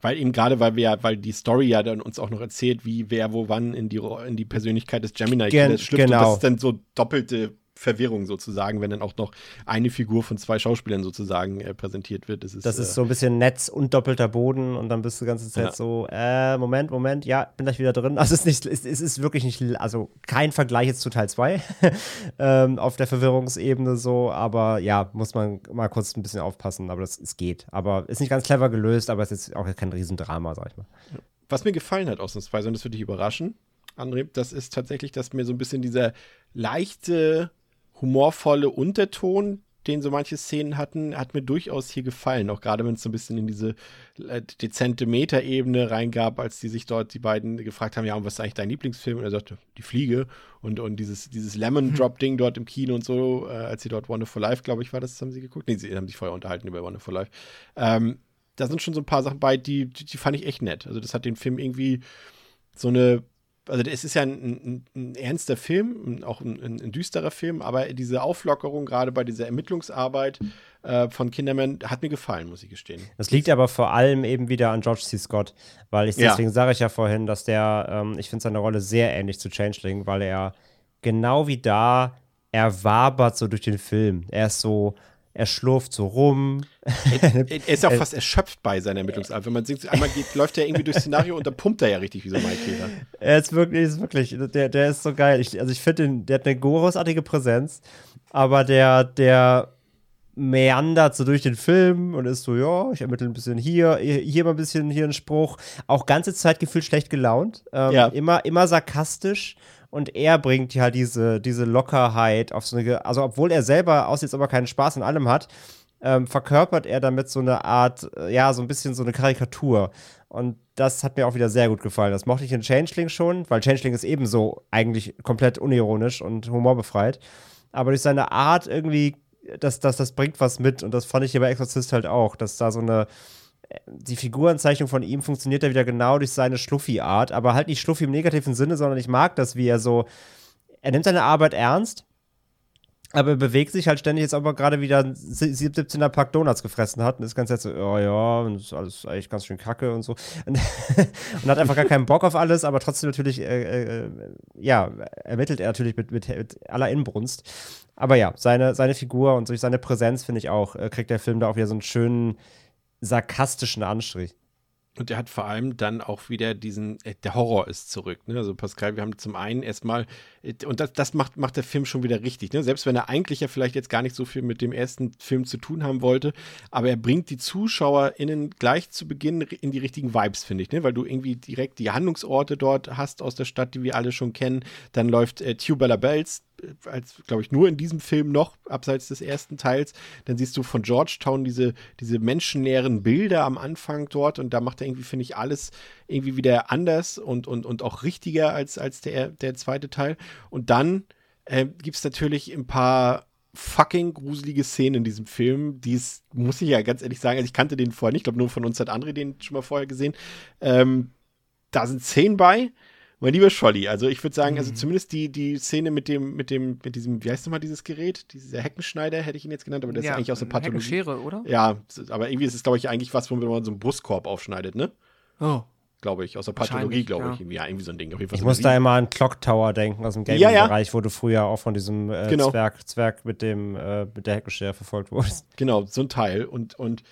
Speaker 1: Weil eben gerade, weil wir weil die Story ja dann uns auch noch erzählt, wie wer wo wann in die, in die Persönlichkeit des Gemini
Speaker 3: Gen
Speaker 1: schlüpft.
Speaker 3: Genau. Und
Speaker 1: das ist dann so doppelte Verwirrung sozusagen, wenn dann auch noch eine Figur von zwei Schauspielern sozusagen äh, präsentiert wird. Das ist,
Speaker 3: Das
Speaker 1: äh,
Speaker 3: ist so ein bisschen Netz und doppelter Boden und dann bist du die ganze Zeit
Speaker 1: Ja.
Speaker 3: so, äh, Moment, Moment, ja, bin gleich wieder drin. Also es ist nicht, es, es ist wirklich nicht, also kein Vergleich jetzt zu Teil 2 ähm, auf der Verwirrungsebene so, aber ja, muss man mal kurz ein bisschen aufpassen, aber das, es geht. Aber ist nicht ganz clever gelöst, aber es ist auch kein Riesendrama, sag ich mal.
Speaker 1: Was mir gefallen hat ausnahmsweise, und das würde dich überraschen, André, das ist tatsächlich, dass mir so ein bisschen dieser leichte, humorvolle Unterton, den so manche Szenen hatten, hat mir durchaus hier gefallen. Auch gerade wenn es so ein bisschen in diese äh, dezente Metaebene reingab, als die sich dort die beiden gefragt haben, ja, und was ist eigentlich dein Lieblingsfilm? Und er sagte, die Fliege. Und, und dieses, dieses Lemon Drop-Ding dort im Kino und so, äh, als sie dort Wonderful Life, glaube ich, war das, haben sie geguckt? Nee, sie haben sich vorher unterhalten über Wonderful Life. Ähm, da sind schon so ein paar Sachen bei, die, die, die fand ich echt nett. Also das hat den Film irgendwie so eine, also es ist ja ein, ein, ein ernster Film, auch ein, ein, ein düsterer Film, aber diese Auflockerung gerade bei dieser Ermittlungsarbeit äh, von Kinderman hat mir gefallen, muss ich gestehen.
Speaker 3: Das liegt aber vor allem eben wieder an George C. Scott, weil ich,
Speaker 1: Ja.
Speaker 3: deswegen sage ich ja vorhin, dass der, ähm, ich finde seine Rolle sehr ähnlich zu Changeling, weil er genau wie da, er wabert so durch den Film. Er ist so, er schlurft so rum.
Speaker 1: Er, er ist ja auch fast erschöpft bei seiner Ermittlungsarbeit. Wenn man singt, einmal geht, läuft er irgendwie durchs Szenario und dann pumpt er ja richtig wie so ein Maikäfer.
Speaker 3: Er ist wirklich, ist wirklich, der, der ist so geil. Ich, also ich finde, der hat eine großartige Präsenz, aber der, der meandert so durch den Film und ist so, ja, ich ermittle ein bisschen hier, hier hier mal ein bisschen, hier ein Spruch. Auch ganze Zeit gefühlt schlecht gelaunt. Ähm,
Speaker 1: Ja.
Speaker 3: immer, immer sarkastisch. Und er bringt halt diese, diese Lockerheit auf so eine, also obwohl er selber aussieht, als ob er keinen Spaß an allem hat, ähm, verkörpert er damit so eine Art, äh, ja, so ein bisschen so eine Karikatur. Und das hat mir auch wieder sehr gut gefallen. Das mochte ich in Changeling schon, weil Changeling ist ebenso eigentlich komplett unironisch und humorbefreit. Aber durch seine Art irgendwie, das, das, das bringt was mit. Und das fand ich hier bei Exorzist halt auch, dass da so eine, die Figurenzeichnung von ihm funktioniert ja wieder genau durch seine Schluffi-Art, aber halt nicht Schluffi im negativen Sinne, sondern ich mag das, wie er so, er nimmt seine Arbeit ernst, aber er bewegt sich halt ständig, jetzt aber gerade wieder ein sie- 17er Pack Donuts gefressen hat und ist ganz jetzt so, oh ja, das ist alles eigentlich ganz schön kacke und so. Und, und hat einfach gar keinen Bock auf alles, aber trotzdem natürlich, äh, äh, ja, ermittelt er natürlich mit, mit, mit aller Inbrunst. Aber ja, seine, seine Figur und durch seine Präsenz, finde ich auch, äh, kriegt der Film da auch wieder so einen schönen sarkastischen Anstrich.
Speaker 1: Und er hat vor allem dann auch wieder diesen, äh, der Horror ist zurück. Ne? Also Pascal, wir haben zum einen erstmal, und das, das macht, macht der Film schon wieder richtig. Ne? Selbst wenn er eigentlich ja vielleicht jetzt gar nicht so viel mit dem ersten Film zu tun haben wollte, aber er bringt die ZuschauerInnen gleich zu Beginn in die richtigen Vibes, finde ich. Ne? Weil du irgendwie direkt die Handlungsorte dort hast aus der Stadt, die wir alle schon kennen. Dann läuft äh, Tubular Bells, äh, als, glaube ich, nur in diesem Film noch, abseits des ersten Teils. Dann siehst du von Georgetown diese, diese menschenleeren Bilder am Anfang dort und da macht er irgendwie, finde ich, alles irgendwie wieder anders und, und, und auch richtiger als, als der, der zweite Teil. Und dann äh, gibt es natürlich ein paar fucking gruselige Szenen in diesem Film, die muss ich ja ganz ehrlich sagen, also ich kannte den vorher nicht, ich glaube nur von uns hat André den schon mal vorher gesehen. Ähm, da sind Szenen bei, mein lieber Scholli, also ich würde sagen, also zumindest die, die Szene mit dem, mit dem, mit diesem, wie heißt nochmal dieses Gerät? Dieser Heckenschneider hätte ich ihn jetzt genannt, aber der ist ja eigentlich aus der Pathologie.
Speaker 2: Heckenschere, oder?
Speaker 1: Ja, aber irgendwie ist es, glaube ich, eigentlich was, womit man so einen Brustkorb aufschneidet, ne?
Speaker 2: Oh.
Speaker 1: Glaube ich, aus der Pathologie, glaube
Speaker 2: ja.
Speaker 1: ich. Irgendwie, ja, irgendwie so ein Ding. Auf jeden Fall
Speaker 3: Ich
Speaker 1: so
Speaker 3: muss da immer an Clock Tower denken aus dem
Speaker 1: Ja, ja.
Speaker 3: Gaming-Bereich, wo du früher auch von diesem äh,
Speaker 1: Genau.
Speaker 3: Zwerg, Zwerg mit dem äh, mit der Heckenschere verfolgt wurdest.
Speaker 1: Genau, so ein Teil. Und, und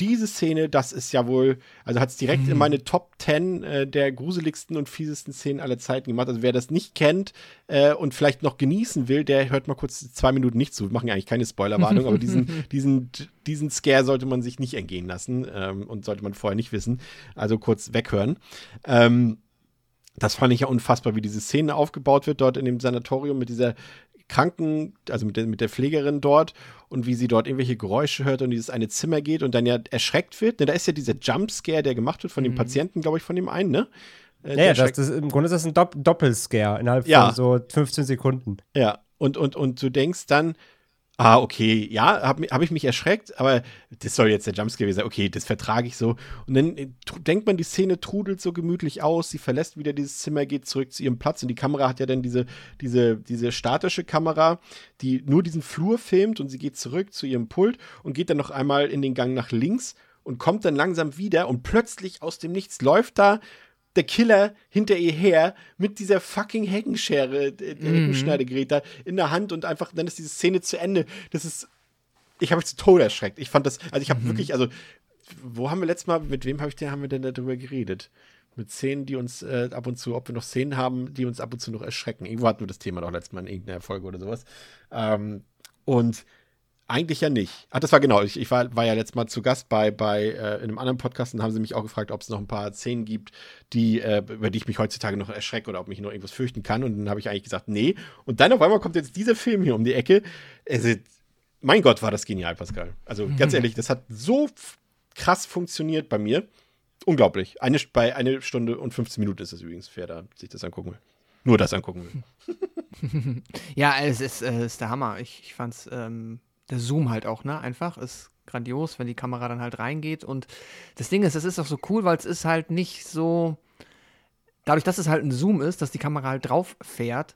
Speaker 1: diese Szene, das ist ja wohl, also hat es direkt in meine Top 10 äh, der gruseligsten und fiesesten Szenen aller Zeiten gemacht. Also wer das nicht kennt äh, und vielleicht noch genießen will, der hört mal kurz zwei Minuten nicht zu. Wir machen ja eigentlich keine Spoilerwarnung, aber diesen, diesen, diesen Scare sollte man sich nicht entgehen lassen ähm, und sollte man vorher nicht wissen. Also kurz weghören. Ähm, das fand ich ja unfassbar, wie diese Szene aufgebaut wird dort in dem Sanatorium mit dieser Kranken, also mit der, mit der Pflegerin dort und wie sie dort irgendwelche Geräusche hört und dieses eine Zimmer geht und dann ja erschreckt wird. Ne, da ist ja dieser Jumpscare, der gemacht wird von dem Patienten, glaube ich, von dem einen, ne? Äh,
Speaker 3: Ja, das, das, im Grunde ist das ein Dopp Doppelscare innerhalb
Speaker 1: Ja.
Speaker 3: von so 15 Sekunden.
Speaker 1: Ja, und, und, und du denkst dann, ah, okay, ja, habe hab ich mich erschreckt, aber das soll jetzt der Jumpscare sein. Okay, das vertrage ich so. Und dann äh, denkt man, die Szene trudelt so gemütlich aus, sie verlässt wieder dieses Zimmer, geht zurück zu ihrem Platz und die Kamera hat ja dann diese, diese, diese statische Kamera, die nur diesen Flur filmt und sie geht zurück zu ihrem Pult und geht dann noch einmal in den Gang nach links und kommt dann langsam wieder und plötzlich aus dem Nichts läuft da der Killer hinter ihr her mit dieser fucking Heckenschere, äh,
Speaker 2: Mhm.
Speaker 1: Heckenschneidegerät da in der Hand und einfach, dann ist diese Szene zu Ende. Das ist, ich habe mich zu Tode erschreckt. Ich fand das, also ich
Speaker 2: Mhm.
Speaker 1: habe wirklich, also, wo haben wir letztes Mal, mit wem habe ich denn, haben wir denn darüber geredet? Mit Szenen, die uns äh, ab und zu, ob wir noch Szenen haben, die uns ab und zu noch erschrecken. Irgendwo hatten wir das Thema doch letztes Mal in irgendeiner Folge oder sowas. Ähm, und eigentlich ja nicht. Ach, das war genau. Ich, ich war, war ja letztes Mal zu Gast bei, bei äh, in einem anderen Podcast und haben sie mich auch gefragt, ob es noch ein paar Szenen gibt, die, äh, über die ich mich heutzutage noch erschrecke oder ob mich noch irgendwas fürchten kann. Und dann habe ich eigentlich gesagt, nee. Und dann auf einmal kommt jetzt dieser Film hier um die Ecke. Also, mein Gott, war das genial, Pascal. Also ganz ehrlich, das hat so krass funktioniert bei mir. Unglaublich. Eine, bei eine Stunde und 15 Minuten ist es übrigens, wer da sich das angucken will. Nur das angucken will.
Speaker 2: Ja, es ist, äh, ist der Hammer. Ich, ich fand's, ähm, der Zoom halt auch, ne? Einfach ist grandios, wenn die Kamera dann halt reingeht. Und das Ding ist, es ist auch so cool, weil es ist halt nicht so. Dadurch, dass es halt ein Zoom ist, dass die Kamera halt drauf fährt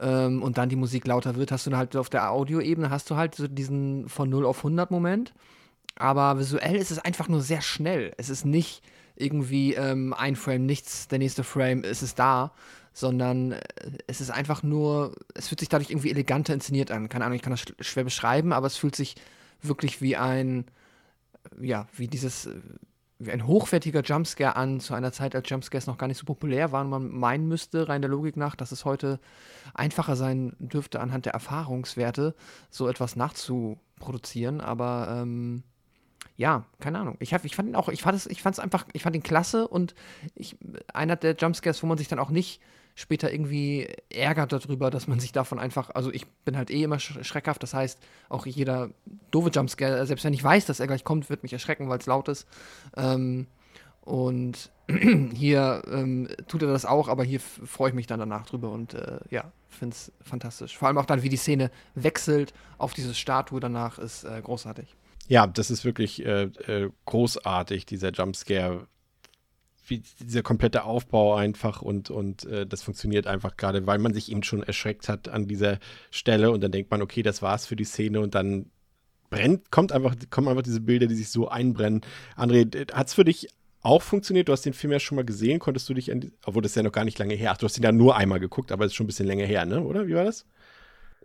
Speaker 2: ähm, und dann die Musik lauter wird, hast du halt auf der Audioebene hast du halt so diesen von 0 auf 100 Moment. Aber visuell ist es einfach nur sehr schnell. Es ist nicht irgendwie ähm, ein Frame, nichts, der nächste Frame, ist es da, sondern äh, es ist einfach nur, es fühlt sich dadurch irgendwie eleganter inszeniert an. Keine Ahnung, ich kann das sch- schwer beschreiben, aber es fühlt sich wirklich wie ein, ja, wie dieses, äh, wie ein hochwertiger Jumpscare an, zu einer Zeit, als Jumpscares noch gar nicht so populär waren. Man meinen müsste, rein der Logik nach, dass es heute einfacher sein dürfte, anhand der Erfahrungswerte so etwas nachzuproduzieren, aber ähm, ja, keine Ahnung. Ich, hab, ich fand ihn auch, ich fand es, ich fand es einfach, ich fand ihn klasse und ich, einer der Jumpscares, wo man sich dann auch nicht später irgendwie ärgert darüber, dass man sich davon einfach, also ich bin halt eh immer sch schreckhaft, das heißt, auch jeder doofe Jumpscare, selbst wenn ich weiß, dass er gleich kommt, wird mich erschrecken, weil es laut ist. Ähm, und hier ähm, tut er das auch, aber hier freue ich mich dann danach drüber und äh, ja, finde es fantastisch. Vor allem auch dann, wie die Szene wechselt auf diese Statue danach, ist äh, großartig.
Speaker 1: Ja, das ist wirklich äh, äh, großartig, dieser Jumpscare. Wie dieser komplette Aufbau einfach und, und äh, das funktioniert einfach gerade, weil man sich eben schon erschreckt hat an dieser Stelle und dann denkt man, okay, das war's für die Szene und dann brennt, kommt einfach, kommen einfach diese Bilder, die sich so einbrennen. André, hat es für dich auch funktioniert? Du hast den Film ja schon mal gesehen, konntest du dich an die, obwohl das ist ja noch gar nicht lange her. Ach, du hast ihn ja nur einmal geguckt, aber es ist schon ein bisschen länger her, ne? Oder? Wie war das?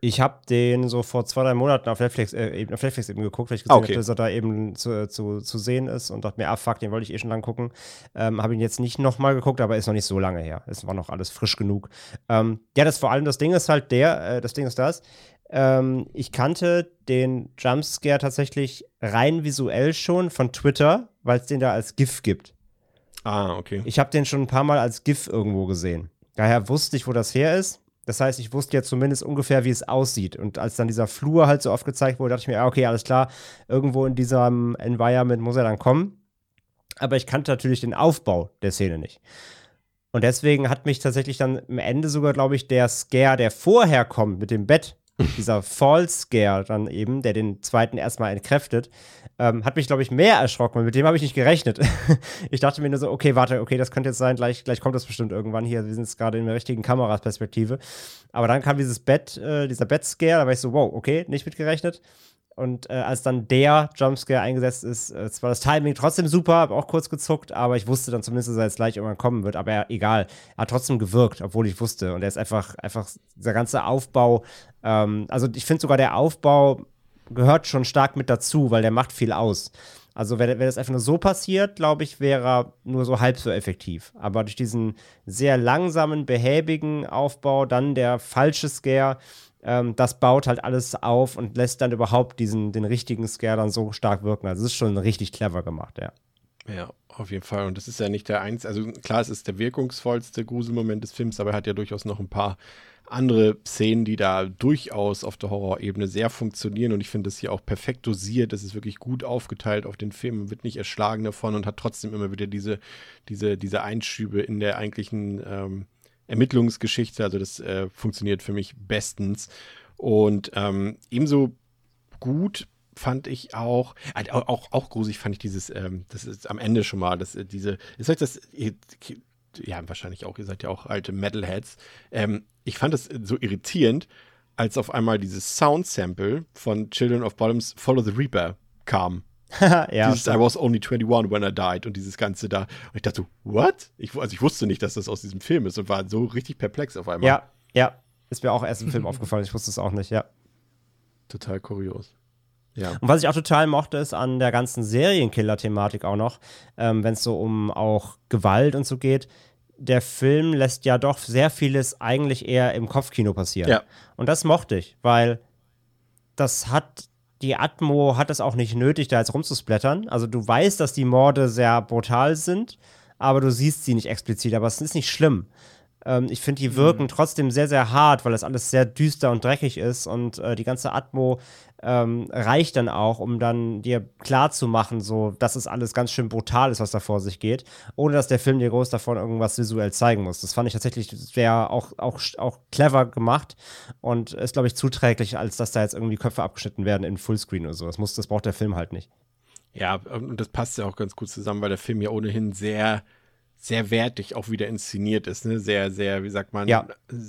Speaker 3: Ich habe den so vor zwei, drei Monaten auf Netflix, äh, eben, auf Netflix eben geguckt, weil ich gesehen
Speaker 1: Okay.
Speaker 3: habe, dass er da eben zu, zu, zu sehen ist und dachte mir, ah fuck, den wollte ich eh schon lang gucken. Ähm, habe ihn jetzt nicht nochmal geguckt, aber ist noch nicht so lange her. Es war noch alles frisch genug. Ähm, ja, das vor allem, das Ding ist halt der, äh, das Ding ist das, ähm, ich kannte den Jumpscare tatsächlich rein visuell schon von Twitter, weil es den da als GIF gibt.
Speaker 1: Ah, okay.
Speaker 3: Ich habe den schon ein paar Mal als GIF irgendwo gesehen. Daher wusste ich, wo das her ist. Das heißt, ich wusste ja zumindest ungefähr, wie es aussieht. Und als dann dieser Flur halt so oft gezeigt wurde, dachte ich mir, okay, alles klar, irgendwo in diesem Environment muss er dann kommen. Aber ich kannte natürlich den Aufbau der Szene nicht. Und deswegen hat mich tatsächlich dann am Ende sogar, glaube ich, der Scare, der vorher kommt mit dem Bett, dieser Fall-Scare dann eben, der den zweiten erstmal entkräftet, ähm, hat mich, glaube ich, mehr erschrocken, weil mit dem habe ich nicht gerechnet. ich dachte mir nur so, okay, warte, okay, das könnte jetzt sein, gleich, gleich kommt das bestimmt irgendwann hier. Wir sind jetzt gerade in der richtigen Kameraperspektive. Aber dann kam dieses Bett, äh, dieser Bett-Scare, da war ich so, wow, okay, nicht mitgerechnet. Und äh, als dann der Jumpscare eingesetzt ist, äh, es war das Timing trotzdem super, habe auch kurz gezuckt, aber ich wusste dann zumindest, dass er jetzt gleich irgendwann kommen wird. Aber er, egal, er hat trotzdem gewirkt, obwohl ich wusste. Und er ist einfach, einfach dieser ganze Aufbau, ähm, also ich finde sogar der Aufbau gehört schon stark mit dazu, weil der macht viel aus. Also wenn, wenn das einfach nur so passiert, glaube ich, wäre er nur so halb so effektiv. Aber durch diesen sehr langsamen, behäbigen Aufbau, dann der falsche Scare, ähm, das baut halt alles auf und lässt dann überhaupt diesen, den richtigen Scare dann so stark wirken. Also es ist schon richtig clever gemacht, ja.
Speaker 1: Ja, auf jeden Fall. Und das ist ja nicht der einzige, also klar, es ist der wirkungsvollste Gruselmoment des Films, aber er hat ja durchaus noch ein paar andere Szenen, die da durchaus auf der Horrorebene sehr funktionieren. Und ich finde das hier auch perfekt dosiert. Das ist wirklich gut aufgeteilt auf den Film. Wird nicht erschlagen davon und hat trotzdem immer wieder diese, diese, diese Einschübe in der eigentlichen ähm, Ermittlungsgeschichte. Also das äh, funktioniert für mich bestens. Und ähm, ebenso gut fand ich auch, äh, auch, auch gruselig fand ich dieses, ähm, das ist am Ende schon mal, das, äh, diese, ist euch das, ja, wahrscheinlich auch, ihr seid ja auch alte Metalheads. Ähm, ich fand das so irritierend, als auf einmal dieses Sound-Sample von Children of Bottoms Follow the Reaper kam.
Speaker 3: ja.
Speaker 1: Dieses I was only 21 when I died und dieses Ganze da. Und ich dachte so, what? Ich, also ich wusste nicht, dass das aus diesem Film ist und war so richtig perplex auf einmal.
Speaker 3: Ja, ja. Ist mir auch erst im Film aufgefallen. Ich wusste es auch nicht, ja.
Speaker 1: Total kurios. Ja.
Speaker 3: Und was ich auch total mochte, ist an der ganzen Serienkiller-Thematik auch noch, ähm, wenn es so um auch Gewalt und so geht. Der Film lässt ja doch sehr vieles eigentlich eher im Kopfkino passieren.
Speaker 1: Ja.
Speaker 3: Und das mochte ich, weil das hat, die Atmo hat es auch nicht nötig, da jetzt rumzusplättern. Also du weißt, dass die Morde sehr brutal sind, aber du siehst sie nicht explizit. Aber es ist nicht schlimm. Ähm, ich finde, die wirken trotzdem sehr, sehr hart, weil das alles sehr düster und dreckig ist und äh, die ganze Atmo ähm, reicht dann auch, um dann dir klar zu machen, so, dass es alles ganz schön brutal ist, was da vor sich geht, ohne dass der Film dir groß davon irgendwas visuell zeigen muss. Das fand ich tatsächlich sehr auch, auch, auch clever gemacht und ist, glaube ich, zuträglich, als dass da jetzt irgendwie Köpfe abgeschnitten werden in Fullscreen oder so. Das, muss, das braucht der Film halt nicht.
Speaker 1: Ja, und das passt ja auch ganz gut zusammen, weil der Film ja ohnehin sehr, sehr wertig auch wieder inszeniert ist, ne? Sehr, sehr, wie sagt man,
Speaker 3: Ja.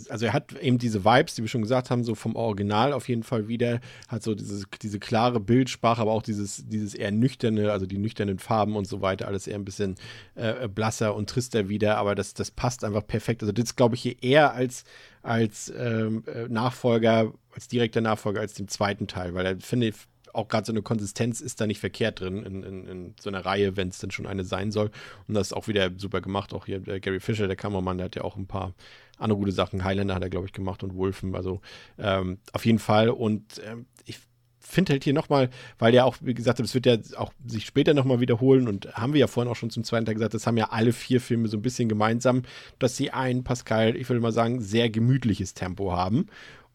Speaker 1: also er hat eben diese Vibes, die wir schon gesagt haben, so vom Original auf jeden Fall wieder, hat so dieses, diese klare Bildsprache, aber auch dieses, dieses eher nüchterne, also die nüchternen Farben und so weiter, alles eher ein bisschen äh, blasser und trister wieder, aber das, das passt einfach perfekt. Also das glaube ich hier eher als, als ähm, äh, Nachfolger, als direkter Nachfolger als dem zweiten Teil, weil er finde ich auch gerade so eine Konsistenz ist da nicht verkehrt drin in, in, in so einer Reihe, wenn es denn schon eine sein soll. Und das ist auch wieder super gemacht. Auch hier der Gary Fisher, der Kameramann, der hat ja auch ein paar andere gute Sachen. Highlander hat er, glaube ich, gemacht und Wolfen. Also ähm, auf jeden Fall. Und ähm, ich finde halt hier nochmal, weil ja auch, wie gesagt, es wird ja auch sich später nochmal wiederholen und haben wir ja vorhin auch schon zum zweiten Teil gesagt, das haben ja alle vier Filme so ein bisschen gemeinsam, dass sie ein, Pascal, ich würde mal sagen, sehr gemütliches Tempo haben.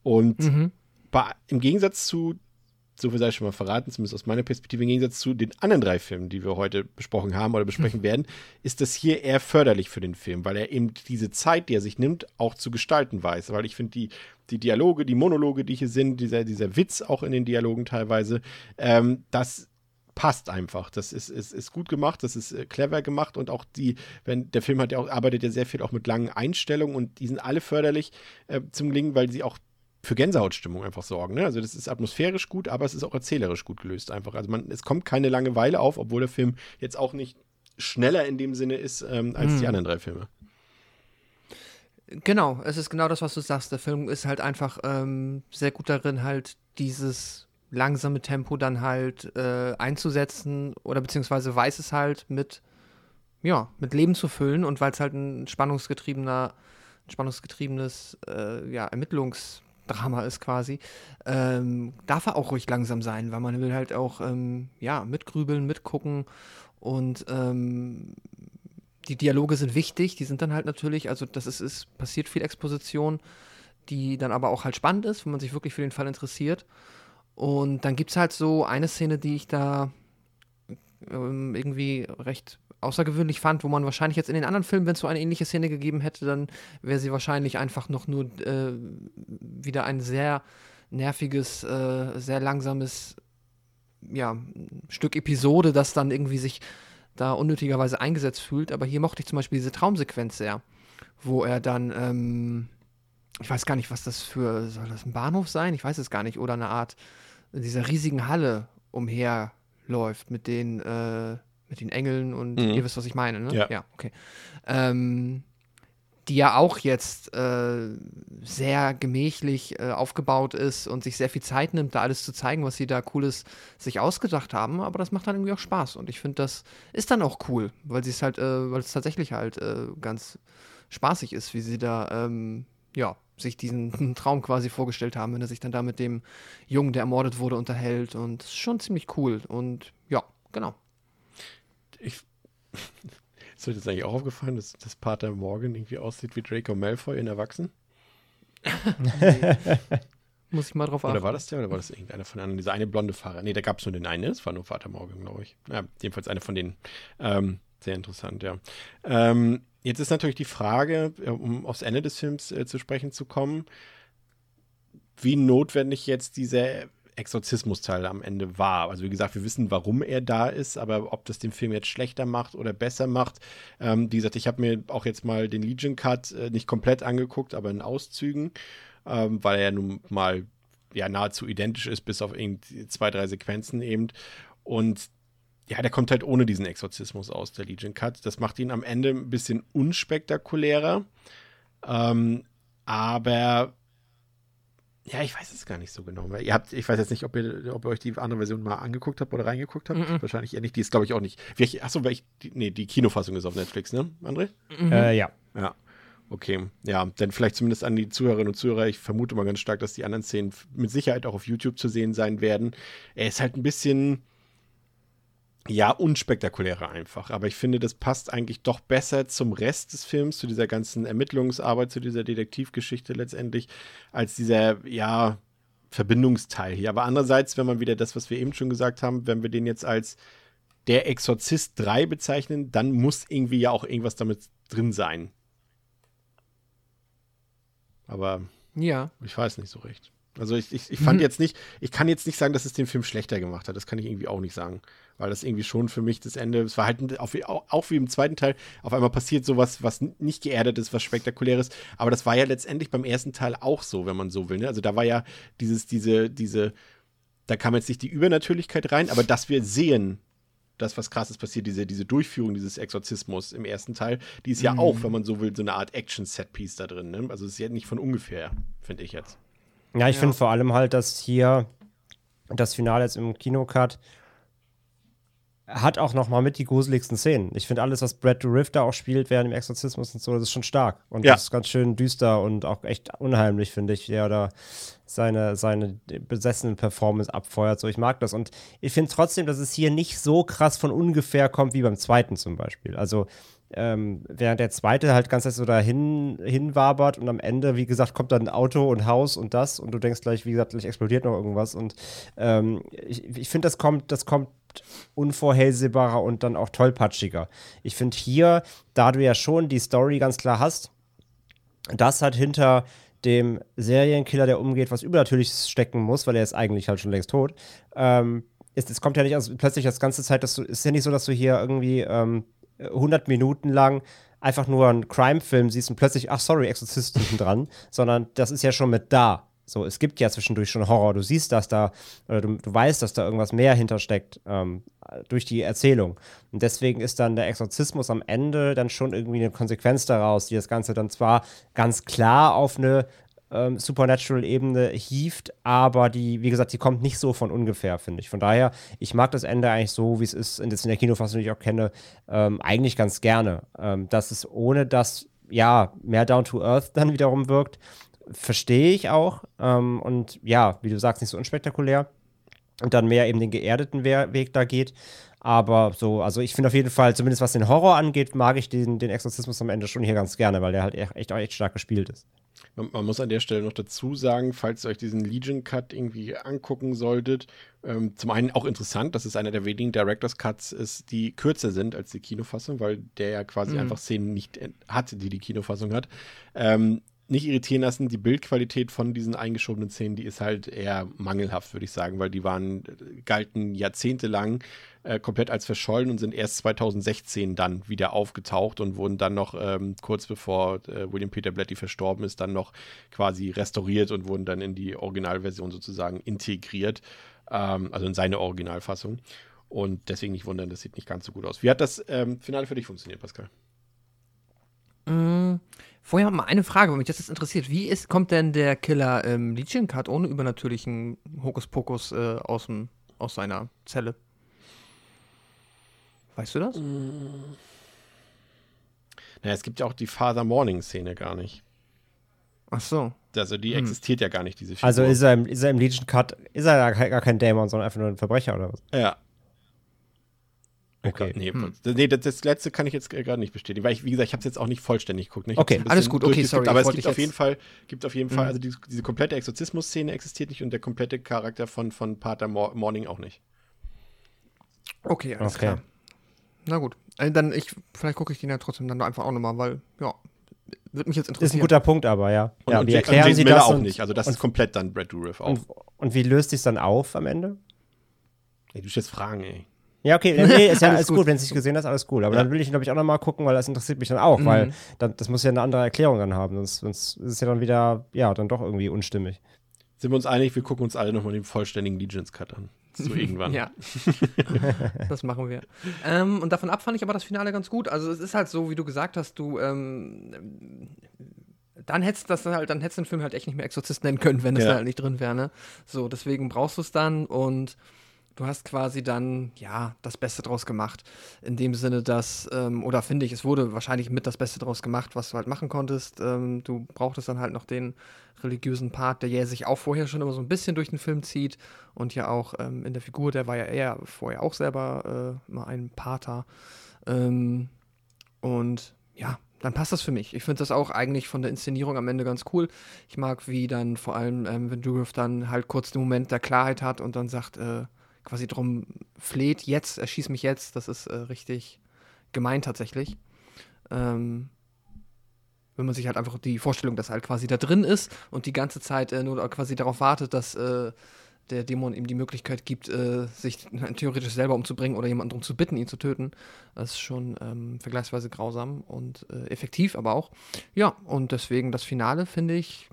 Speaker 1: Und
Speaker 2: Mhm.
Speaker 1: bei, im Gegensatz zu, so viel sei ich schon mal verraten, zumindest aus meiner Perspektive, im Gegensatz zu den anderen drei Filmen, die wir heute besprochen haben oder besprechen werden, ist das hier eher förderlich für den Film, weil er eben diese Zeit, die er sich nimmt, auch zu gestalten weiß. Weil ich finde, die, die Dialoge, die Monologe, die hier sind, dieser, dieser Witz auch in den Dialogen teilweise, ähm, das passt einfach. Das ist, ist, ist gut gemacht, das ist äh, clever gemacht und auch die, wenn der Film hat ja auch, arbeitet ja sehr viel auch mit langen Einstellungen und die sind alle förderlich äh, zum Gelingen, weil sie auch für Gänsehautstimmung einfach sorgen. Ne? Also das ist atmosphärisch gut, aber es ist auch erzählerisch gut gelöst einfach. Also man, es kommt keine Langeweile auf, obwohl der Film jetzt auch nicht schneller in dem Sinne ist ähm, als die anderen drei Filme.
Speaker 2: Genau, es ist genau das, was du sagst. Der Film ist halt einfach ähm, sehr gut darin, halt dieses langsame Tempo dann halt äh, einzusetzen oder beziehungsweise weiß es halt mit, ja, mit Leben zu füllen und weil es halt ein spannungsgetriebener, ein spannungsgetriebenes äh, ja, Ermittlungsdrama ist quasi, ähm, darf er auch ruhig langsam sein, weil man will halt auch ähm, ja, mitgrübeln, mitgucken und ähm, die Dialoge sind wichtig, die sind dann halt natürlich, also das ist, ist passiert viel Exposition, die dann aber auch halt spannend ist, wenn man sich wirklich für den Fall interessiert. Und dann gibt es halt so eine Szene, die ich da ähm, irgendwie recht außergewöhnlich fand, wo man wahrscheinlich jetzt in den anderen Filmen, wenn es so eine ähnliche Szene gegeben hätte, dann wäre sie wahrscheinlich einfach noch nur äh, wieder ein sehr nerviges, äh, sehr langsames ja, Stück Episode, das dann irgendwie sich da unnötigerweise eingesetzt fühlt. Aber hier mochte ich zum Beispiel diese Traumsequenz sehr, wo er dann, ähm, ich weiß gar nicht, was das für, soll das ein Bahnhof sein? Ich weiß es gar nicht. Oder eine Art dieser riesigen Halle umherläuft mit den, äh, mit den Engeln und
Speaker 1: Mhm.
Speaker 2: ihr wisst, was ich meine, ne?
Speaker 1: Ja.
Speaker 2: Ja, okay. Ähm, die ja auch jetzt äh, sehr gemächlich äh, aufgebaut ist und sich sehr viel Zeit nimmt, da alles zu zeigen, was sie da Cooles sich ausgedacht haben. Aber das macht dann irgendwie auch Spaß. Und ich finde, das ist dann auch cool, weil sie es halt, äh, weil es tatsächlich halt äh, ganz spaßig ist, wie sie da, ähm, ja, sich diesen Traum quasi vorgestellt haben, wenn er sich dann da mit dem Jungen, der ermordet wurde, unterhält. Und das ist schon ziemlich cool. Und ja, genau.
Speaker 1: Ich, ist euch das eigentlich auch aufgefallen, dass, dass Pater Morgan irgendwie aussieht wie Draco Malfoy in Erwachsenen?
Speaker 2: Muss ich mal drauf achten.
Speaker 1: Oder war das der oder war das irgendeiner von den anderen? Dieser eine blonde Fahrer. Nee, da gab es nur den einen, ne? das war nur Vater Morgan, glaube ich. Ja, jedenfalls einer von denen. Ähm, sehr interessant, ja. Ähm, jetzt ist natürlich die Frage, äh, um aufs Ende des Films äh, zu sprechen zu kommen, wie notwendig jetzt dieser Exorzismusteil am Ende war. Also wie gesagt, wir wissen, warum er da ist, aber ob das den Film jetzt schlechter macht oder besser macht. Ähm, wie gesagt, ich habe mir auch jetzt mal den Legion Cut äh, nicht komplett angeguckt, aber in Auszügen, ähm, weil er ja nun mal ja nahezu identisch ist, bis auf irgendwie zwei, drei Sequenzen eben. Und ja, der kommt halt ohne diesen Exorzismus aus, der Legion Cut. Das macht ihn am Ende ein bisschen unspektakulärer. Ähm, aber ja, ich weiß es gar nicht so genau. Weil ihr habt, ich weiß jetzt nicht, ob ihr, ob ihr euch die andere Version mal angeguckt habt oder reingeguckt habt.
Speaker 2: Mhm.
Speaker 1: Wahrscheinlich eher nicht. Die ist, glaube ich, auch nicht. Welche, achso, welche, die, nee, die Kinofassung ist auf Netflix, ne, André?
Speaker 2: Mhm.
Speaker 3: Äh, ja.
Speaker 1: Ja. Okay, ja, dann vielleicht zumindest an die Zuhörerinnen und Zuhörer. Ich vermute mal ganz stark, dass die anderen Szenen mit Sicherheit auch auf YouTube zu sehen sein werden. Er ist halt ein bisschen, ja, unspektakulärer einfach. Aber ich finde, das passt eigentlich doch besser zum Rest des Films, zu dieser ganzen Ermittlungsarbeit, zu dieser Detektivgeschichte letztendlich, als dieser, ja, Verbindungsteil hier. Aber andererseits, wenn man wieder das, was wir eben schon gesagt haben, wenn wir den jetzt als der Exorzist 3 bezeichnen, dann muss irgendwie ja auch irgendwas damit drin sein. Aber
Speaker 2: Ja.
Speaker 1: ich weiß nicht so recht. Also ich, ich, ich fand
Speaker 2: Mhm.
Speaker 1: jetzt nicht, ich kann jetzt nicht sagen, dass es den Film schlechter gemacht hat. Das kann ich irgendwie auch nicht sagen. Weil das irgendwie schon für mich das Ende, es war halt auf, auch, wie im zweiten Teil, auf einmal passiert sowas, was nicht geerdet ist, was spektakuläres. Aber das war ja letztendlich beim ersten Teil auch so, wenn man so will. Ne? Also da war ja dieses, diese, diese, da kam jetzt nicht die Übernatürlichkeit rein, aber dass wir sehen, das, was krasses passiert, diese, diese Durchführung dieses Exorzismus im ersten Teil, die ist ja
Speaker 2: Mhm.
Speaker 1: auch, wenn man so will, so eine Art Action-Set-Piece da drin. Ne? Also es ist ja nicht von ungefähr, finde ich jetzt.
Speaker 3: Ja, ich
Speaker 2: Ja.
Speaker 3: finde vor allem halt, dass hier das Finale jetzt im Kinocut hat auch noch mal mit die gruseligsten Szenen. Ich finde alles, was Brad Dourif da auch spielt während dem Exorzismus und so, das ist schon stark. Und
Speaker 1: Ja.
Speaker 3: das ist ganz schön düster und auch echt unheimlich, finde ich, der da seine, seine besessene Performance abfeuert. So, ich mag das. Und ich finde trotzdem, dass es hier nicht so krass von ungefähr kommt wie beim zweiten zum Beispiel. Also, ähm, während der zweite halt ganz so dahin hinwabert und am Ende, wie gesagt, kommt dann ein Auto und Haus und das und du denkst gleich, wie gesagt, gleich explodiert noch irgendwas. Und ähm, ich, ich finde, das kommt, das kommt unvorhersehbarer und dann auch tollpatschiger. Ich finde hier, da du ja schon die Story ganz klar hast, das hat hinter dem Serienkiller, der umgeht, was Übernatürliches stecken muss, weil er ist eigentlich halt schon längst tot. Ähm, ist, es kommt ja nicht aus, plötzlich das ganze Zeit, dass du, ist ja nicht so, dass du hier irgendwie ähm, 100 Minuten lang einfach nur einen Crime-Film siehst und plötzlich, ach sorry, Exorzist hinten dran, sondern das ist ja schon mit da. So, es gibt ja zwischendurch schon Horror. Du siehst das da, oder du, du weißt, dass da irgendwas mehr hintersteckt ähm, durch die Erzählung. Und deswegen ist dann der Exorzismus am Ende dann schon irgendwie eine Konsequenz daraus, die das Ganze dann zwar ganz klar auf eine ähm, Supernatural-Ebene hieft, aber die, wie gesagt, die kommt nicht so von ungefähr, finde ich. Von daher, ich mag das Ende eigentlich so, wie es ist, in, das in der Kinofassung, die ich auch kenne, ähm, eigentlich ganz gerne. Ähm, dass es ohne das, ja, mehr down to earth dann wiederum wirkt, verstehe ich auch. Ähm, und ja, wie du sagst, nicht so unspektakulär. Und dann mehr eben den geerdeten We Weg da geht. Aber so, also ich finde auf jeden Fall, zumindest was den Horror angeht, mag ich den, den Exorzismus am Ende schon hier ganz gerne, weil der halt echt, echt, echt stark gespielt ist.
Speaker 1: Man, man muss an der Stelle noch dazu sagen, falls ihr euch diesen Legion Cut irgendwie angucken solltet, ähm, zum einen auch interessant, dass es einer der wenigen Directors Cuts ist, die kürzer sind als die Kinofassung, weil der ja quasi
Speaker 2: Mhm.
Speaker 1: einfach Szenen nicht hat, die die Kinofassung hat. Ähm, nicht irritieren lassen, die Bildqualität von diesen eingeschobenen Szenen, die ist halt eher mangelhaft, würde ich sagen, weil die waren, galten jahrzehntelang äh, komplett als verschollen und sind erst 2016 dann wieder aufgetaucht und wurden dann noch ähm, kurz bevor äh, William Peter Blatty verstorben ist, dann noch quasi restauriert und wurden dann in die Originalversion sozusagen integriert, ähm, also in seine Originalfassung. Und deswegen nicht wundern, das sieht nicht ganz so gut aus. Wie hat das ähm, Finale für dich funktioniert, Pascal?
Speaker 2: Mm, Vorher mal eine Frage, weil mich das jetzt interessiert. Wie ist, kommt denn der Killer im Legion Cut ohne übernatürlichen Hokuspokus äh, aus, dem, aus seiner Zelle? Weißt du das?
Speaker 1: Naja, es gibt ja auch die Father Morning-Szene gar nicht.
Speaker 2: Ach so.
Speaker 1: Also die
Speaker 2: Hm.
Speaker 1: existiert ja gar nicht, diese Figur.
Speaker 3: Also ist er, im, ist er im Legion Cut, ist er gar kein Dämon, sondern einfach nur ein Verbrecher oder was?
Speaker 1: Ja.
Speaker 3: Okay.
Speaker 1: Nee,
Speaker 2: Hm.
Speaker 1: nee das, das letzte kann ich jetzt gerade nicht bestätigen, weil ich, wie gesagt, ich habe es jetzt auch nicht vollständig geguckt. Ne?
Speaker 3: Okay.
Speaker 2: Alles gut, okay, sorry,
Speaker 1: Aber es gibt auf jeden Fall, gibt auf jeden Fall,
Speaker 2: Mhm.
Speaker 1: also diese, diese komplette Exorzismus-Szene existiert nicht und der komplette Charakter von, von Pater Mor Morning auch nicht.
Speaker 2: Okay, alles
Speaker 3: Okay.
Speaker 2: klar. Na gut. Äh, dann ich, vielleicht gucke ich den ja trotzdem dann einfach auch nochmal, weil, ja, wird mich jetzt
Speaker 3: Ist ein
Speaker 2: interessieren.
Speaker 3: guter Punkt aber, ja.
Speaker 1: Und,
Speaker 3: ja,
Speaker 1: und
Speaker 3: wie erklären
Speaker 1: Jason
Speaker 3: Sie
Speaker 1: Miller
Speaker 3: das?
Speaker 1: auch
Speaker 3: und,
Speaker 1: nicht. Also das
Speaker 3: und,
Speaker 1: ist komplett dann Brad Dourif auch.
Speaker 3: und, und wie löst sich dann auf am Ende?
Speaker 1: Ey, du stellst Fragen, ey.
Speaker 3: Ja, okay, nee, ist ja
Speaker 2: Alles
Speaker 3: alles gut,
Speaker 2: gut.
Speaker 3: wenn es nicht gesehen hast, alles cool. Aber
Speaker 1: Ja.
Speaker 3: dann will ich, glaube ich, auch nochmal gucken, weil das interessiert mich dann auch, weil
Speaker 2: Mhm.
Speaker 3: dann, das muss ja eine andere Erklärung dann haben, sonst, sonst ist es ja dann wieder, ja, dann doch irgendwie unstimmig.
Speaker 1: Sind wir uns einig, wir gucken uns alle nochmal den vollständigen Legions Cut an. So irgendwann.
Speaker 2: ja. das machen wir. Ähm, und davon ab fand ich aber das Finale ganz gut. Also es ist halt so, wie du gesagt hast, du ähm, dann hättest das halt, dann hättest du den Film halt echt nicht mehr Exorzist nennen können, wenn das
Speaker 1: Ja.
Speaker 2: da halt nicht drin wäre. Ne? So, deswegen brauchst du es dann und du hast quasi dann, ja, das Beste draus gemacht. In dem Sinne, dass, ähm, oder finde ich, es wurde wahrscheinlich mit das Beste draus gemacht, was du halt machen konntest. Ähm, du brauchtest dann halt noch den religiösen Part, der ja sich auch vorher schon immer so ein bisschen durch den Film zieht und ja auch ähm, in der Figur, der war ja eher vorher auch selber äh, mal ein Pater. Ähm, und ja, dann passt das für mich. Ich finde das auch eigentlich von der Inszenierung am Ende ganz cool. Ich mag, wie dann vor allem, ähm, wenn Dourif dann halt kurz den Moment der Klarheit hat und dann sagt, äh, quasi drum fleht, jetzt, erschieß mich jetzt. Das ist äh, richtig gemein tatsächlich. Ähm, wenn man sich halt einfach die Vorstellung, dass er halt quasi da drin ist und die ganze Zeit äh, nur quasi darauf wartet, dass äh, der Dämon ihm die Möglichkeit gibt, äh, sich theoretisch selber umzubringen oder jemanden darum zu bitten, ihn zu töten. Das ist schon ähm, vergleichsweise grausam und äh, effektiv, aber auch. Ja, und deswegen das Finale finde ich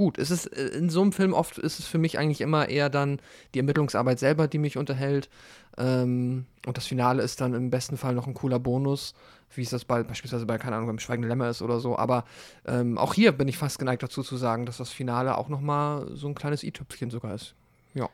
Speaker 2: gut. Es ist äh, in so einem Film oft ist es für mich eigentlich immer eher dann die Ermittlungsarbeit selber, die mich unterhält. Ähm, und das Finale ist dann im besten Fall noch ein cooler Bonus, wie es das bei, beispielsweise bei, keine Ahnung, beim Schweigende Lämmer ist oder so. Aber ähm, auch hier bin ich fast geneigt dazu zu sagen, dass das Finale auch noch mal so ein kleines i-Tüpfchen sogar ist.
Speaker 1: Äh,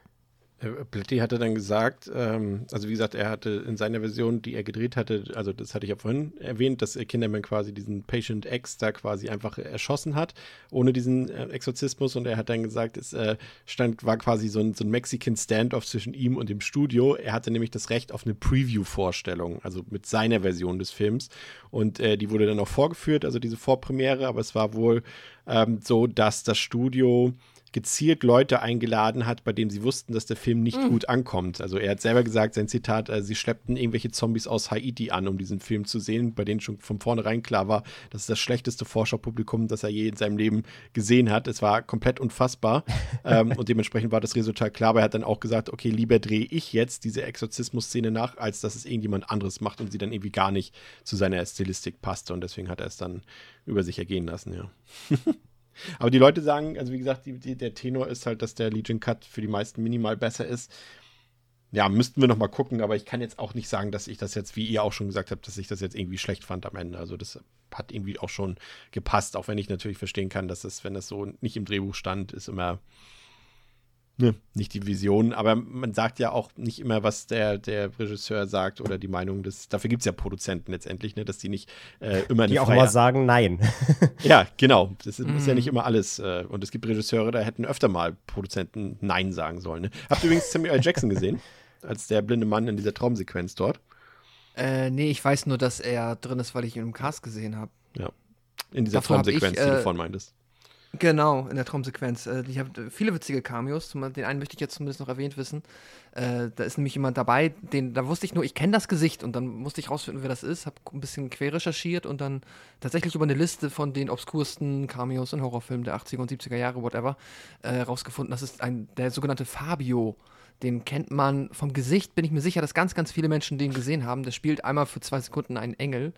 Speaker 1: Blatty hatte dann gesagt, ähm, also wie gesagt, er hatte in seiner Version, die er gedreht hatte, also das hatte ich ja vorhin erwähnt, dass äh, Kinderman quasi diesen Patient X da quasi einfach erschossen hat, ohne diesen äh, Exorzismus. Und er hat dann gesagt, es äh, stand, war quasi so ein, so ein Mexican Standoff zwischen ihm und dem Studio. Er hatte nämlich das Recht auf eine Preview-Vorstellung, also mit seiner Version des Films. Und äh, die wurde dann auch vorgeführt, also diese Vorpremiere, aber es war wohl ähm, so, dass das Studio gezielt Leute eingeladen hat, bei denen sie wussten, dass der Film nicht gut ankommt. Also er hat selber gesagt, sein Zitat, äh, sie schleppten irgendwelche Zombies aus Haiti an, um diesen Film zu sehen, bei denen schon von vornherein klar war, das ist das schlechteste Forscherpublikum, das er je in seinem Leben gesehen hat. Es war komplett unfassbar ähm, und dementsprechend war das Resultat klar, aber er hat dann auch gesagt, okay, lieber drehe ich jetzt diese Exorzismus-Szene nach, als dass es irgendjemand anderes macht und sie dann irgendwie gar nicht zu seiner Stilistik passte und deswegen hat er es dann über sich ergehen lassen, ja. Aber die Leute sagen, also wie gesagt, die, die, der Tenor ist halt, dass der Legion Cut für die meisten minimal besser ist. Ja, müssten wir noch mal gucken, aber ich kann jetzt auch nicht sagen, dass ich das jetzt, wie ihr auch schon gesagt habt, dass ich das jetzt irgendwie schlecht fand am Ende. Also das hat irgendwie auch schon gepasst, auch wenn ich natürlich verstehen kann, dass es, wenn das so nicht im Drehbuch stand, ist immer ne, nicht die Vision. Aber man sagt ja auch nicht immer, was der, der Regisseur sagt oder die Meinung des. Dafür gibt es ja Produzenten letztendlich, ne, dass die nicht äh, immer eine
Speaker 3: Die auch
Speaker 1: freie-
Speaker 3: mal sagen Nein.
Speaker 1: ja, genau. Das ist, ist ja nicht immer alles. Äh, und es gibt Regisseure, da hätten öfter mal Produzenten Nein sagen sollen. Ne? Habt ihr übrigens Samuel L. Jackson gesehen? Als der blinde Mann in dieser Traumsequenz dort.
Speaker 2: Äh, nee, ich weiß nur, dass er drin ist, weil ich ihn im Cast gesehen habe.
Speaker 1: In dieser
Speaker 2: Davor hab ich,
Speaker 1: Traumsequenz, die du
Speaker 2: äh,
Speaker 1: vorhin meintest.
Speaker 2: Genau, in der Traumsequenz. Äh, ich habe viele witzige Cameos. Den einen möchte ich jetzt zumindest noch erwähnt wissen. Äh, da ist nämlich jemand dabei, den, da wusste ich nur, ich kenne das Gesicht und dann musste ich rausfinden, wer das ist. Habe ein bisschen quer recherchiert und dann tatsächlich über eine Liste von den obskursten Cameos in Horrorfilmen der 80er und 70er Jahre, whatever, äh, rausgefunden. Das ist ein, der sogenannte Fabio. Den kennt man vom Gesicht, bin ich mir sicher, dass ganz, ganz viele Menschen den gesehen haben. Der spielt einmal für zwei Sekunden einen Engel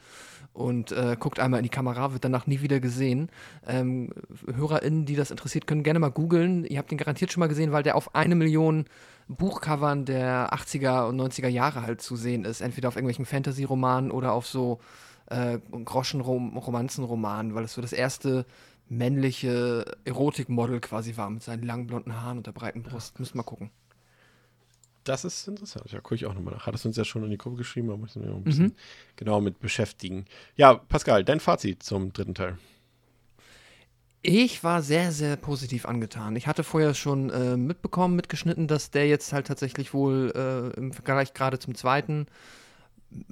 Speaker 2: und äh, guckt einmal in die Kamera, wird danach nie wieder gesehen. Ähm, HörerInnen, die das interessiert, können gerne mal googeln. Ihr habt den garantiert schon mal gesehen, weil der auf eine Million Buchcovern der 80er und 90er Jahre halt zu sehen ist. Entweder auf irgendwelchen Fantasy-Romanen oder auf so äh, Groschenromanzenromanen, weil es so das erste männliche Erotikmodel quasi war mit seinen langen blonden Haaren und der breiten Brust. Müsst mal gucken.
Speaker 1: Das ist interessant. Ja, gucke ich auch nochmal nach. Hat es uns ja schon in die Gruppe geschrieben, aber müssen wir ein bisschen genau mit beschäftigen. Ja, Pascal, dein Fazit zum dritten Teil.
Speaker 2: Ich war sehr, sehr positiv angetan. Ich hatte vorher schon äh, mitbekommen, mitgeschnitten, dass der jetzt halt tatsächlich wohl äh, im Vergleich gerade zum zweiten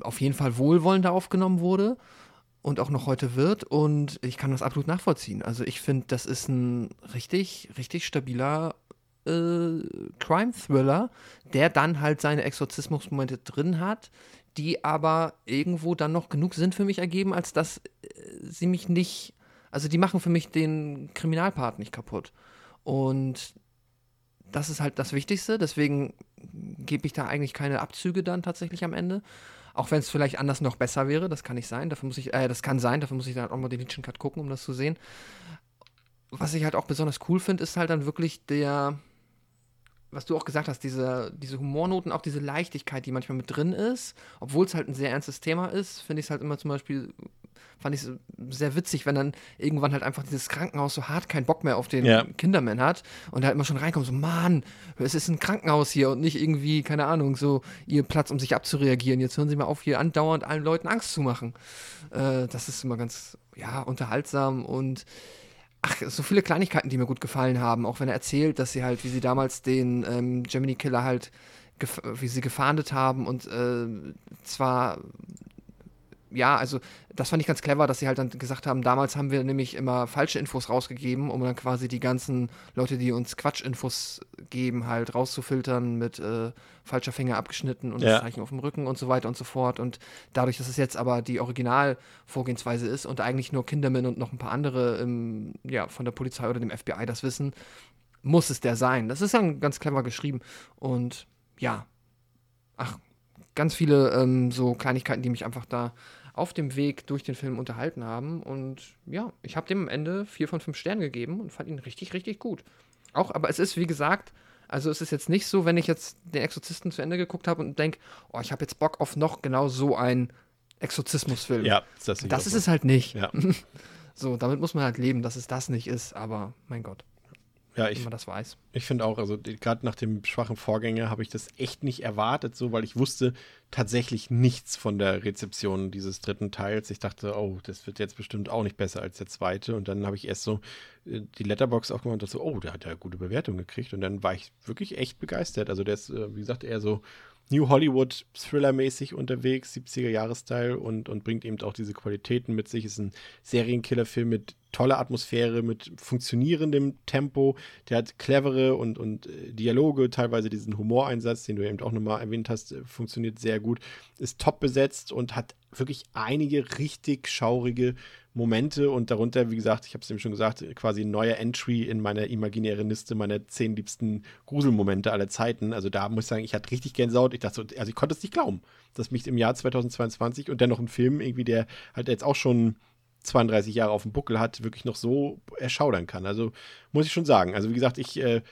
Speaker 2: auf jeden Fall wohlwollender aufgenommen wurde und auch noch heute wird. Und ich kann das absolut nachvollziehen. Also ich finde, das ist ein richtig, richtig stabiler äh, Crime-Thriller, der dann halt seine Exorzismusmomente drin hat, die aber irgendwo dann noch genug Sinn für mich ergeben, als dass äh, sie mich nicht, also die machen für mich den Kriminalpart nicht kaputt. Und das ist halt das Wichtigste, deswegen gebe ich da eigentlich keine Abzüge dann tatsächlich am Ende. Auch wenn es vielleicht anders noch besser wäre, das kann nicht sein. Dafür muss ich, äh, das kann sein, dafür muss ich dann auch mal den Legion Cut gucken, um das zu sehen. was ich halt auch besonders cool finde, ist halt dann wirklich der, was du auch gesagt hast, diese, diese Humornoten, auch diese Leichtigkeit, die manchmal mit drin ist, obwohl es halt ein sehr ernstes Thema ist, finde ich es halt immer zum Beispiel, fand ich es sehr witzig, wenn dann irgendwann halt einfach dieses Krankenhaus so hart keinen Bock mehr auf den
Speaker 1: Ja.
Speaker 2: Kinderman hat und da immer schon reinkommt, so, Mann, es ist ein Krankenhaus hier und nicht irgendwie, keine Ahnung, so ihr Platz, um sich abzureagieren. Jetzt hören Sie mal auf, hier andauernd allen Leuten Angst zu machen. Äh, das ist immer ganz, ja, unterhaltsam und Ach, so viele Kleinigkeiten, die mir gut gefallen haben. Auch wenn er erzählt, dass sie halt, wie sie damals den ähm, Gemini Killer halt, wie sie gefahndet haben und äh, zwar, ja, also das fand ich ganz clever, dass sie halt dann gesagt haben, damals haben wir nämlich immer falsche Infos rausgegeben, um dann quasi die ganzen Leute, die uns Quatschinfos geben, halt rauszufiltern mit äh, falscher Finger abgeschnitten und
Speaker 1: Ja.
Speaker 2: das Zeichen auf dem Rücken und so weiter und so fort. Und dadurch, dass es jetzt aber die Originalvorgehensweise ist und eigentlich nur Kinderman und noch ein paar andere ähm, ja, von der Polizei oder dem FBI das wissen, muss es der sein. Das ist dann ganz clever geschrieben. Und ja, ach, ganz viele ähm, so Kleinigkeiten, die mich einfach da auf dem Weg durch den Film unterhalten haben. Und ja, ich habe dem am Ende vier von fünf Sternen gegeben und fand ihn richtig, richtig gut. Auch, aber es ist, wie gesagt, also es ist jetzt nicht so, wenn ich jetzt den Exorzisten zu Ende geguckt habe und denke, oh, ich habe jetzt Bock auf noch genau so einen Exorzismusfilm.
Speaker 1: Ja, das,
Speaker 2: Das ist es halt nicht.
Speaker 1: Ja.
Speaker 2: So, damit muss man halt leben, dass es das nicht ist, aber mein Gott,
Speaker 1: Ja,
Speaker 2: wenn
Speaker 1: ich,
Speaker 2: man das weiß.
Speaker 1: Ich finde auch, also gerade nach dem schwachen Vorgänger habe ich das echt nicht erwartet, so weil ich wusste tatsächlich nichts von der Rezeption dieses dritten Teils. Ich dachte, oh, das wird jetzt bestimmt auch nicht besser als der zweite. Und dann habe ich erst so äh, die Letterbox aufgemacht und dachte so, oh, der hat ja gute Bewertung gekriegt. Und dann war ich wirklich echt begeistert. Also der ist, äh, wie gesagt, eher so New Hollywood Thriller-mäßig unterwegs, 70er-Jahres-Style und, und bringt eben auch diese Qualitäten mit sich. Ist ein Serienkiller-Film mit toller Atmosphäre, mit funktionierendem Tempo. Der hat clevere und, und äh, Dialoge, teilweise diesen Humoreinsatz, den du eben auch nochmal erwähnt hast, äh, funktioniert sehr gut. Ist top besetzt und hat wirklich einige richtig schaurige Momente und darunter, wie gesagt, ich habe es eben schon gesagt, quasi ein neuer Entry in meiner imaginären Liste meiner zehn liebsten Gruselmomente aller Zeiten. Also da muss ich sagen, ich hatte richtig Gänsehaut. Ich dachte so, also ich konnte es nicht glauben, dass mich im Jahr 2022 und dennoch ein Film irgendwie, der halt jetzt auch schon 32 Jahre auf dem Buckel hat, wirklich noch so erschaudern kann. Also muss ich schon sagen. Also wie gesagt, ich äh,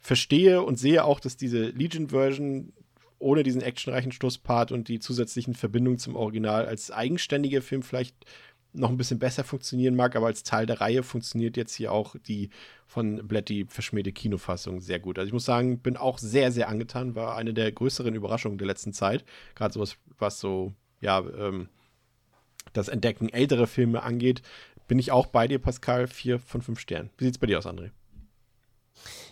Speaker 1: verstehe und sehe auch, dass diese Legion-Version ohne diesen actionreichen Schlusspart und die zusätzlichen Verbindungen zum Original als eigenständiger Film vielleicht noch ein bisschen besser funktionieren mag, aber als Teil der Reihe funktioniert jetzt hier auch die von Blatty verschmähte Kinofassung sehr gut. Also ich muss sagen, bin auch sehr, sehr angetan, war eine der größeren Überraschungen der letzten Zeit. Gerade sowas, was so, ja, ähm, das Entdecken älterer Filme angeht, bin ich auch bei dir, Pascal, vier von fünf Sternen. Wie sieht's bei dir aus, André?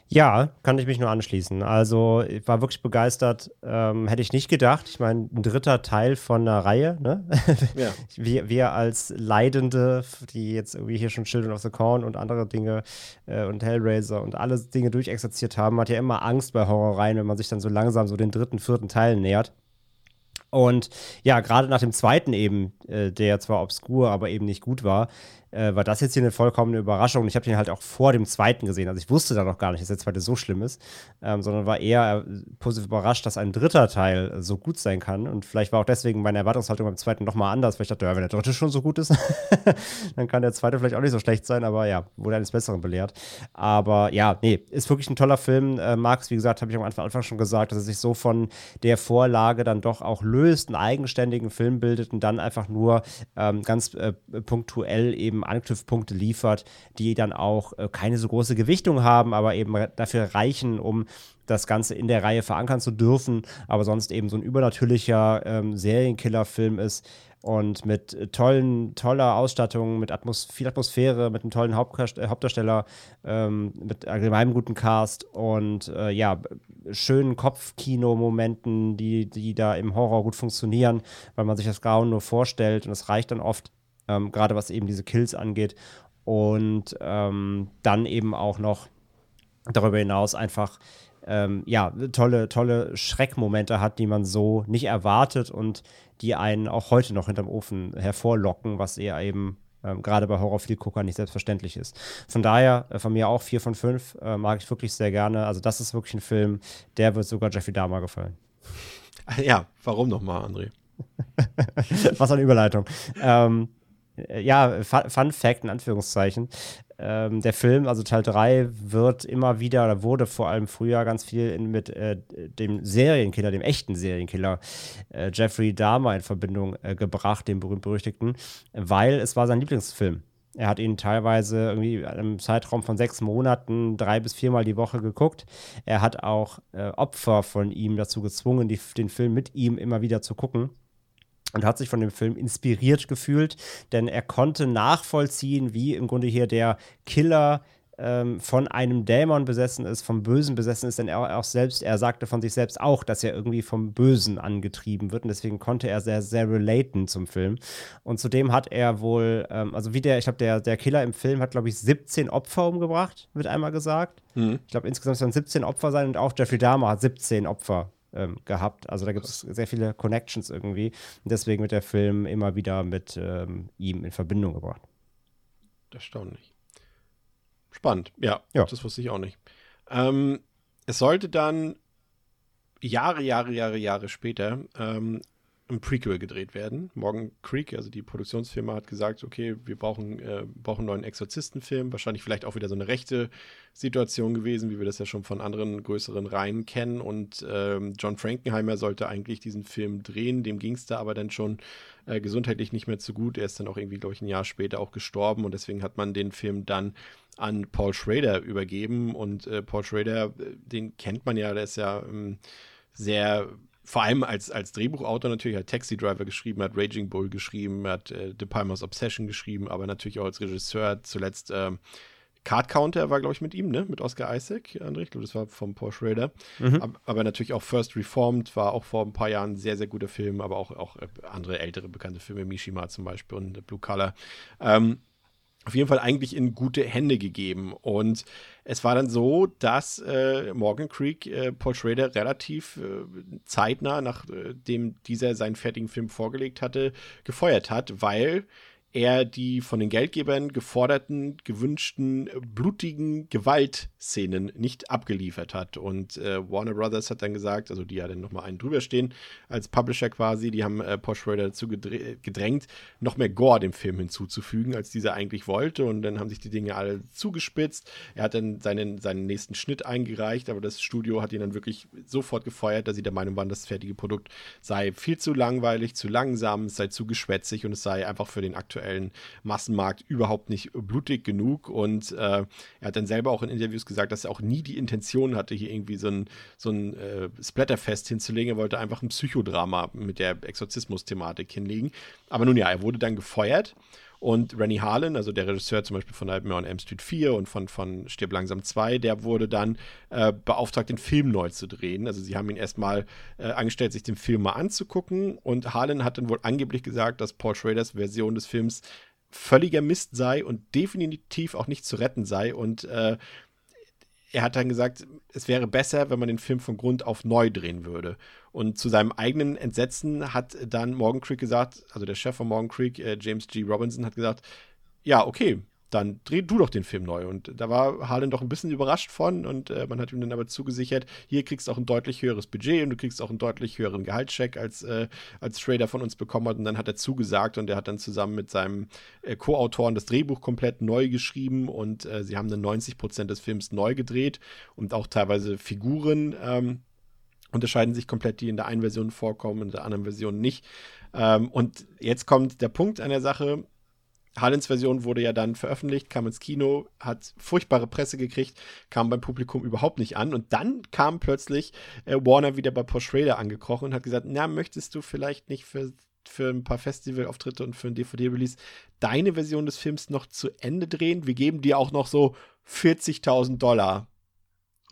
Speaker 3: Ja, kann ich mich nur anschließen. Also, ich war wirklich begeistert. Ähm, hätte ich nicht gedacht. Ich meine, ein dritter Teil von einer Reihe, ne?
Speaker 1: Ja.
Speaker 3: wir, wir als Leidende, die jetzt irgendwie hier schon Children of the Corn und andere Dinge äh, und Hellraiser und alle Dinge durchexerziert haben, hat ja immer Angst bei Horrorreihen, wenn man sich dann so langsam so den dritten, vierten Teil nähert. Und ja, gerade nach dem zweiten eben, äh, der zwar obskur, aber eben nicht gut war, äh, war das jetzt hier eine vollkommene Überraschung. Und ich habe den halt auch vor dem zweiten gesehen. Also ich wusste da noch gar nicht, dass der zweite so schlimm ist, ähm, sondern war eher äh, positiv überrascht, dass ein dritter Teil so gut sein kann. Und vielleicht war auch deswegen meine Erwartungshaltung beim zweiten nochmal anders, weil ich dachte, ja, wenn der dritte schon so gut ist, dann kann der zweite vielleicht auch nicht so schlecht sein. Aber ja, wurde eines Besseren belehrt. Aber ja, nee, ist wirklich ein toller Film. Äh, Marx, wie gesagt, habe ich am Anfang, Anfang schon gesagt, dass er sich so von der Vorlage dann doch auch löst, einen eigenständigen Film bildet und dann einfach nur ähm, ganz äh, punktuell eben Anknüpfpunkte liefert, die dann auch äh, keine so große Gewichtung haben, aber eben dafür reichen, um das Ganze in der Reihe verankern zu dürfen, aber sonst eben so ein übernatürlicher ähm, Serienkiller-Film ist und mit äh, tollen, toller Ausstattung, mit Atmos viel Atmosphäre, mit einem tollen Hauptcast äh, Hauptdarsteller, ähm, mit allgemeinem guten Cast und äh, ja, schönen Kopfkino-Momenten, die, die da im Horror gut funktionieren, weil man sich das Grauen nur vorstellt und das reicht dann oft, ähm, gerade was eben diese Kills angeht. Und ähm, dann eben auch noch darüber hinaus einfach ähm, ja, tolle, tolle Schreckmomente hat, die man so nicht erwartet und die einen auch heute noch hinterm Ofen hervorlocken, was eher eben ähm, gerade bei Horrorfilmguckern nicht selbstverständlich ist. Von daher, äh, von mir auch vier von fünf, äh, mag ich wirklich sehr gerne. Also das ist wirklich ein Film, der wird sogar Jeffrey Dahmer gefallen.
Speaker 1: Ja, warum nochmal, André?
Speaker 3: Was eine Überleitung. ähm, äh, ja, Fu- Fun Fact in Anführungszeichen. ähm, der Film, also Teil 3, wird immer wieder, oder wurde vor allem früher ganz viel in, mit äh, dem Serienkiller, dem echten Serienkiller äh, Jeffrey Dahmer in Verbindung äh, gebracht, dem berühmt-berüchtigten, weil es war sein Lieblingsfilm. Er hat ihn teilweise irgendwie in einem Zeitraum von sechs Monaten drei bis viermal die Woche geguckt. Er hat auch äh, Opfer von ihm dazu gezwungen, die, den Film mit ihm immer wieder zu gucken und hat sich von dem Film inspiriert gefühlt, denn er konnte nachvollziehen, wie im Grunde hier der Killer ähm, von einem Dämon besessen ist, vom Bösen besessen ist, denn er auch selbst, er sagte von sich selbst auch, dass er irgendwie vom Bösen angetrieben wird und deswegen konnte er sehr, sehr relaten zum Film. Und zudem hat er wohl, ähm, also wie der, ich glaube, der, der Killer im Film hat, glaube ich, 17 Opfer umgebracht, wird einmal gesagt. Mhm. Ich glaube, insgesamt sollen 17 Opfer sein und auch Jeffrey Dahmer hat 17 Opfer ähm, gehabt. Also da gibt es sehr viele Connections irgendwie. Und deswegen wird der Film immer wieder mit ähm, ihm in Verbindung gebracht.
Speaker 1: Erstaunlich. Spannend, ja, ja. Das wusste ich auch nicht. Ähm, es sollte dann Jahre, Jahre, Jahre, Jahre später ähm, ein Prequel gedreht werden. Morgan Creek, also die Produktionsfirma, hat gesagt, okay, wir brauchen, äh, brauchen einen neuen Exorzistenfilm. Wahrscheinlich vielleicht auch wieder so eine rechte Situation gewesen, wie wir das ja schon von anderen größeren Reihen kennen. Und ähm, John Frankenheimer sollte eigentlich diesen Film drehen. Dem ging es da aber dann schon äh, gesundheitlich nicht mehr zu gut. Er ist dann auch irgendwie, glaube ich, ein Jahr später auch gestorben. Und deswegen hat man den Film dann an Paul Schrader übergeben. Und äh, Paul Schrader, äh, den kennt man ja, der ist ja ähm, sehr vor allem als, als Drehbuchautor natürlich, hat Taxi Driver geschrieben, hat Raging Bull geschrieben, hat äh, The Palmer's Obsession geschrieben, aber natürlich auch als Regisseur zuletzt ähm, Card Counter war, glaube ich, mit ihm, ne? Mit Oscar Isaac, André. Ich glaube, das war vom Paul Schrader. Mhm. Aber, aber, natürlich auch First Reformed war auch vor ein paar Jahren ein sehr, sehr guter Film, aber auch, auch äh, andere ältere bekannte Filme, Mishima zum Beispiel und Blue Color. Ähm, auf jeden Fall eigentlich in gute Hände gegeben. Und es war dann so, dass äh, Morgan Creek äh, Paul Schrader relativ äh, zeitnah, nachdem dieser seinen fertigen Film vorgelegt hatte, gefeuert hat, weil er die von den Geldgebern geforderten, gewünschten, blutigen Gewaltszenen nicht abgeliefert hat. Und äh, Warner Brothers hat dann gesagt, also die ja dann nochmal einen drüber stehen, als Publisher quasi, die haben äh, Posh Raider dazu gedrängt, noch mehr Gore dem Film hinzuzufügen, als dieser eigentlich wollte. Und dann haben sich die Dinge alle zugespitzt. Er hat dann seinen, seinen nächsten Schnitt eingereicht, aber das Studio hat ihn dann wirklich sofort gefeuert, dass sie der Meinung waren, das fertige Produkt sei viel zu langweilig, zu langsam, es sei zu geschwätzig und es sei einfach für den aktuellen aktuellen Massenmarkt überhaupt nicht blutig genug. Und äh, er hat dann selber auch in Interviews gesagt, dass er auch nie die Intention hatte, hier irgendwie so ein, so ein äh, Splatterfest hinzulegen. Er wollte einfach ein Psychodrama mit der Exorzismus-Thematik hinlegen. Aber nun ja, er wurde dann gefeuert. Und Rennie Harlan, also der Regisseur zum Beispiel von Nightmare on M Street 4 und von, von Stirb langsam 2, der wurde dann äh, beauftragt, den Film neu zu drehen. Also sie haben ihn erstmal äh, angestellt, sich den Film mal anzugucken. Und Harlan hat dann wohl angeblich gesagt, dass Paul Schraders Version des Films völliger Mist sei und definitiv auch nicht zu retten sei. Und äh, er hat dann gesagt, es wäre besser, wenn man den Film von Grund auf neu drehen würde. Und zu seinem eigenen Entsetzen hat dann Morgan Creek gesagt, also der Chef von Morgan Creek, äh, James G. Robinson, hat gesagt, ja, okay, dann dreh du doch den Film neu. Und da war Harlan doch ein bisschen überrascht von und äh, man hat ihm dann aber zugesichert, hier kriegst du auch ein deutlich höheres Budget und du kriegst auch einen deutlich höheren Gehaltscheck, als, äh, als Schrader von uns bekommen hat. Und dann hat er zugesagt und er hat dann zusammen mit seinem äh, Co-Autoren das Drehbuch komplett neu geschrieben und äh, sie haben dann 90 Prozent des Films neu gedreht und auch teilweise Figuren. Ähm, unterscheiden sich komplett, die in der einen Version vorkommen in der anderen Version nicht. Ähm, und jetzt kommt der Punkt an der Sache. Harlins Version wurde ja dann veröffentlicht, kam ins Kino, hat furchtbare Presse gekriegt, kam beim Publikum überhaupt nicht an. Und dann kam plötzlich äh, Warner wieder bei Paul Schrader angekrochen und hat gesagt: Na, möchtest du vielleicht nicht für, für ein paar Festivalauftritte und für ein DVD-Release deine Version des Films noch zu Ende drehen? Wir geben dir auch noch so 40.000 Dollar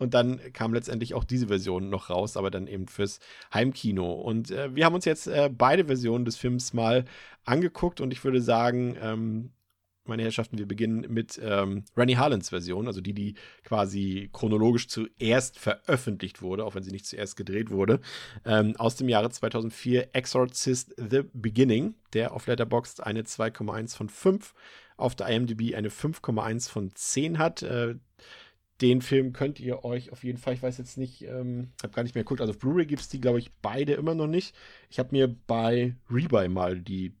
Speaker 1: und dann kam letztendlich auch diese Version noch raus, aber dann eben fürs Heimkino. Und äh, wir haben uns jetzt äh, beide Versionen des Films mal angeguckt und ich würde sagen, ähm, meine Herrschaften, wir beginnen mit ähm, Rennie Harlans Version, also die, die quasi chronologisch zuerst veröffentlicht wurde, auch wenn sie nicht zuerst gedreht wurde, ähm, aus dem Jahre 2004, Exorcist The Beginning, der auf Letterboxd eine 2,1 von 5, auf der IMDb eine 5,1 von 10 hat. Äh, den Film könnt ihr euch auf jeden Fall, ich weiß jetzt nicht, ähm, habe gar nicht mehr geguckt, also auf Blu-ray gibt es die, glaube ich, beide immer noch nicht. Ich habe mir bei Rebuy mal die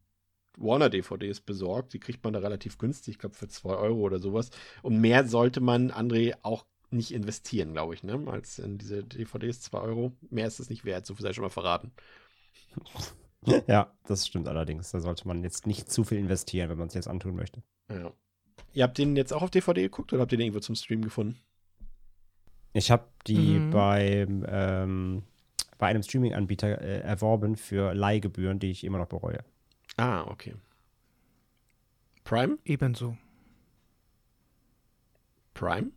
Speaker 1: Warner-DVDs besorgt. Die kriegt man da relativ günstig, ich glaube für 2 Euro oder sowas. Und mehr sollte man, André, auch nicht investieren, glaube ich, ne? Als in diese DVDs 2 Euro. Mehr ist es nicht wert, so viel sei schon mal verraten.
Speaker 3: Ja, das stimmt allerdings. Da sollte man jetzt nicht zu viel investieren, wenn man es jetzt antun möchte.
Speaker 1: Ja. Ihr habt den jetzt auch auf DVD geguckt oder habt ihr den irgendwo zum Stream gefunden?
Speaker 3: Ich habe die
Speaker 2: Mhm.
Speaker 3: beim, ähm, bei einem Streaming-Anbieter äh, erworben für Leihgebühren, die ich immer noch bereue.
Speaker 1: Ah, okay. Prime?
Speaker 2: Ebenso.
Speaker 1: Prime?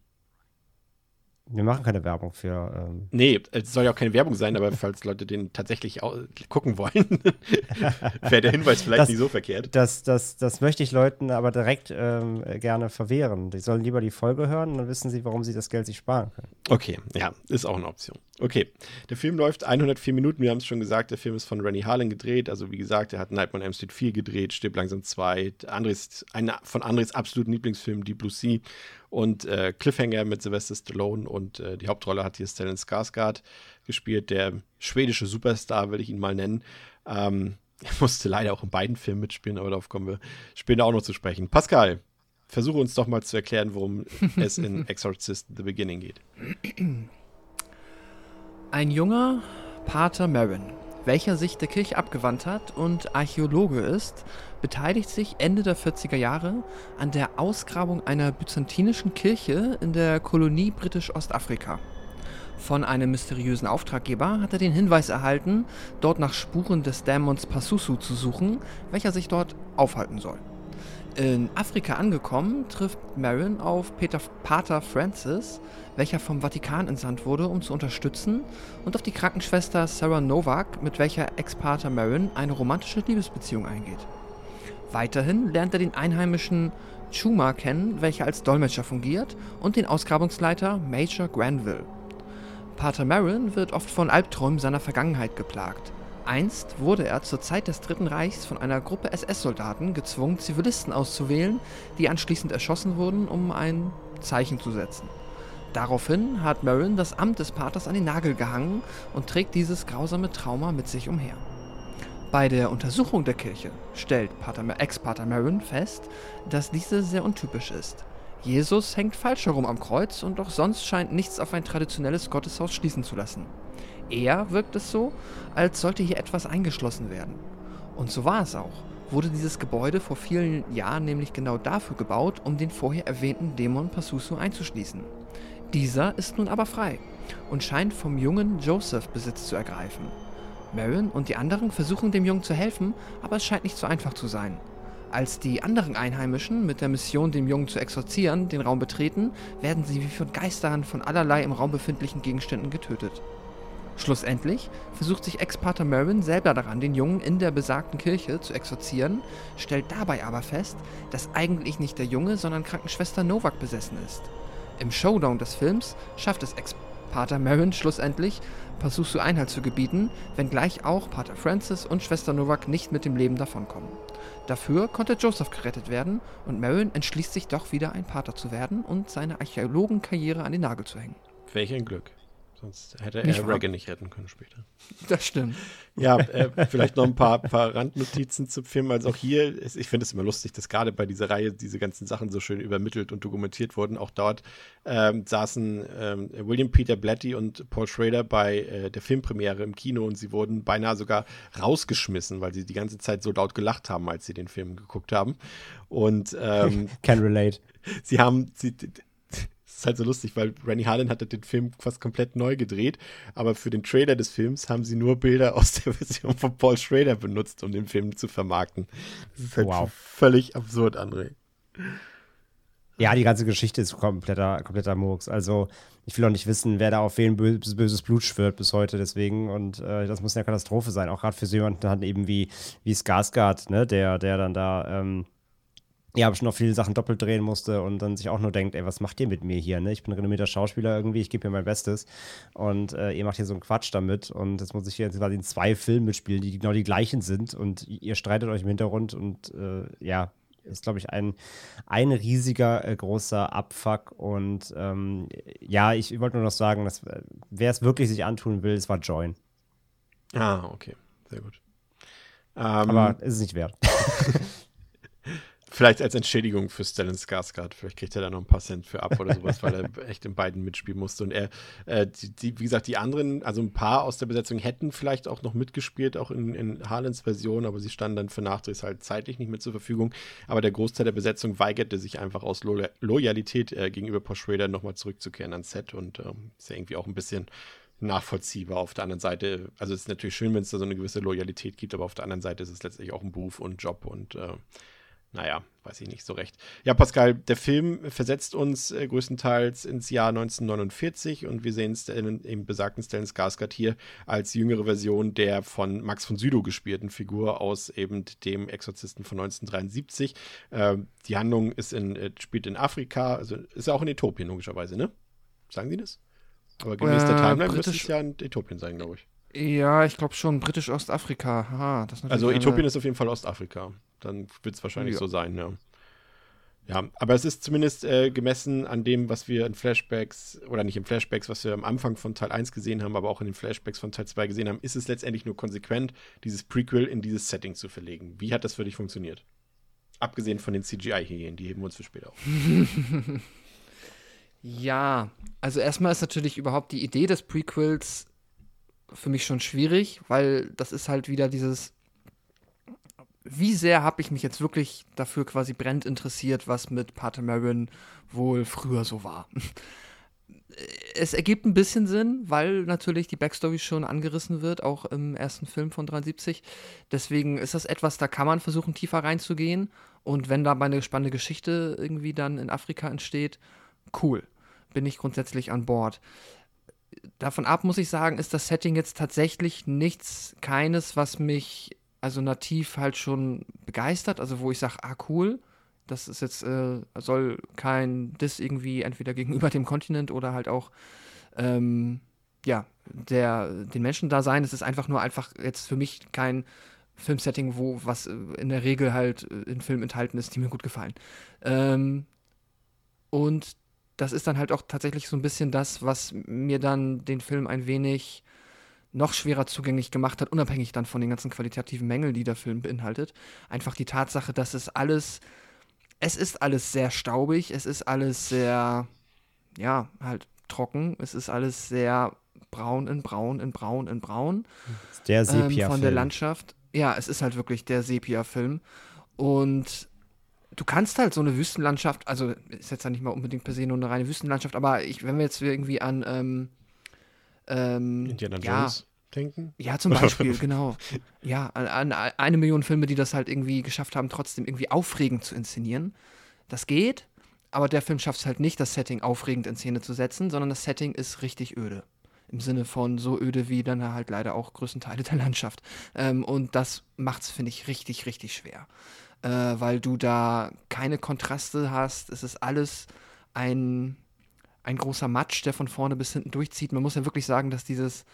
Speaker 3: Wir machen keine Werbung für. Ähm,
Speaker 1: Nee, es soll ja auch keine Werbung sein, aber falls Leute den tatsächlich gucken wollen, wäre der Hinweis vielleicht
Speaker 3: Das-
Speaker 1: nicht so verkehrt.
Speaker 3: das, das, das möchte ich Leuten aber direkt ähm, gerne verwehren. Die sollen lieber die Folge hören, dann wissen sie, warum sie das Geld sich sparen können.
Speaker 1: Okay, ja, ist auch eine Option. Okay, der Film läuft 104 Minuten, wir haben es schon gesagt, der Film ist von Rennie Harlan gedreht, also wie gesagt, er hat Nightmare on Elm Street 4 gedreht, Stirb langsam 2, Andres, einer von Andres absoluten Lieblingsfilmen, Deep Blue Sea und äh, Cliffhanger mit Sylvester Stallone und äh, die Hauptrolle hat hier Stellan Skarsgård gespielt, der schwedische Superstar, will ich ihn mal nennen. Ähm, er musste leider auch in beiden Filmen mitspielen, aber darauf kommen wir später auch noch zu sprechen. Pascal, versuche uns doch mal zu erklären, worum es in Exorcist The Beginning geht.
Speaker 2: Ein junger Pater Marin, welcher sich der Kirche abgewandt hat und Archäologe ist, beteiligt sich Ende der 40er Jahre an der Ausgrabung einer byzantinischen Kirche in der Kolonie Britisch-Ostafrika. Von einem mysteriösen Auftraggeber hat er den Hinweis erhalten, dort nach Spuren des Dämons Pasusu zu suchen, welcher sich dort aufhalten soll. In Afrika angekommen, trifft Marin auf Peter, Pater Francis, welcher vom Vatikan entsandt wurde, um zu unterstützen, und auf die Krankenschwester Sarah Novak, mit welcher Ex-Pater Marin eine romantische Liebesbeziehung eingeht. Weiterhin lernt er den einheimischen Chuma kennen, welcher als Dolmetscher fungiert, und den Ausgrabungsleiter Major Granville. Pater Marin wird oft von Albträumen seiner Vergangenheit geplagt. Einst wurde er zur Zeit des Dritten Reichs von einer Gruppe SS-Soldaten gezwungen, Zivilisten auszuwählen, die anschließend erschossen wurden, um ein Zeichen zu setzen. Daraufhin hat Marin das Amt des Paters an den Nagel gehangen und trägt dieses grausame Trauma mit sich umher. Bei der Untersuchung der Kirche stellt Pater, Ex-Pater Marin fest, dass diese sehr untypisch ist. Jesus hängt falsch herum am Kreuz und auch sonst scheint nichts auf ein traditionelles Gotteshaus schließen zu lassen. Eher wirkt es so, als sollte hier etwas eingeschlossen werden. Und so war es auch. Wurde dieses Gebäude vor vielen Jahren nämlich genau dafür gebaut, um den vorher erwähnten Dämon Pasusu einzuschließen. Dieser ist nun aber frei und scheint vom jungen Joseph Besitz zu ergreifen. Marin und die anderen versuchen dem Jungen zu helfen, aber es scheint nicht so einfach zu sein. Als die anderen Einheimischen mit der Mission, den Jungen zu exorzieren, den Raum betreten, werden sie wie von Geistern von allerlei im Raum befindlichen Gegenständen getötet. Schlussendlich versucht sich Ex-Pater Marin selber daran, den Jungen in der besagten Kirche zu exorzieren, stellt dabei aber fest, dass eigentlich nicht der Junge, sondern Krankenschwester Novak besessen ist. Im Showdown des Films schafft es Ex-Pater Marin schlussendlich, Pasusu Einhalt zu gebieten, wenngleich auch Pater Francis und Schwester Novak nicht mit dem Leben davonkommen. Dafür konnte Joseph gerettet werden und Marin entschließt sich doch wieder ein Pater zu werden und seine Archäologenkarriere an den Nagel zu hängen.
Speaker 1: Welch ein Glück. Sonst hätte
Speaker 2: Nicht
Speaker 1: er
Speaker 2: wahr?
Speaker 1: Reagan nicht retten können später.
Speaker 2: Das stimmt.
Speaker 1: Ja, äh, vielleicht noch ein paar, paar Randnotizen zum Film. Also auch hier, ist, ich finde es immer lustig, dass gerade bei dieser Reihe diese ganzen Sachen so schön übermittelt und dokumentiert wurden. Auch dort ähm, saßen ähm, William Peter Blatty und Paul Schrader bei äh, der Filmpremiere im Kino und sie wurden beinahe sogar rausgeschmissen, weil sie die ganze Zeit so laut gelacht haben, als sie den Film geguckt haben. Und ähm,
Speaker 3: Can relate.
Speaker 1: sie haben, sie, ist halt so lustig, weil Rennie Harlan hatte den Film fast komplett neu gedreht, aber für den Trailer des Films haben sie nur Bilder aus der Version von Paul Schrader benutzt, um den Film zu vermarkten. Das ist halt
Speaker 3: Wow.
Speaker 1: völlig absurd, André.
Speaker 3: Ja, die ganze Geschichte ist kompletter, kompletter Murks. Also, ich will auch nicht wissen, wer da auf wen böses, böses Blut schwört bis heute, deswegen. Und äh, das muss eine Katastrophe sein, auch gerade für so jemanden dann eben wie, wie Skarsgård, ne, der, der dann da, ähm, ja, schon noch viele Sachen doppelt drehen musste und dann sich auch nur denkt, ey, was macht ihr mit mir hier, ne? Ich bin renommierter Schauspieler irgendwie, ich gebe mir mein Bestes und äh, ihr macht hier so einen Quatsch damit und jetzt muss ich hier jetzt quasi in zwei Filmen mitspielen, die genau die gleichen sind und ihr streitet euch im Hintergrund und äh, ja, ist, glaube ich, ein, ein riesiger, äh, großer Abfuck. Und ähm, ja, ich wollte nur noch sagen, dass äh, wer es wirklich sich antun will, es war Join.
Speaker 1: Ah, okay. Sehr gut. Ähm,
Speaker 3: Aber ist es nicht wert.
Speaker 1: Vielleicht als Entschädigung für Stellan Skarsgård. Vielleicht kriegt er da noch ein paar Cent für ab oder sowas, weil er echt in beiden mitspielen musste. Und er, äh, die, die, wie gesagt, die anderen, also ein paar aus der Besetzung hätten vielleicht auch noch mitgespielt, auch in, in Harlands Version, aber sie standen dann für Nachdrehs halt zeitlich nicht mehr zur Verfügung. Aber der Großteil der Besetzung weigerte sich einfach aus Lo Loyalität äh, gegenüber Paul Schrader nochmal zurückzukehren ans Set und ähm, ist ja irgendwie auch ein bisschen nachvollziehbar. Auf der anderen Seite, also es ist natürlich schön, wenn es da so eine gewisse Loyalität gibt, aber auf der anderen Seite ist es letztlich auch ein Beruf und Job und äh, naja, weiß ich nicht so recht. Ja, Pascal, der Film versetzt uns äh, größtenteils ins Jahr 1949 und wir sehen Stellan, im besagten Stellan Skarsgård hier als jüngere Version der von Max von Sydow gespielten Figur aus eben dem Exorzisten von 1973. Äh, die Handlung ist in, äh, spielt in Afrika, also ist ja auch in Äthiopien logischerweise, ne? Sagen Sie das? Aber gemäß der
Speaker 2: Äh,
Speaker 1: Timeline müsste es ja in Äthiopien sein, glaube ich.
Speaker 2: Ja, ich glaube schon. Britisch-Ostafrika.
Speaker 1: Also
Speaker 2: eine-
Speaker 1: Äthiopien ist auf jeden Fall Ostafrika. Dann wird es wahrscheinlich
Speaker 2: Ja.
Speaker 1: so sein, ja. Ja, aber es ist zumindest äh, gemessen an dem, was wir in Flashbacks, oder nicht in Flashbacks, was wir am Anfang von Teil 1 gesehen haben, aber auch in den Flashbacks von Teil 2 gesehen haben, ist es letztendlich nur konsequent, dieses Prequel in dieses Setting zu verlegen. Wie hat das für dich funktioniert? Abgesehen von den CGI-Hyänen, die heben wir uns für später auf.
Speaker 2: Ja, also erstmal ist natürlich überhaupt die Idee des Prequels für mich schon schwierig, weil das ist halt wieder dieses, wie sehr habe ich mich jetzt wirklich dafür quasi brennend interessiert, was mit Pater Marin wohl früher so war. Es ergibt ein bisschen Sinn, weil natürlich die Backstory schon angerissen wird, auch im ersten Film von 73. Deswegen ist das etwas, da kann man versuchen, tiefer reinzugehen. Und wenn dabei eine spannende Geschichte irgendwie dann in Afrika entsteht, cool. Bin ich grundsätzlich an Bord. Davon ab muss ich sagen, ist das Setting jetzt tatsächlich nichts, keines, was mich also nativ halt schon begeistert, also wo ich sage, ah cool, das ist jetzt, äh, soll kein Diss irgendwie entweder gegenüber dem Kontinent oder halt auch, ähm, ja, der, den Menschen da sein. Es ist einfach nur einfach jetzt für mich kein Filmsetting, wo was äh, in der Regel halt äh, in Filmen enthalten ist, die mir gut gefallen. Ähm, und das ist dann halt auch tatsächlich so ein bisschen das, was mir dann den Film ein wenig noch schwerer zugänglich gemacht hat, unabhängig dann von den ganzen qualitativen Mängeln, die der Film beinhaltet. Einfach die Tatsache, dass es alles, es ist alles sehr staubig, es ist alles sehr, ja, halt trocken, es ist alles sehr braun in braun in braun in braun
Speaker 3: Der
Speaker 2: ähm,
Speaker 3: Sepia.
Speaker 2: von der Landschaft. Ja, es ist halt wirklich der Sepia-Film. Und du kannst halt so eine Wüstenlandschaft, also ist jetzt ja nicht mal unbedingt per se nur eine reine Wüstenlandschaft, aber ich, wenn wir jetzt irgendwie an ähm, ähm,
Speaker 1: Indiana
Speaker 2: ja,
Speaker 1: Jones denken?
Speaker 2: ja, zum Beispiel, genau. Ja, an, an eine Million Filme, die das halt irgendwie geschafft haben, trotzdem irgendwie aufregend zu inszenieren. Das geht, aber der Film schafft es halt nicht, das Setting aufregend in Szene zu setzen, sondern das Setting ist richtig öde. Im Sinne von so öde wie dann halt leider auch größten Teile der Landschaft. Ähm, und das macht es, finde ich, richtig, richtig schwer. Äh, weil du da keine Kontraste hast. Es ist alles ein, ein großer Matsch, der von vorne bis hinten durchzieht. Man muss ja wirklich sagen, dass dieses,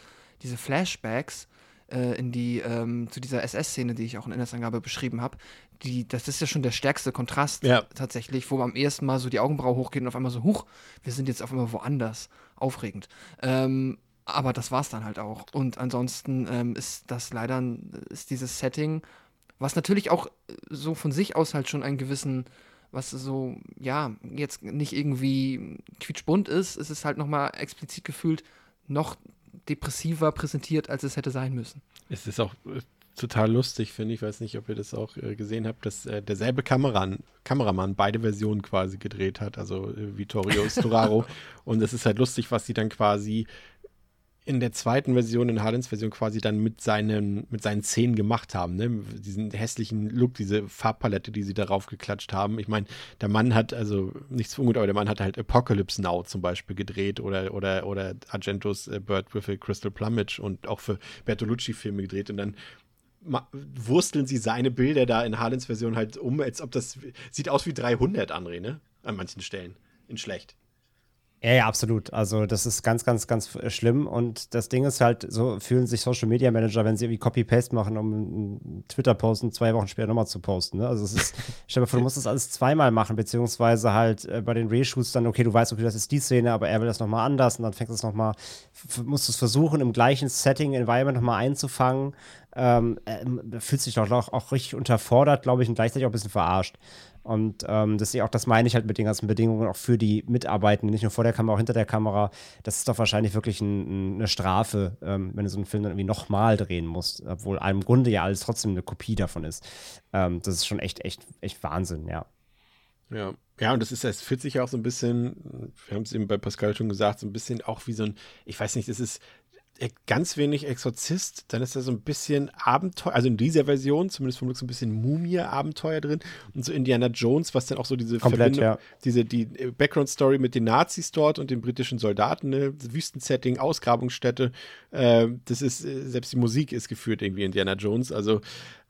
Speaker 2: diese Flashbacks äh, in die, ähm, zu dieser SS-Szene, die ich auch in Inhaltsangabe beschrieben habe, die, das ist ja schon der stärkste Kontrast
Speaker 1: Ja.
Speaker 2: tatsächlich, wo am ersten Mal so die Augenbraue hochgeht und auf einmal so, huch, wir sind jetzt auf einmal woanders. Aufregend. Ähm, aber das war's dann halt auch. Und ansonsten ähm, ist das leider, ist dieses Setting, was natürlich auch äh, so von sich aus halt schon einen gewissen, was so, ja, jetzt nicht irgendwie quietschbunt ist, es ist halt nochmal explizit gefühlt noch depressiver präsentiert, als es hätte sein müssen.
Speaker 1: Es ist auch äh, total lustig, finde ich. weiß nicht, ob ihr das auch äh, gesehen habt, dass äh, derselbe Kameran, Kameramann beide Versionen quasi gedreht hat, also äh, Vittorio Storaro. Und es ist halt lustig, was sie dann quasi in der zweiten Version, in Harlins Version quasi dann mit seinen, mit seinen Szenen gemacht haben, ne? Diesen hässlichen Look, diese Farbpalette, die sie darauf geklatscht haben. Ich meine, der Mann hat, also nichts ungut, aber der Mann hat halt Apocalypse Now zum Beispiel gedreht oder, oder, oder Argentos äh, Bird with a Crystal Plumage und auch für Bertolucci-Filme gedreht und dann wursteln sie seine Bilder da in Harlins Version halt um, als ob das sieht aus wie 300 André, ne? An manchen Stellen. In schlecht.
Speaker 3: Ja, ja, absolut. Also das ist ganz, ganz, ganz schlimm. Und das Ding ist halt, so fühlen sich Social Media Manager, wenn sie irgendwie Copy-Paste machen, um einen Twitter-Post und zwei Wochen später nochmal zu posten. Ne? Also es ist, stell dir vor, du musst das alles zweimal machen, beziehungsweise halt äh, bei den Reshoots dann, okay, du weißt, okay, das ist die Szene, aber er will das nochmal anders und dann fängst du es nochmal, musst du es versuchen, im gleichen Setting, Environment nochmal einzufangen. Ähm, äh, fühlt sich doch auch, auch richtig unterfordert, glaube ich, und gleichzeitig auch ein bisschen verarscht. Und ähm, das, auch, das meine ich halt mit den ganzen Bedingungen, auch für die Mitarbeitenden, nicht nur vor der Kamera, auch hinter der Kamera. Das ist doch wahrscheinlich wirklich ein, eine Strafe, ähm, wenn du so einen Film dann irgendwie nochmal drehen musst, obwohl im Grunde ja alles trotzdem eine Kopie davon ist. Ähm, das ist schon echt, echt, echt Wahnsinn, ja.
Speaker 1: Ja, ja, und das ist, es fühlt sich auch so ein bisschen, wir haben es eben bei Pascal schon gesagt, so ein bisschen auch wie so ein, ich weiß nicht, das ist ganz wenig Exorzist, dann ist da so ein bisschen Abenteuer, also in dieser Version zumindest vom Look so ein bisschen Mumie-Abenteuer drin und so Indiana Jones, was dann auch so diese
Speaker 3: Komplett,
Speaker 1: Verbindung,
Speaker 3: ja.
Speaker 1: diese die äh, Background-Story mit den Nazis dort und den britischen Soldaten, ne? Wüstensetting, Ausgrabungsstätte, äh, das ist, äh, selbst die Musik ist geführt irgendwie Indiana Jones, also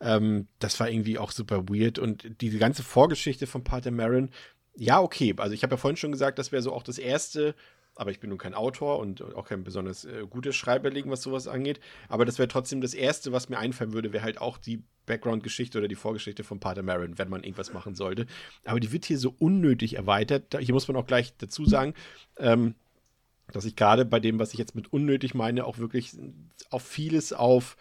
Speaker 1: ähm, das war irgendwie auch super weird und diese ganze Vorgeschichte von Pater Marin, ja, okay, also ich habe ja vorhin schon gesagt, das wäre so auch das erste aber ich bin nun kein Autor und auch kein besonders äh, gutes Schreiberling, was sowas angeht. Aber das wäre trotzdem das Erste, was mir einfallen würde, wäre halt auch die Background-Geschichte oder die Vorgeschichte von Pater Marin, wenn man irgendwas machen sollte. Aber die wird hier so unnötig erweitert. Hier muss man auch gleich dazu sagen, ähm, dass ich gerade bei dem, was ich jetzt mit unnötig meine, auch wirklich auf vieles auf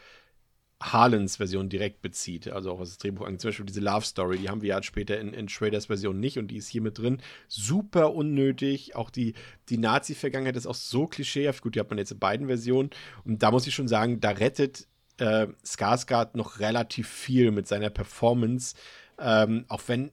Speaker 1: Harlens Version direkt bezieht, also auch was das Drehbuch angeht. Zum Beispiel diese Love Story, die haben wir ja später in, in Schraders Version nicht und die ist hier mit drin. Super unnötig. Auch die, die Nazi-Vergangenheit ist auch so klischeehaft. Gut, die hat man jetzt in beiden Versionen. Und da muss ich schon sagen, da rettet äh, Skarsgård noch relativ viel mit seiner Performance. Ähm, auch wenn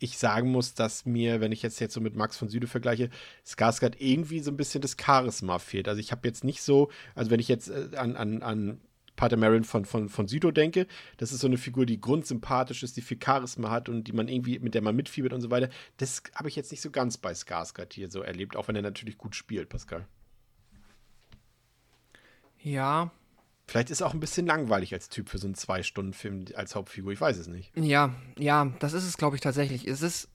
Speaker 1: ich sagen muss, dass mir, wenn ich jetzt, jetzt so mit Max von Süde vergleiche, Skarsgård irgendwie so ein bisschen das Charisma fehlt. Also ich habe jetzt nicht so, also wenn ich jetzt äh, an, an, an Pater Marin von, von, von Sido denke. Das ist so eine Figur, die grundsympathisch ist, die viel Charisma hat und die man irgendwie, mit der man mitfiebert und so weiter. Das habe ich jetzt nicht so ganz bei Skarsgård hier so erlebt, auch wenn er natürlich gut spielt, Pascal.
Speaker 2: Ja.
Speaker 1: Vielleicht ist er auch ein bisschen langweilig als Typ für so einen Zwei-Stunden-Film als Hauptfigur, ich weiß es nicht.
Speaker 2: Ja, ja, das ist es, glaube ich, tatsächlich. Es ist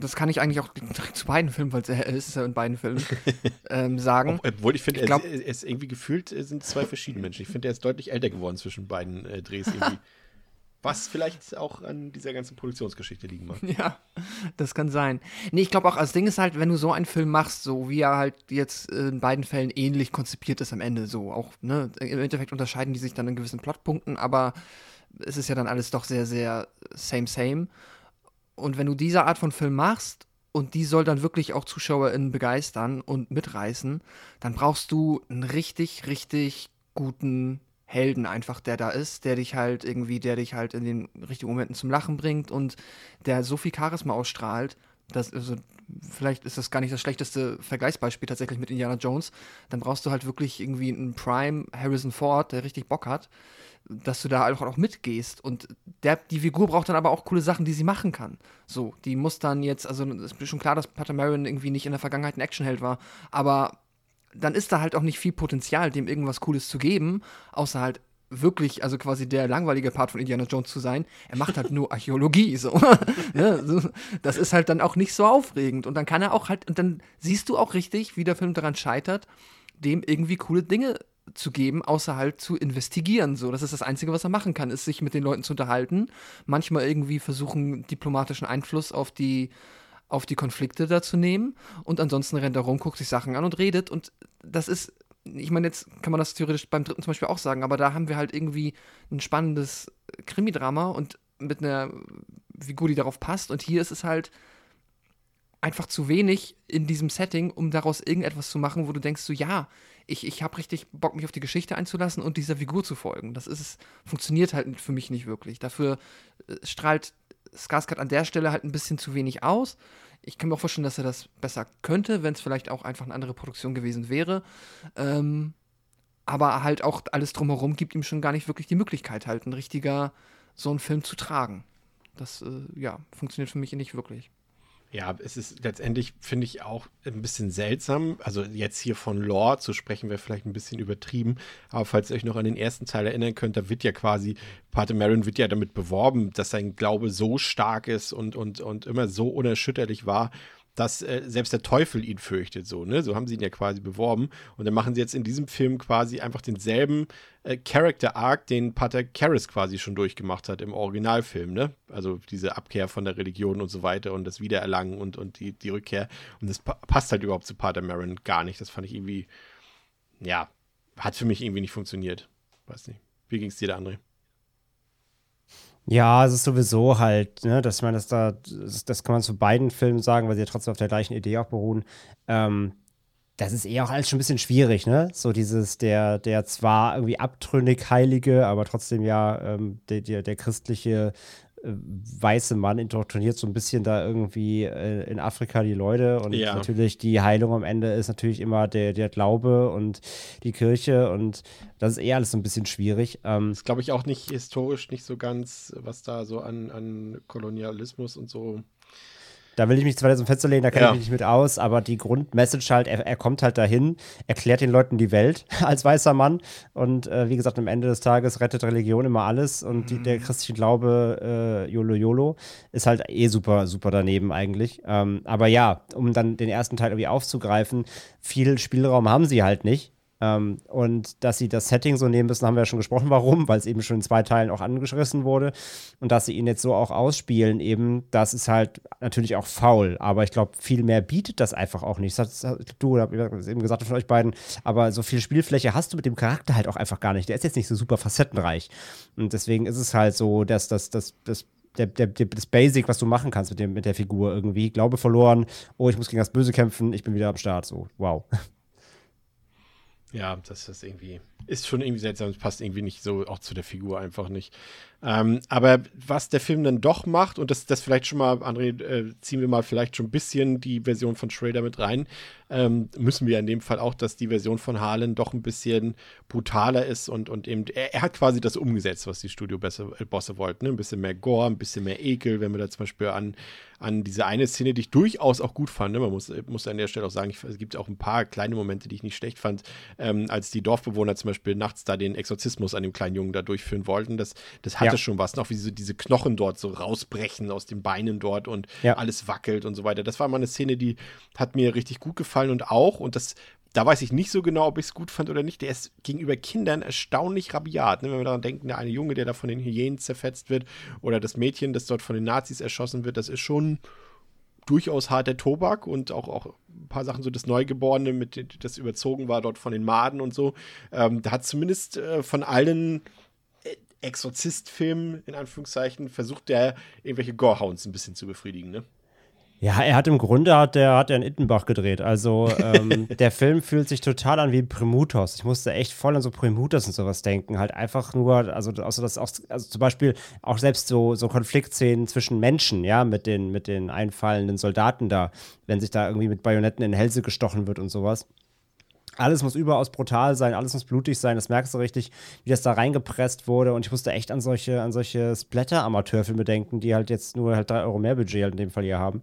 Speaker 2: das kann ich eigentlich auch direkt zu beiden Filmen, weil er ist ja in beiden Filmen, ähm, sagen.
Speaker 1: Obwohl ich finde, er, er, ist irgendwie gefühlt, sind zwei verschiedene Menschen. Ich finde, er ist deutlich älter geworden zwischen beiden äh, Drehs irgendwie. Was vielleicht auch an dieser ganzen Produktionsgeschichte liegen mag.
Speaker 2: Ja, das kann sein. Nee, ich glaube auch, das Ding ist halt, wenn du so einen Film machst, so wie er halt jetzt in beiden Fällen ähnlich konzipiert ist am Ende, so auch, ne, im Endeffekt unterscheiden die sich dann in gewissen Plotpunkten, aber es ist ja dann alles doch sehr, sehr same, same. Und wenn du diese Art von Film machst und die soll dann wirklich auch ZuschauerInnen begeistern und mitreißen, dann brauchst du einen richtig, richtig guten Helden einfach, der da ist, der dich halt irgendwie, der dich halt in den richtigen Momenten zum Lachen bringt und der so viel Charisma ausstrahlt, dass, also, vielleicht ist das gar nicht das schlechteste Vergleichsbeispiel tatsächlich mit Indiana Jones, dann brauchst du halt wirklich irgendwie einen Prime Harrison Ford, der richtig Bock hat dass du da auch, auch mitgehst. Und der, die Figur braucht dann aber auch coole Sachen, die sie machen kann. So, die muss dann jetzt, also ist schon klar, dass Pater Marin irgendwie nicht in der Vergangenheit ein Actionheld war, aber dann ist da halt auch nicht viel Potenzial, dem irgendwas Cooles zu geben, außer halt wirklich, also quasi der langweilige Part von Indiana Jones zu sein. Er macht halt nur Archäologie, so. Das ist halt dann auch nicht so aufregend. Und dann kann er auch halt, und dann siehst du auch richtig, wie der Film daran scheitert, dem irgendwie coole Dinge zu geben, außer halt zu investigieren. So, das ist das Einzige, was er machen kann, ist sich mit den Leuten zu unterhalten, manchmal irgendwie versuchen, diplomatischen Einfluss auf die, auf die Konflikte da zu nehmen und ansonsten rennt er rum, guckt sich Sachen an und redet und das ist, ich meine, jetzt kann man das theoretisch beim dritten zum Beispiel auch sagen, aber da haben wir halt irgendwie ein spannendes Krimidrama und mit einer Figur, die darauf passt und hier ist es halt einfach zu wenig in diesem Setting, um daraus irgendetwas zu machen, wo du denkst so, ja, ich, ich habe richtig Bock, mich auf die Geschichte einzulassen und dieser Figur zu folgen. Das ist, funktioniert halt für mich nicht wirklich. Dafür äh, strahlt Skarsgård an der Stelle halt ein bisschen zu wenig aus. Ich kann mir auch vorstellen, dass er das besser könnte, wenn es vielleicht auch einfach eine andere Produktion gewesen wäre. Ähm, aber halt auch alles drumherum gibt ihm schon gar nicht wirklich die Möglichkeit, halt ein richtiger so einen Film zu tragen. Das, äh, ja, funktioniert für mich nicht wirklich.
Speaker 1: Ja, es ist letztendlich, finde ich, auch ein bisschen seltsam. Also jetzt hier von Lore zu sprechen, wäre vielleicht ein bisschen übertrieben. Aber falls ihr euch noch an den ersten Teil erinnern könnt, da wird ja quasi, Pater Marin wird ja damit beworben, dass sein Glaube so stark ist und, und, und immer so unerschütterlich war, dass äh, selbst der Teufel ihn fürchtet, so, ne? So haben sie ihn ja quasi beworben. Und dann machen sie jetzt in diesem Film quasi einfach denselben äh, Character Arc, den Pater Karras quasi schon durchgemacht hat im Originalfilm, ne? Also diese Abkehr von der Religion und so weiter und das Wiedererlangen und, und die, die Rückkehr. Und das pa passt halt überhaupt zu Pater Marin gar nicht. Das fand ich irgendwie, ja, hat für mich irgendwie nicht funktioniert. Weiß nicht. Wie ging es dir da, André?
Speaker 3: Ja, es ist sowieso halt, ne, dass man das da, das, das, kann man zu beiden Filmen sagen, weil sie ja trotzdem auf der gleichen Idee auch beruhen. Ähm, das ist eher auch alles schon ein bisschen schwierig, ne? So dieses, der, der zwar irgendwie abtrünnig Heilige, aber trotzdem ja ähm, der, der, der christliche weiße Mann indoktriniert so ein bisschen da irgendwie äh, in Afrika die Leute und
Speaker 1: Ja.
Speaker 3: natürlich die Heilung am Ende ist natürlich immer der, der Glaube und die Kirche und das ist eher alles so ein bisschen schwierig. Ähm,
Speaker 1: ist, glaube ich, auch nicht historisch nicht so ganz, was da so an, an Kolonialismus und so.
Speaker 3: Da will ich mich zwar jetzt im Fenster lehnen, da kenne
Speaker 1: Ja.
Speaker 3: ich mich nicht mit aus, aber die Grundmessage halt, er, er kommt halt dahin, erklärt den Leuten die Welt als weißer Mann und äh, wie gesagt, am Ende des Tages rettet Religion immer alles und die, der christliche Glaube, äh, YOLO YOLO, ist halt eh super, super daneben eigentlich. Ähm, aber ja, um dann den ersten Teil irgendwie aufzugreifen, viel Spielraum haben sie halt nicht. Ähm, und dass sie das Setting so nehmen müssen, haben wir ja schon gesprochen, warum, weil es eben schon in zwei Teilen auch angerissen wurde. Und dass sie ihn jetzt so auch ausspielen, eben, das ist halt natürlich auch faul. Aber ich glaube, viel mehr bietet das einfach auch nicht. Das hat du oder eben gesagt von euch beiden, aber so viel Spielfläche hast du mit dem Charakter halt auch einfach gar nicht. Der ist jetzt nicht so super facettenreich. Und deswegen ist es halt so, dass das, das, das der, der, das Basic, was du machen kannst mit, dem, mit der Figur irgendwie. Glaube verloren, oh, ich muss gegen das Böse kämpfen, ich bin wieder am Start. So, wow.
Speaker 1: Ja, das ist irgendwie, ist schon irgendwie seltsam, es passt irgendwie nicht so auch zu der Figur einfach nicht. Ähm, aber was der Film dann doch macht, und das, das vielleicht schon mal, André, äh, ziehen wir mal vielleicht schon ein bisschen die Version von Schrader mit rein, ähm, müssen wir in dem Fall auch, dass die Version von Harlan doch ein bisschen brutaler ist und, und eben, er, er hat quasi das umgesetzt, was die Studio-Bosse wollten. Ne? Ein bisschen mehr Gore, ein bisschen mehr Ekel, wenn wir da zum Beispiel an, an diese eine Szene, die ich durchaus auch gut fand. Man muss, muss an der Stelle auch sagen, ich, es gibt auch ein paar kleine Momente, die ich nicht schlecht fand, ähm, als die Dorfbewohner zum Beispiel nachts da den Exorzismus an dem kleinen Jungen da durchführen wollten. Das, das hatte
Speaker 3: Ja.
Speaker 1: schon was. Noch wie so diese Knochen dort so rausbrechen aus den Beinen dort und
Speaker 3: Ja.
Speaker 1: alles wackelt und so weiter. Das war mal eine Szene, die hat mir richtig gut gefallen und auch, und das da weiß ich nicht so genau, ob ich es gut fand oder nicht. Der ist gegenüber Kindern erstaunlich rabiat. Ne? Wenn wir daran denken, der eine Junge, der da von den Hyänen zerfetzt wird, oder das Mädchen, das dort von den Nazis erschossen wird, das ist schon durchaus harter Tobak und auch, auch ein paar Sachen, so das Neugeborene, mit das überzogen war dort von den Maden und so. Ähm, da hat zumindest äh, von allen äh, Exorzist-Filmen, in Anführungszeichen, versucht der irgendwelche Gorehounds ein bisschen zu befriedigen. Ne?
Speaker 3: Ja, er hat im Grunde hat der hat er in Ittenbach gedreht. Also ähm, der Film fühlt sich total an wie Primutos. Ich musste echt voll an so Primutos und sowas denken. Halt einfach nur, also, also das auch, also zum Beispiel auch selbst so, so Konfliktszenen zwischen Menschen, ja, mit den, mit den einfallenden Soldaten da, wenn sich da irgendwie mit Bajonetten in Hälse gestochen wird und sowas. Alles muss überaus brutal sein, alles muss blutig sein, das merkst du richtig, wie das da reingepresst wurde. Und ich musste echt an solche, an solche Splatter-Amateurfilme denken, die halt jetzt nur halt 3 Euro mehr Budget halt in dem Fall hier haben.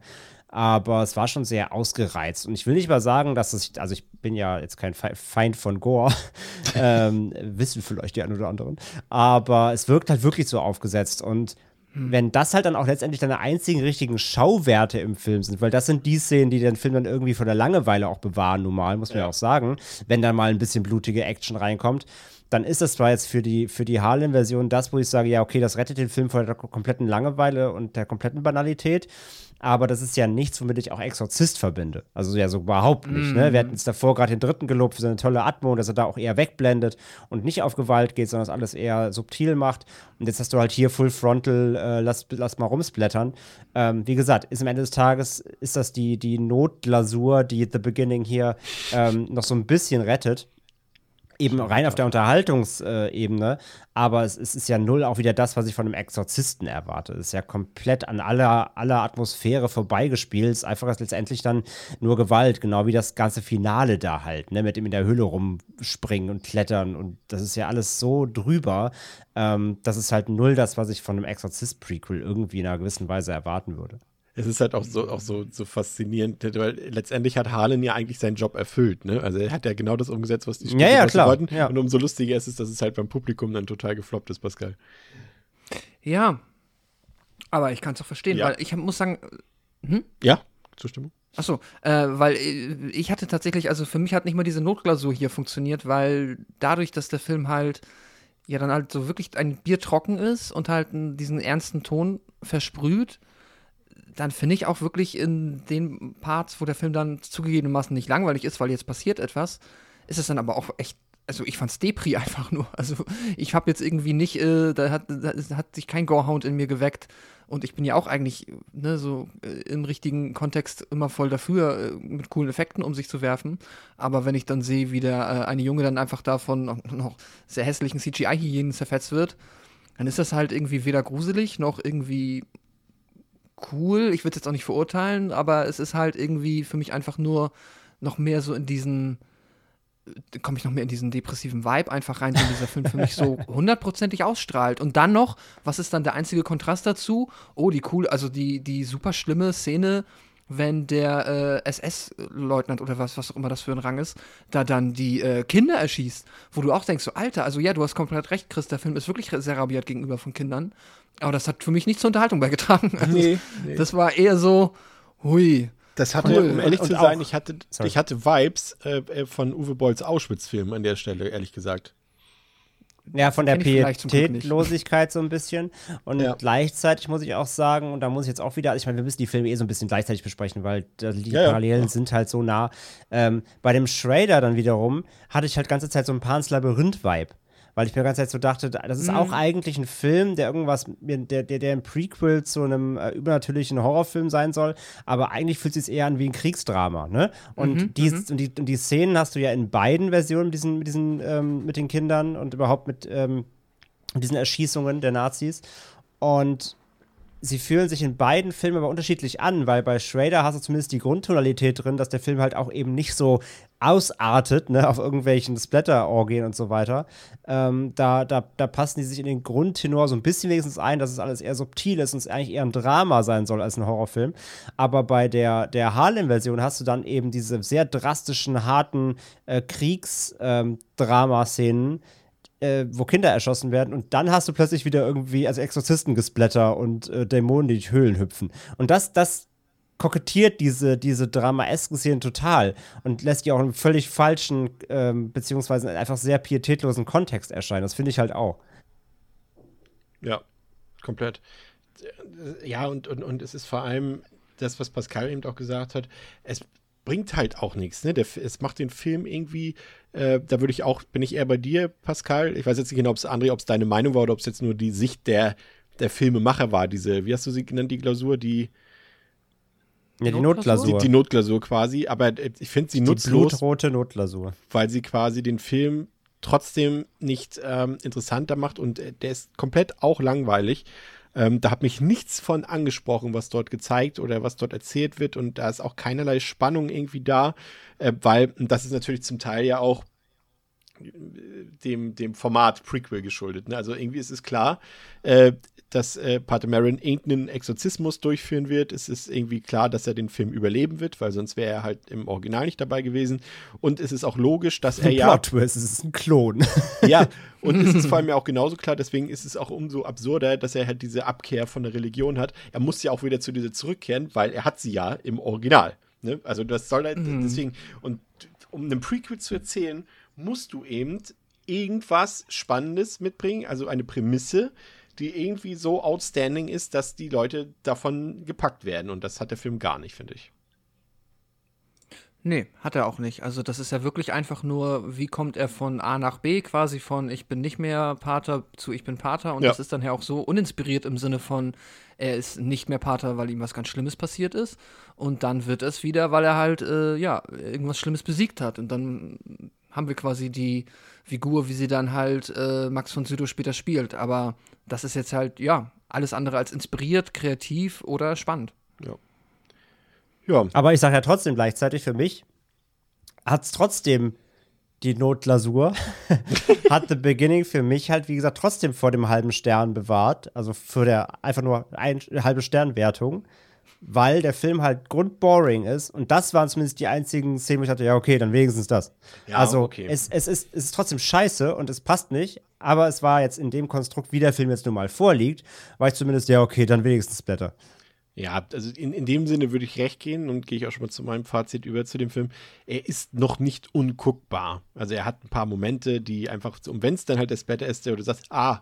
Speaker 3: Aber es war schon sehr ausgereizt. Und ich will nicht mal sagen, dass es, also ich bin ja jetzt kein Fe- Feind von Gore, ähm, wissen vielleicht die einen oder anderen. Aber es wirkt halt wirklich so aufgesetzt. Und wenn das halt dann auch letztendlich deine einzigen richtigen Schauwerte im Film sind, weil das sind die Szenen, die den Film dann irgendwie von der Langeweile auch bewahren, normal, muss man ja,
Speaker 1: Ja.
Speaker 3: auch sagen, wenn dann mal ein bisschen blutige Action reinkommt, dann ist das zwar jetzt für die, für die Harlem-Version das, wo ich sage, ja, okay, das rettet den Film vor der kompletten Langeweile und der kompletten Banalität, aber das ist ja nichts, womit ich auch Exorzist verbinde. Also ja, so überhaupt nicht. Ne? Wir hatten es davor gerade den dritten gelobt für seine tolle Atmo, dass er da auch eher wegblendet und nicht auf Gewalt geht, sondern das alles eher subtil macht. Und jetzt hast du halt hier Full Frontal, äh, lass, lass mal rumsplattern. Ähm, wie gesagt, ist am Ende des Tages, ist das die, die Notglasur, die The Beginning hier ähm, noch so ein bisschen rettet eben rein auf der Unterhaltungsebene, aber es, es ist ja null auch wieder das, was ich von einem Exorzisten erwarte. Es ist ja komplett an aller, aller Atmosphäre vorbeigespielt. Es ist einfach letztendlich dann nur Gewalt, genau wie das ganze Finale da halt, ne, mit ihm in der Höhle rumspringen und klettern und das ist ja alles so drüber. Ähm, das ist halt null das, was ich von einem Exorzist-Prequel irgendwie in einer gewissen Weise erwarten würde.
Speaker 1: Es ist halt auch so, auch so, so faszinierend, weil letztendlich hat Harlan ja eigentlich seinen Job erfüllt. Ne? Also er hat ja genau das umgesetzt, was die
Speaker 3: Ja, ja,
Speaker 1: Studios
Speaker 3: klar,
Speaker 1: wollten.
Speaker 3: ja.
Speaker 1: Und umso lustiger ist es, dass es halt beim Publikum dann total gefloppt ist, Pascal.
Speaker 2: Ja. Aber ich kann es auch verstehen,
Speaker 1: Ja.
Speaker 2: weil ich muss sagen,
Speaker 1: Ja, Zustimmung.
Speaker 2: Achso, äh, weil äh, ich hatte tatsächlich, also für mich hat nicht mal diese Notglasur hier funktioniert, weil dadurch, dass der Film halt ja dann halt so wirklich ein Bier trocken ist und halt diesen ernsten Ton versprüht, dann finde ich auch wirklich in den Parts, wo der Film dann zugegebenermaßen nicht langweilig ist, weil jetzt passiert etwas, ist es dann aber auch echt also ich fand's Depri einfach nur. Also ich habe jetzt irgendwie nicht, äh, da, hat, da hat sich kein Gorehound in mir geweckt. Und ich bin ja auch eigentlich, ne, so äh, im richtigen Kontext immer voll dafür, äh, mit coolen Effekten um sich zu werfen. Aber wenn ich dann sehe, wie der äh, eine Junge dann einfach davon noch, sehr hässlichen CGI-Hyänen zerfetzt wird, dann ist das halt irgendwie weder gruselig noch irgendwie cool. Ich würde es jetzt auch nicht verurteilen, aber es ist halt irgendwie für mich einfach nur noch mehr so in diesen komme ich noch mehr in diesen depressiven Vibe einfach rein, den dieser Film für mich so hundertprozentig ausstrahlt. Und dann noch, was ist dann der einzige Kontrast dazu? Oh, die cool, also die, die super schlimme Szene, wenn der äh, SS-Leutnant oder was, was auch immer das für ein Rang ist, da dann die äh, Kinder erschießt, wo du auch denkst, so, Alter, also ja, du hast komplett recht, Chris, der Film ist wirklich sehr rabiat gegenüber von Kindern. Aber das hat für mich nicht zur Unterhaltung beigetragen. Also,
Speaker 1: Nee, nee.
Speaker 2: Das war eher so, hui.
Speaker 1: Das hatte,
Speaker 2: Cool.
Speaker 1: um ehrlich
Speaker 3: Und-
Speaker 1: zu
Speaker 3: und
Speaker 1: sein,
Speaker 3: auch-
Speaker 1: ich hatte,
Speaker 3: Sorry.
Speaker 1: ich hatte Vibes äh, äh, von Uwe Bolls Auschwitz-Film an der Stelle, ehrlich gesagt.
Speaker 3: Ja, von der. Pietätlosigkeit so ein bisschen. Und
Speaker 1: Ja.
Speaker 3: gleichzeitig muss ich auch sagen, und da muss ich jetzt auch wieder, also ich meine, wir müssen die Filme eh so ein bisschen gleichzeitig besprechen, weil die
Speaker 1: Ja, ja.
Speaker 3: Parallelen sind halt so nah. Ähm, bei dem Schrader dann wiederum hatte ich halt ganze Zeit so ein Pans Labyrinth-Vibe. Weil ich mir die ganze Zeit so dachte, das ist auch eigentlich ein Film, der irgendwas, der, der, der ein Prequel zu einem äh, übernatürlichen Horrorfilm sein soll, aber eigentlich fühlt es sich eher an wie ein Kriegsdrama, ne? Und, die, und, die, und die Szenen hast du ja in beiden Versionen mit diesen, mit diesen, ähm, mit den Kindern und überhaupt mit ähm, diesen Erschießungen der Nazis. Und sie fühlen sich in beiden Filmen aber unterschiedlich an, weil bei Schrader hast du zumindest die Grundtonalität drin, dass der Film halt auch eben nicht so ausartet, ne, auf irgendwelchen Splatter-Orgien und so weiter. Ähm, da, da, da passen die sich in den Grundtenor so ein bisschen wenigstens ein, dass es alles eher subtil ist und es eigentlich eher ein Drama sein soll als ein Horrorfilm. Aber bei der, der Harlem-Version hast du dann eben diese sehr drastischen, harten äh, Kriegsdrama-Szenen, äh, wo Kinder erschossen werden und dann hast du plötzlich wieder irgendwie, also Exorzistengesplätter und äh, Dämonen, die durch Höhlen hüpfen. Und das, das kokettiert diese, diese dramaesken Szenen total und lässt die auch einen völlig falschen, ähm, beziehungsweise einfach sehr pietätlosen Kontext erscheinen. Das finde ich halt auch.
Speaker 1: Ja, komplett. Ja, und, und, und es ist vor allem das, was Pascal eben auch gesagt hat, es bringt halt auch nichts, ne? Der, es macht den Film irgendwie, äh, da würde ich auch, bin ich eher bei dir, Pascal. Ich weiß jetzt nicht genau, ob es André, ob es deine Meinung war oder ob es jetzt nur die Sicht der, der Filmemacher war, diese, wie hast du sie genannt, die Klausur, die,
Speaker 3: Ja, die
Speaker 2: Notglasur?
Speaker 1: Die, die Notglasur quasi, aber äh, ich finde sie
Speaker 3: die
Speaker 1: nutzlos.
Speaker 3: blutrote Notglasur.
Speaker 1: weil sie quasi den Film trotzdem nicht ähm, interessanter macht und äh, der ist komplett auch langweilig. Ähm, da hat mich nichts von angesprochen, was dort gezeigt oder was dort erzählt wird und da ist auch keinerlei Spannung irgendwie da, äh, weil das ist natürlich zum Teil ja auch äh, dem, dem Format Prequel geschuldet. Ne? Also irgendwie ist es klar, äh, dass äh, Pater Marin irgendeinen Exorzismus durchführen wird. Es ist irgendwie klar, dass er den Film überleben wird, weil sonst wäre er halt im Original nicht dabei gewesen. Und es ist auch logisch, dass er ja
Speaker 3: Plot Twist, es ist ein Klon.
Speaker 1: ja, und es ist vor allem ja auch genauso klar, deswegen ist es auch umso absurder, dass er halt diese Abkehr von der Religion hat. Er muss ja auch wieder zu dieser zurückkehren, weil er hat sie ja im Original. Ne? Also das soll halt, deswegen, und um einen Prequel zu erzählen, musst du eben irgendwas Spannendes mitbringen, also eine Prämisse, die irgendwie so outstanding ist, dass die Leute davon gepackt werden. Und das hat der Film gar nicht, finde ich.
Speaker 2: Nee, hat er auch nicht. Also das ist ja wirklich einfach nur, wie kommt er von A nach B, quasi von ich bin nicht mehr Pater zu ich bin Pater. Und
Speaker 1: Ja.
Speaker 2: das ist dann ja auch so uninspiriert im Sinne von, er ist nicht mehr Pater, weil ihm was ganz Schlimmes passiert ist. Und dann wird es wieder, weil er halt, äh, ja, irgendwas Schlimmes besiegt hat. Und dann haben wir quasi die Figur, wie sie dann halt äh, Max von Sydow später spielt. Aber das ist jetzt halt, ja, alles andere als inspiriert, kreativ oder spannend.
Speaker 1: Ja,
Speaker 3: Aber ich sage ja trotzdem gleichzeitig, für mich hat es trotzdem die Notglasur, hat The Beginning für mich halt, wie gesagt, trotzdem vor dem halben Stern bewahrt. Also für der einfach nur ein, halbe Sternwertung, weil der Film halt grundboring ist. Und das waren zumindest die einzigen Szenen, wo ich dachte, ja, okay, dann wenigstens das.
Speaker 1: Ja,
Speaker 3: also
Speaker 1: okay.
Speaker 3: es, es, ist, es ist trotzdem scheiße und es passt nicht. Aber es war jetzt in dem Konstrukt, wie der Film jetzt nun mal vorliegt, war ich zumindest, ja, okay, dann wenigstens Blätter.
Speaker 1: Ja, also in, in dem Sinne würde ich recht gehen und gehe ich auch schon mal zu meinem Fazit über zu dem Film. Er ist noch nicht unguckbar. Also er hat ein paar Momente, die einfach, und wenn es dann halt der Splatter ist, der du sagst, ah,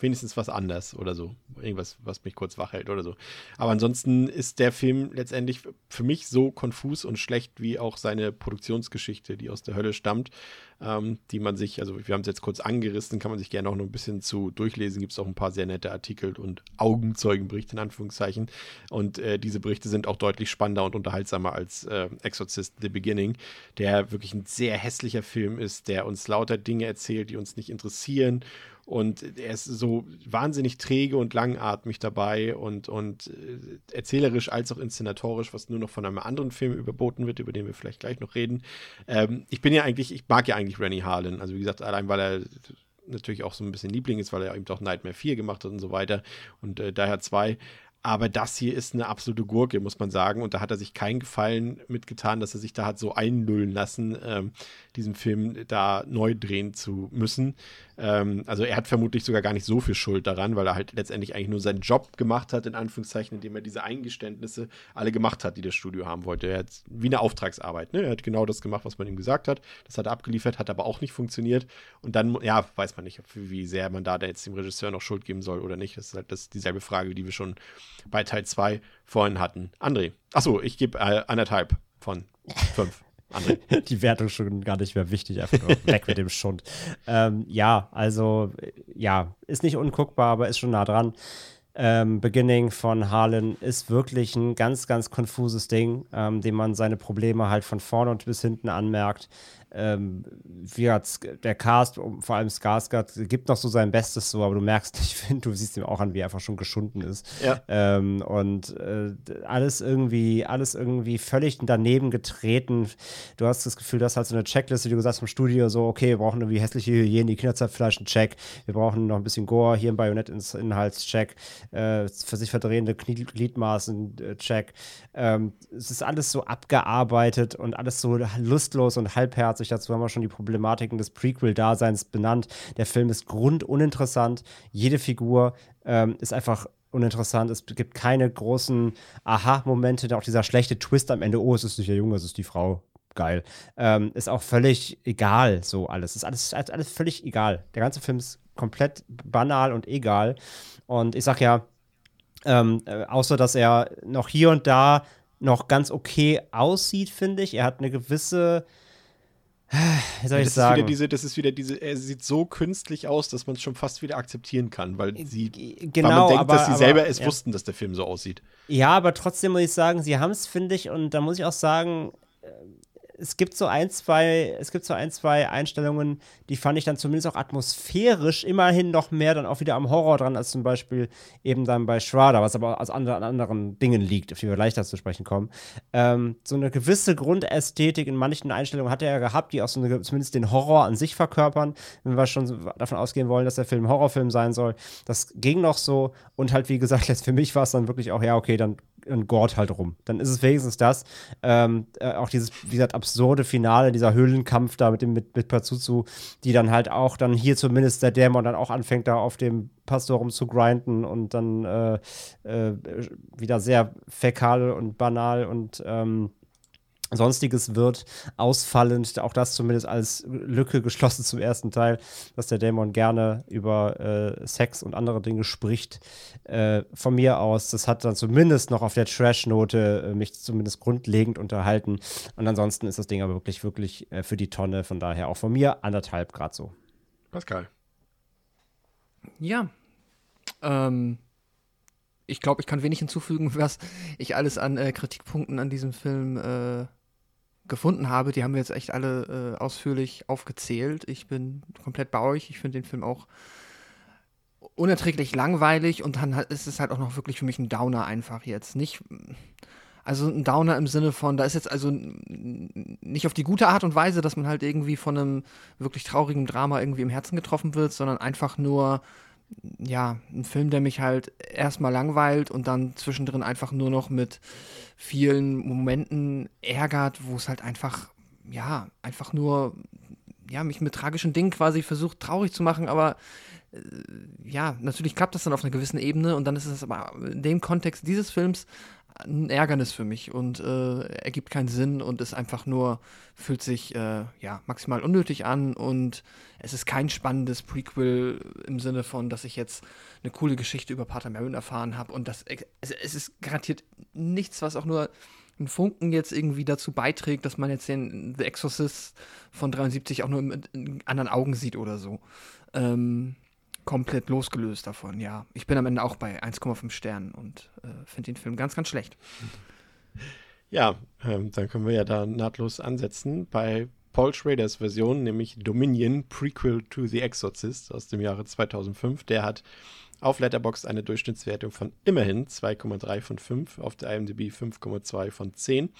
Speaker 1: wenigstens was anders oder so. Irgendwas, was mich kurz wach hält oder so. Aber ansonsten ist der Film letztendlich für mich so konfus und schlecht wie auch seine Produktionsgeschichte, die aus der Hölle stammt, ähm, die man sich, also wir haben es jetzt kurz angerissen, kann man sich gerne auch noch ein bisschen zu durchlesen. Gibt es auch ein paar sehr nette Artikel und Augenzeugenberichte in Anführungszeichen. Und äh, diese Berichte sind auch deutlich spannender und unterhaltsamer als äh, Exorcist The Beginning, der wirklich ein sehr hässlicher Film ist, der uns lauter Dinge erzählt, die uns nicht interessieren und er ist so wahnsinnig träge und langatmig dabei und, und äh, erzählerisch als auch inszenatorisch, was nur noch von einem anderen Film überboten wird, über den wir vielleicht gleich noch reden. Ähm, ich bin ja eigentlich, ich mag ja eigentlich Rennie Harlan. Also wie gesagt, allein weil er natürlich auch so ein bisschen Liebling ist, weil er eben doch Nightmare 4 gemacht hat und so weiter und äh, daher 2. Aber das hier ist eine absolute Gurke, muss man sagen. Und da hat er sich keinen Gefallen mitgetan, dass er sich da hat so einnullen lassen, ähm, diesen Film da neu drehen zu müssen. Ähm, also er hat vermutlich sogar gar nicht so viel Schuld daran, weil er halt letztendlich eigentlich nur seinen Job gemacht hat, in Anführungszeichen, indem er diese Eingeständnisse alle gemacht hat, die das Studio haben wollte. Er hat wie eine Auftragsarbeit. Ne? Er hat genau das gemacht, was man ihm gesagt hat. Das hat er abgeliefert, hat aber auch nicht funktioniert. Und dann, ja, weiß man nicht, wie sehr man da jetzt dem Regisseur noch Schuld geben soll oder nicht. Das ist halt das, dieselbe Frage, die wir schon bei Teil 2 vorhin hatten. André. Achso, ich gebe äh, anderthalb von fünf.
Speaker 3: die Wertung schon gar nicht mehr wichtig, einfach nur weg mit dem Schund. Ähm, ja, also ja, ist nicht unguckbar, aber ist schon nah dran. Ähm, Beginning von Harlan ist wirklich ein ganz, ganz konfuses Ding, ähm, dem man seine Probleme halt von vorne und bis hinten anmerkt ähm, wie der Cast, vor allem Skarsgård, gibt noch so sein Bestes so, aber du merkst, ich finde, du siehst ihm auch an, wie er einfach schon geschunden ist. Ja. Ähm, und äh, alles irgendwie, alles irgendwie völlig daneben getreten. Du hast das Gefühl, dass halt so eine Checkliste, wie du gesagt hast, vom Studio so, okay, wir brauchen irgendwie hässliche Hygiene, die Kinderzeit einen Check. Wir brauchen noch ein bisschen Gore, hier im Bajonett-Inhaltscheck, äh, für sich verdrehende Gliedmaßen, äh, Check. Ähm, es ist alles so abgearbeitet und alles so lustlos und halbherzig sich dazu haben wir schon die Problematiken des Prequel-Daseins benannt. Der Film ist grunduninteressant. Jede Figur ähm, ist einfach uninteressant. Es gibt keine großen Aha-Momente. Auch dieser schlechte Twist am Ende. Oh, es ist nicht der Junge, es ist die Frau. Geil. Ähm, ist auch völlig egal, so alles. Ist alles, alles völlig egal. Der ganze Film ist komplett banal und egal. Und ich sag ja, ähm, äh, außer dass er noch hier und da noch ganz okay aussieht, finde ich. Er hat eine gewisse
Speaker 1: wie soll ich das sagen? Ist diese, das ist wieder diese, er sieht so künstlich aus, dass man es schon fast wieder akzeptieren kann, weil sie, genau, weil man denkt, aber, dass sie aber, selber es ja. wussten, dass der Film so aussieht.
Speaker 3: Ja, aber trotzdem muss ich sagen, sie haben es, finde ich, und da muss ich auch sagen, es gibt so ein, zwei, es gibt so ein, zwei Einstellungen, die fand ich dann zumindest auch atmosphärisch immerhin noch mehr dann auch wieder am Horror dran, als zum Beispiel eben dann bei Shredder, was aber aus anderen, anderen Dingen liegt, auf die wir leichter zu sprechen kommen. Ähm, so eine gewisse Grundästhetik in manchen Einstellungen hat er ja gehabt, die auch so eine, zumindest den Horror an sich verkörpern, wenn wir schon davon ausgehen wollen, dass der Film Horrorfilm sein soll. Das ging noch so und halt, wie gesagt, für mich war es dann wirklich auch, ja, okay, dann und Gord halt rum. Dann ist es wenigstens das. Ähm, äh, auch dieses, wie gesagt, absurde Finale, dieser Höhlenkampf da mit dem mit, mit Pazuzu, die dann halt auch dann hier zumindest der Dämon dann auch anfängt, da auf dem Pastor rum zu grinden und dann äh, äh, wieder sehr fäkal und banal und ähm, Sonstiges wird ausfallend, auch das zumindest als Lücke geschlossen zum ersten Teil, dass der Dämon gerne über äh, Sex und andere Dinge spricht. Äh, von mir aus, das hat dann zumindest noch auf der Trash-Note äh, mich zumindest grundlegend unterhalten. Und ansonsten ist das Ding aber wirklich, wirklich äh, für die Tonne. Von daher auch von mir anderthalb Grad so.
Speaker 1: Pascal.
Speaker 2: Ja. Ähm, ich glaube, ich kann wenig hinzufügen, was ich alles an äh, Kritikpunkten an diesem Film äh, gefunden habe. Die haben wir jetzt echt alle äh, ausführlich aufgezählt. Ich bin komplett bei euch. Ich finde den Film auch unerträglich langweilig und dann ist es halt auch noch wirklich für mich ein Downer einfach jetzt. Nicht, also ein Downer im Sinne von, da ist jetzt also nicht auf die gute Art und Weise, dass man halt irgendwie von einem wirklich traurigen Drama irgendwie im Herzen getroffen wird, sondern einfach nur ja, ein Film, der mich halt erstmal langweilt und dann zwischendrin einfach nur noch mit vielen Momenten ärgert, wo es halt einfach, ja, einfach nur, ja, mich mit tragischen Dingen quasi versucht traurig zu machen, aber äh, ja, natürlich klappt das dann auf einer gewissen Ebene und dann ist es aber in dem Kontext dieses Films ein Ärgernis für mich und äh, ergibt keinen Sinn und ist einfach nur, fühlt sich äh, ja maximal unnötig an und es ist kein spannendes Prequel im Sinne von, dass ich jetzt eine coole Geschichte über Pater Marin erfahren habe und das es, es ist garantiert nichts, was auch nur ein Funken jetzt irgendwie dazu beiträgt, dass man jetzt den The Exorcist von 73 auch nur in anderen Augen sieht oder so. Ähm, komplett losgelöst davon, ja. Ich bin am Ende auch bei 1,5 Sternen und äh, finde den Film ganz, ganz schlecht.
Speaker 1: Ja, ähm, dann können wir ja da nahtlos ansetzen bei Paul Schraders Version, nämlich Dominion Prequel to The Exorcist aus dem Jahre 2005. Der hat auf Letterboxd eine Durchschnittswertung von immerhin 2,3 von 5, auf der IMDb 5,2 von 10.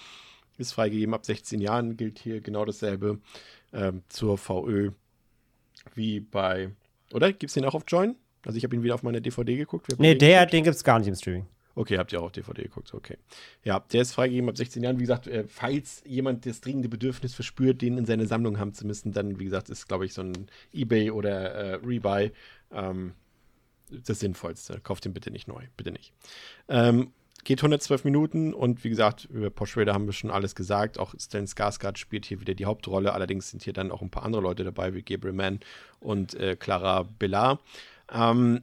Speaker 1: Ist freigegeben ab 16 Jahren, gilt hier genau dasselbe ähm, zur VÖ wie bei oder? Gibt es den auch auf Join? Also ich habe ihn wieder auf meine DVD geguckt.
Speaker 3: Nee, der, geguckt? den gibt es gar nicht im Streaming.
Speaker 1: Okay, habt ihr auch auf DVD geguckt, okay. Ja, der ist freigegeben ab 16 Jahren. Wie gesagt, äh, falls jemand das dringende Bedürfnis verspürt, den in seine Sammlung haben zu müssen, dann, wie gesagt, ist, glaube ich, so ein Ebay oder äh, Rebuy ähm, das Sinnvollste. Kauft den bitte nicht neu, bitte nicht. Ähm, geht 112 Minuten und wie gesagt, über Porsche Raider haben wir schon alles gesagt. Auch Stan Skarsgård spielt hier wieder die Hauptrolle. Allerdings sind hier dann auch ein paar andere Leute dabei, wie Gabriel Mann und äh, Clara Bellar. Ähm,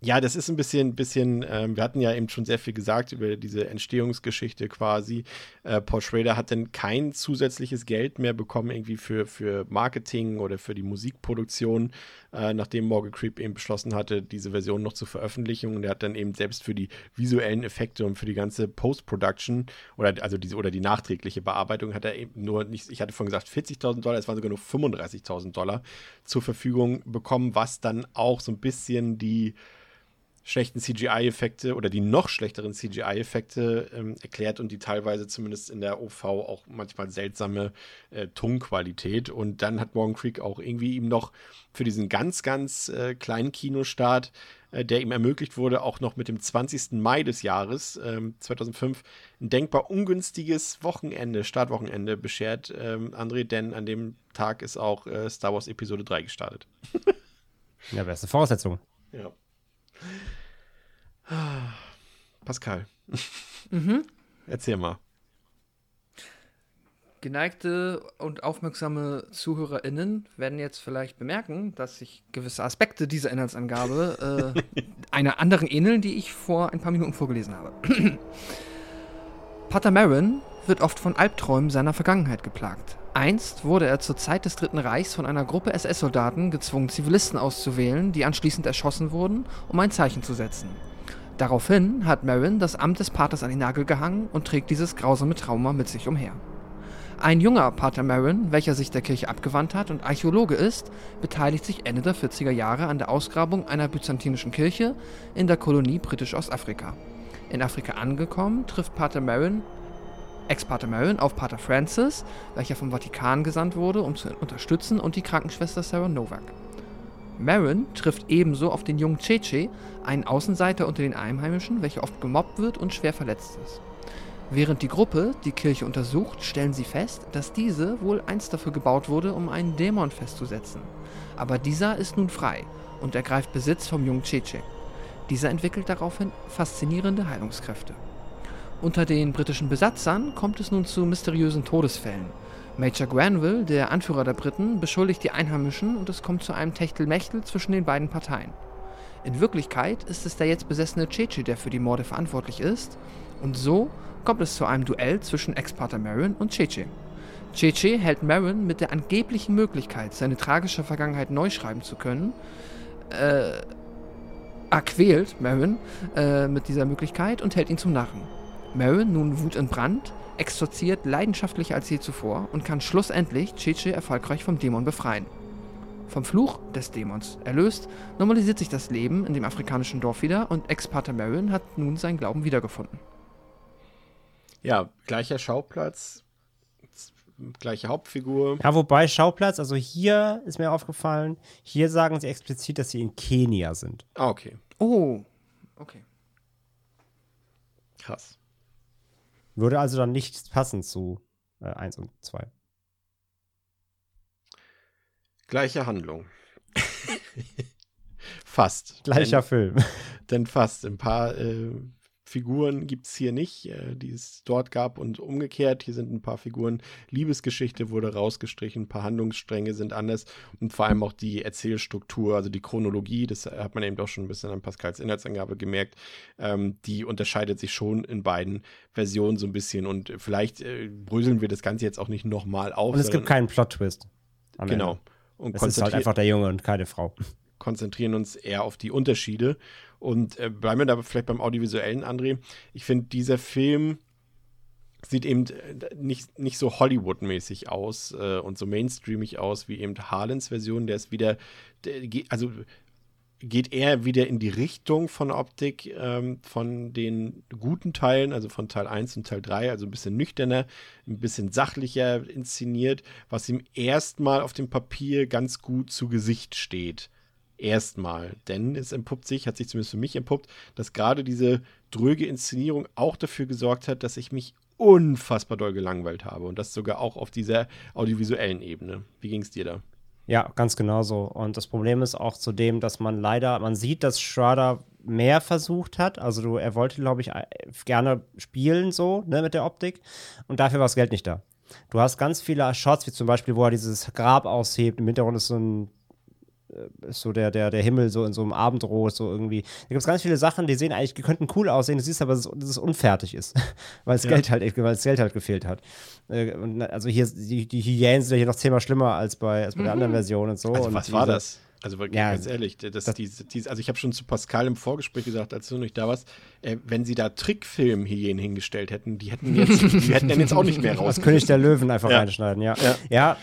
Speaker 1: ja, das ist ein bisschen, bisschen ähm, wir hatten ja eben schon sehr viel gesagt über diese Entstehungsgeschichte quasi. Äh, Paul Schrader hat dann kein zusätzliches Geld mehr bekommen, irgendwie für, für Marketing oder für die Musikproduktion, äh, nachdem Morgan Creep eben beschlossen hatte, diese Version noch zu veröffentlichen. Und er hat dann eben selbst für die visuellen Effekte und für die ganze Post-Production oder also diese oder die nachträgliche Bearbeitung hat er eben nur nicht, ich hatte vorhin gesagt 40.000 Dollar, es waren sogar nur 35.000 Dollar zur Verfügung bekommen, was dann auch so ein bisschen die schlechten CGI-Effekte oder die noch schlechteren CGI-Effekte ähm, erklärt und die teilweise zumindest in der OV auch manchmal seltsame äh, Tonqualität. Und dann hat Morgan Creek auch irgendwie ihm noch für diesen ganz, ganz äh, kleinen Kinostart, äh, der ihm ermöglicht wurde, auch noch mit dem 20. Mai des Jahres 2005 ähm, ein denkbar ungünstiges Wochenende, Startwochenende beschert, ähm, André, denn an dem Tag ist auch äh, Star Wars Episode 3 gestartet.
Speaker 3: ja, beste Voraussetzung.
Speaker 1: Ja. Pascal. Mhm. Erzähl mal.
Speaker 2: Geneigte und aufmerksame ZuhörerInnen werden jetzt vielleicht bemerken, dass sich gewisse Aspekte dieser Inhaltsangabe äh, einer anderen ähneln, die ich vor ein paar Minuten vorgelesen habe. Pater Marin wird oft von Albträumen seiner Vergangenheit geplagt. Einst wurde er zur Zeit des Dritten Reichs von einer Gruppe SS-Soldaten gezwungen, Zivilisten auszuwählen, die anschließend erschossen wurden, um ein Zeichen zu setzen. Daraufhin hat Marin das Amt des Paters an den Nagel gehangen und trägt dieses grausame Trauma mit sich umher. Ein junger Pater Marin, welcher sich der Kirche abgewandt hat und Archäologe ist, beteiligt sich Ende der 40er Jahre an der Ausgrabung einer byzantinischen Kirche in der Kolonie Britisch-Ostafrika. In Afrika angekommen, trifft Pater Marin Ex-Pater Marin auf Pater Francis, welcher vom Vatikan gesandt wurde, um zu unterstützen, und die Krankenschwester Sarah Novak. Marin trifft ebenso auf den jungen Cheche, einen Außenseiter unter den Einheimischen, welcher oft gemobbt wird und schwer verletzt ist. Während die Gruppe die Kirche untersucht, stellen sie fest, dass diese wohl einst dafür gebaut wurde, um einen Dämon festzusetzen. Aber dieser ist nun frei und ergreift Besitz vom jungen Cheche. Dieser entwickelt daraufhin faszinierende Heilungskräfte. Unter den britischen Besatzern kommt es nun zu mysteriösen Todesfällen. Major Granville, der Anführer der Briten, beschuldigt die Einheimischen und es kommt zu einem Techtelmechtel zwischen den beiden Parteien. In Wirklichkeit ist es der jetzt besessene Cheche, der für die Morde verantwortlich ist, und so kommt es zu einem Duell zwischen Ex-Pater Marin und Cheche. Cheche hält Marin mit der angeblichen Möglichkeit, seine tragische Vergangenheit neu schreiben zu können, äh, er Marin äh, mit dieser Möglichkeit und hält ihn zum Narren. Marin, nun wutentbrannt, exorziert leidenschaftlicher als je zuvor und kann schlussendlich Cheche erfolgreich vom Dämon befreien. Vom Fluch des Dämons erlöst, normalisiert sich das Leben in dem afrikanischen Dorf wieder und Ex-Pater Marin hat nun seinen Glauben wiedergefunden.
Speaker 1: Ja, gleicher Schauplatz, gleiche Hauptfigur.
Speaker 3: Ja, wobei Schauplatz, also hier ist mir aufgefallen, hier sagen sie explizit, dass sie in Kenia sind.
Speaker 1: Ah, okay.
Speaker 2: Oh, okay.
Speaker 1: Krass.
Speaker 3: Würde also dann nicht passen zu äh, 1 und 2.
Speaker 1: Gleiche Handlung. fast.
Speaker 3: Gleicher
Speaker 1: denn,
Speaker 3: Film.
Speaker 1: Denn fast. Ein paar äh, Figuren gibt es hier nicht, äh, die es dort gab und umgekehrt. Hier sind ein paar Figuren. Liebesgeschichte wurde rausgestrichen, ein paar Handlungsstränge sind anders und vor allem auch die Erzählstruktur, also die Chronologie, das hat man eben doch schon ein bisschen an Pascals Inhaltsangabe gemerkt, ähm, die unterscheidet sich schon in beiden Versionen so ein bisschen und vielleicht äh, bröseln wir das Ganze jetzt auch nicht nochmal auf.
Speaker 3: Und es gibt keinen Plot-Twist.
Speaker 1: Genau.
Speaker 3: Und es ist halt einfach der Junge und keine Frau.
Speaker 1: Konzentrieren uns eher auf die Unterschiede und äh, bleiben wir da vielleicht beim Audiovisuellen, André. Ich finde, dieser Film sieht eben äh, nicht, nicht so Hollywood-mäßig aus äh, und so mainstreamig aus wie eben Harlens Version. Der ist wieder, der, also geht eher wieder in die Richtung von Optik ähm, von den guten Teilen, also von Teil 1 und Teil 3, also ein bisschen nüchterner, ein bisschen sachlicher inszeniert, was ihm erstmal auf dem Papier ganz gut zu Gesicht steht. Erstmal. Denn es entpuppt sich, hat sich zumindest für mich entpuppt, dass gerade diese dröge Inszenierung auch dafür gesorgt hat, dass ich mich unfassbar doll gelangweilt habe. Und das sogar auch auf dieser audiovisuellen Ebene. Wie ging es dir da?
Speaker 3: Ja, ganz genau so. Und das Problem ist auch zudem, dass man leider, man sieht, dass Schrader mehr versucht hat. Also er wollte, glaube ich, gerne spielen so, ne, mit der Optik. Und dafür war das Geld nicht da. Du hast ganz viele Shots, wie zum Beispiel, wo er dieses Grab aushebt. Im Hintergrund ist so ein äh, ist so der, der, der Himmel so in so einem Abendrot, so irgendwie. Da gibt es ganz viele Sachen, die sehen eigentlich, die könnten cool aussehen, du siehst aber, dass es unfertig ist, weil das ja. Geld halt, weil das Geld halt gefehlt hat. Äh, und also hier, die, die Hyänen sind ja hier noch zehnmal schlimmer als bei, als bei mhm. der anderen Version und so.
Speaker 1: Also
Speaker 3: und
Speaker 1: was war das? Also ja, ganz ehrlich, das, das diese, diese, also ich habe schon zu Pascal im Vorgespräch gesagt, als du nicht da warst, äh, wenn sie da Trickfilm-Hyänen hingestellt hätten, die hätten jetzt, die hätten dann jetzt auch nicht mehr raus.
Speaker 3: Das König der Löwen einfach ja. reinschneiden, ja. ja. ja.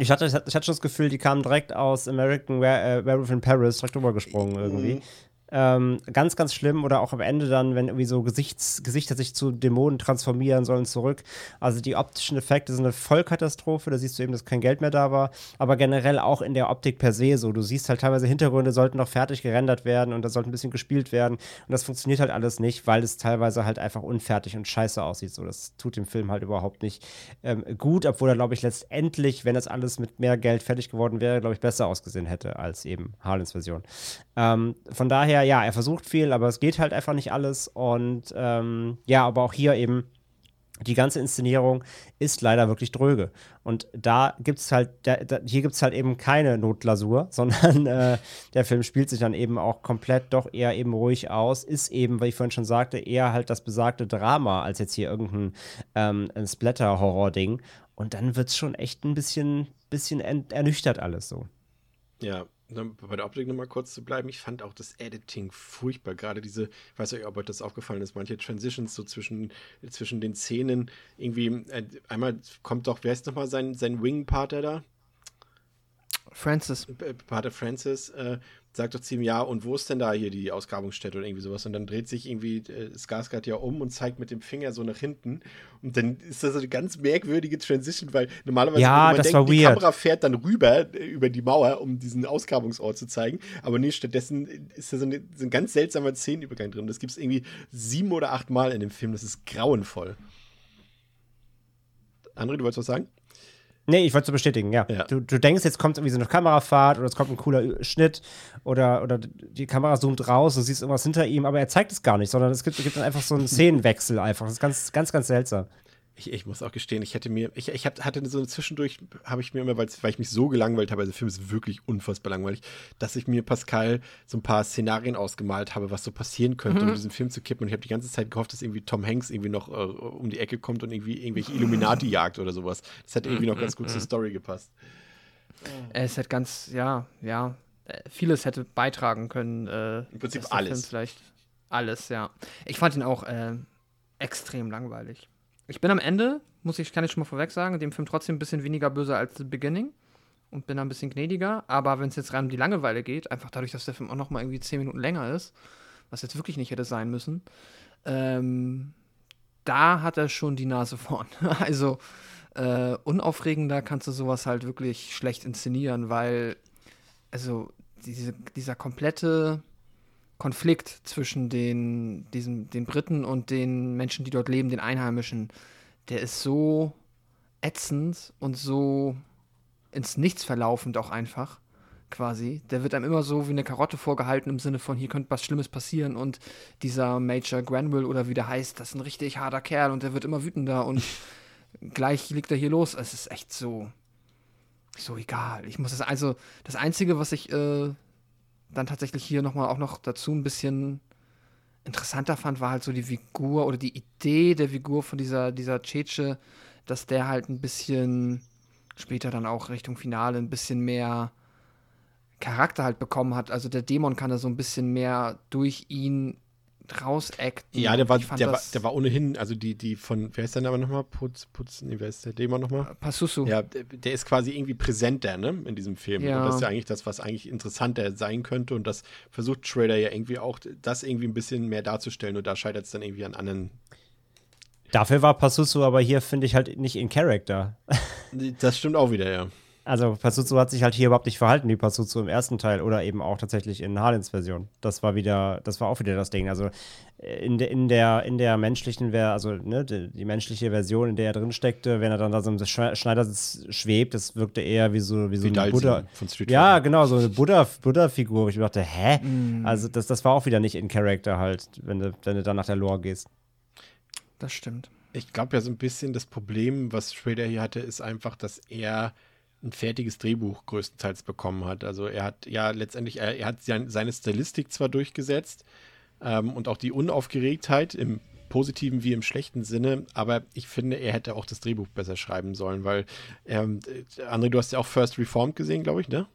Speaker 3: Ich hatte, ich hatte schon das Gefühl, die kamen direkt aus American Were äh, Werewolf in Paris, direkt rübergesprungen irgendwie. Ähm, ganz, ganz schlimm. Oder auch am Ende dann, wenn irgendwie so Gesichts, Gesichter sich zu Dämonen transformieren sollen zurück. Also die optischen Effekte sind eine Vollkatastrophe. Da siehst du eben, dass kein Geld mehr da war. Aber generell auch in der Optik per se so. Du siehst halt teilweise Hintergründe sollten noch fertig gerendert werden und da sollte ein bisschen gespielt werden. Und das funktioniert halt alles nicht, weil es teilweise halt einfach unfertig und scheiße aussieht. So, das tut dem Film halt überhaupt nicht ähm, gut, obwohl er, glaube ich, letztendlich, wenn das alles mit mehr Geld fertig geworden wäre, glaube ich, besser ausgesehen hätte als eben Harlins Version. Ähm, von daher, ja, er versucht viel, aber es geht halt einfach nicht alles. Und ähm, ja, aber auch hier eben die ganze Inszenierung ist leider wirklich dröge. Und da gibt es halt, da, da, hier gibt es halt eben keine Notlasur, sondern äh, der Film spielt sich dann eben auch komplett doch eher eben ruhig aus, ist eben, wie ich vorhin schon sagte, eher halt das besagte Drama, als jetzt hier irgendein ähm, Splatter-Horror-Ding. Und dann wird es schon echt ein bisschen, bisschen ernüchtert alles so.
Speaker 1: Ja, bei der Optik nochmal kurz zu bleiben, ich fand auch das Editing furchtbar. Gerade diese, ich weiß nicht, ob euch das aufgefallen ist, manche Transitions so zwischen, zwischen den Szenen. Irgendwie, äh, einmal kommt doch, wer ist nochmal sein, sein Wing-Pater da?
Speaker 2: Francis.
Speaker 1: Pater Francis äh, sagt doch zu ihm, ja, und wo ist denn da hier die Ausgrabungsstätte oder irgendwie sowas? Und dann dreht sich irgendwie äh, Skarsgård ja um und zeigt mit dem Finger so nach hinten. Und dann ist das so eine ganz merkwürdige Transition, weil normalerweise
Speaker 3: ja, man denkt,
Speaker 1: die Kamera fährt dann rüber äh, über die Mauer, um diesen Ausgrabungsort zu zeigen. Aber nee, stattdessen ist da so, eine, so ein ganz seltsamer Szenenübergang drin. Das gibt es irgendwie sieben oder acht Mal in dem Film. Das ist grauenvoll. André, du wolltest was sagen?
Speaker 3: Nee, ich wollte es bestätigen, ja. ja. Du, du, denkst, jetzt kommt irgendwie so eine Kamerafahrt oder es kommt ein cooler Schnitt oder, oder die Kamera zoomt raus, du siehst irgendwas hinter ihm, aber er zeigt es gar nicht, sondern es gibt, gibt dann einfach so einen Szenenwechsel einfach. Das ist ganz, ganz, ganz seltsam.
Speaker 1: Ich, ich, muss auch gestehen, ich hätte mir, ich, ich hatte so zwischendurch, habe ich mir immer, weil ich mich so gelangweilt habe, also der Film ist wirklich unfassbar langweilig, dass ich mir Pascal so ein paar Szenarien ausgemalt habe, was so passieren könnte, mhm. um diesen Film zu kippen. Und ich habe die ganze Zeit gehofft, dass irgendwie Tom Hanks irgendwie noch äh, um die Ecke kommt und irgendwie irgendwelche Illuminati jagt oder sowas. Das hätte irgendwie noch ganz gut zur Story gepasst.
Speaker 2: Es hätte ganz, ja, ja, äh, vieles hätte beitragen können. Äh,
Speaker 1: Im Prinzip alles.
Speaker 2: vielleicht alles, ja. Ich fand ihn auch äh, extrem langweilig. Ich bin am Ende, muss ich, kann ich schon mal vorweg sagen, dem Film trotzdem ein bisschen weniger böse als The Beginning und bin da ein bisschen gnädiger. Aber wenn es jetzt rein um die Langeweile geht, einfach dadurch, dass der Film auch noch mal irgendwie zehn Minuten länger ist, was jetzt wirklich nicht hätte sein müssen, ähm, da hat er schon die Nase vorn. also äh, unaufregender kannst du sowas halt wirklich schlecht inszenieren, weil also diese, dieser komplette Konflikt zwischen den, diesen, den Briten und den Menschen, die dort leben, den Einheimischen, der ist so ätzend und so ins Nichts verlaufend auch einfach. quasi. Der wird einem immer so wie eine Karotte vorgehalten im Sinne von, hier könnte was Schlimmes passieren und dieser Major Granville oder wie der heißt, das ist ein richtig harter Kerl und der wird immer wütender und gleich liegt er hier los. Es ist echt so, so egal. Ich muss das, also, das Einzige, was ich äh, dann tatsächlich hier nochmal auch noch dazu ein bisschen interessanter fand, war halt so die Figur oder die Idee der Figur von dieser, dieser Cheche, dass der halt ein bisschen später dann auch Richtung Finale ein bisschen mehr Charakter halt bekommen hat. Also der Dämon kann da so ein bisschen mehr durch ihn rausacten.
Speaker 1: Ja, der war, der, war, der war ohnehin, also die, die von, wer ist der Name nochmal? Putz, Putz, nee, wer ist der Dämon nochmal?
Speaker 2: Passusu.
Speaker 1: Ja, der, der ist quasi irgendwie präsenter, ne, in diesem Film.
Speaker 2: Ja.
Speaker 1: Und das ist ja eigentlich das, was eigentlich interessanter sein könnte. Und das versucht Schrader ja irgendwie auch, das irgendwie ein bisschen mehr darzustellen. Und da scheitert es dann irgendwie an anderen.
Speaker 3: Dafür war Passusu aber hier, finde ich, halt nicht in Character.
Speaker 1: Das stimmt auch wieder, ja.
Speaker 3: Also Passuzu hat sich halt hier überhaupt nicht verhalten wie Passuzu im ersten Teil oder eben auch tatsächlich in Harlins Version. Das war wieder, das war auch wieder das Ding. Also äh, in, de, in der in der menschlichen, Ver also ne, die, die menschliche Version, in der er drin steckte, wenn er dann da so im Sch- Schneidersitz schwebt, das wirkte eher wie so wie so
Speaker 1: Wie
Speaker 3: eine Buddha.
Speaker 1: von Street
Speaker 3: Ja, genau, so eine Buddha Buddha Figur. Ich dachte, hä? Also das, das war auch wieder nicht in Character halt, wenn du wenn du dann nach der Lore gehst.
Speaker 2: Das stimmt.
Speaker 1: Ich glaube ja so ein bisschen das Problem, was Schrader hier hatte, ist einfach, dass er ein fertiges Drehbuch größtenteils bekommen hat. Also er hat ja letztendlich, er, er hat sein, seine Stilistik zwar durchgesetzt ähm, und auch die Unaufgeregtheit im positiven wie im schlechten Sinne, aber ich finde, er hätte auch das Drehbuch besser schreiben sollen, weil, ähm, äh, André, du hast ja auch First Reformed gesehen, glaube ich, ne?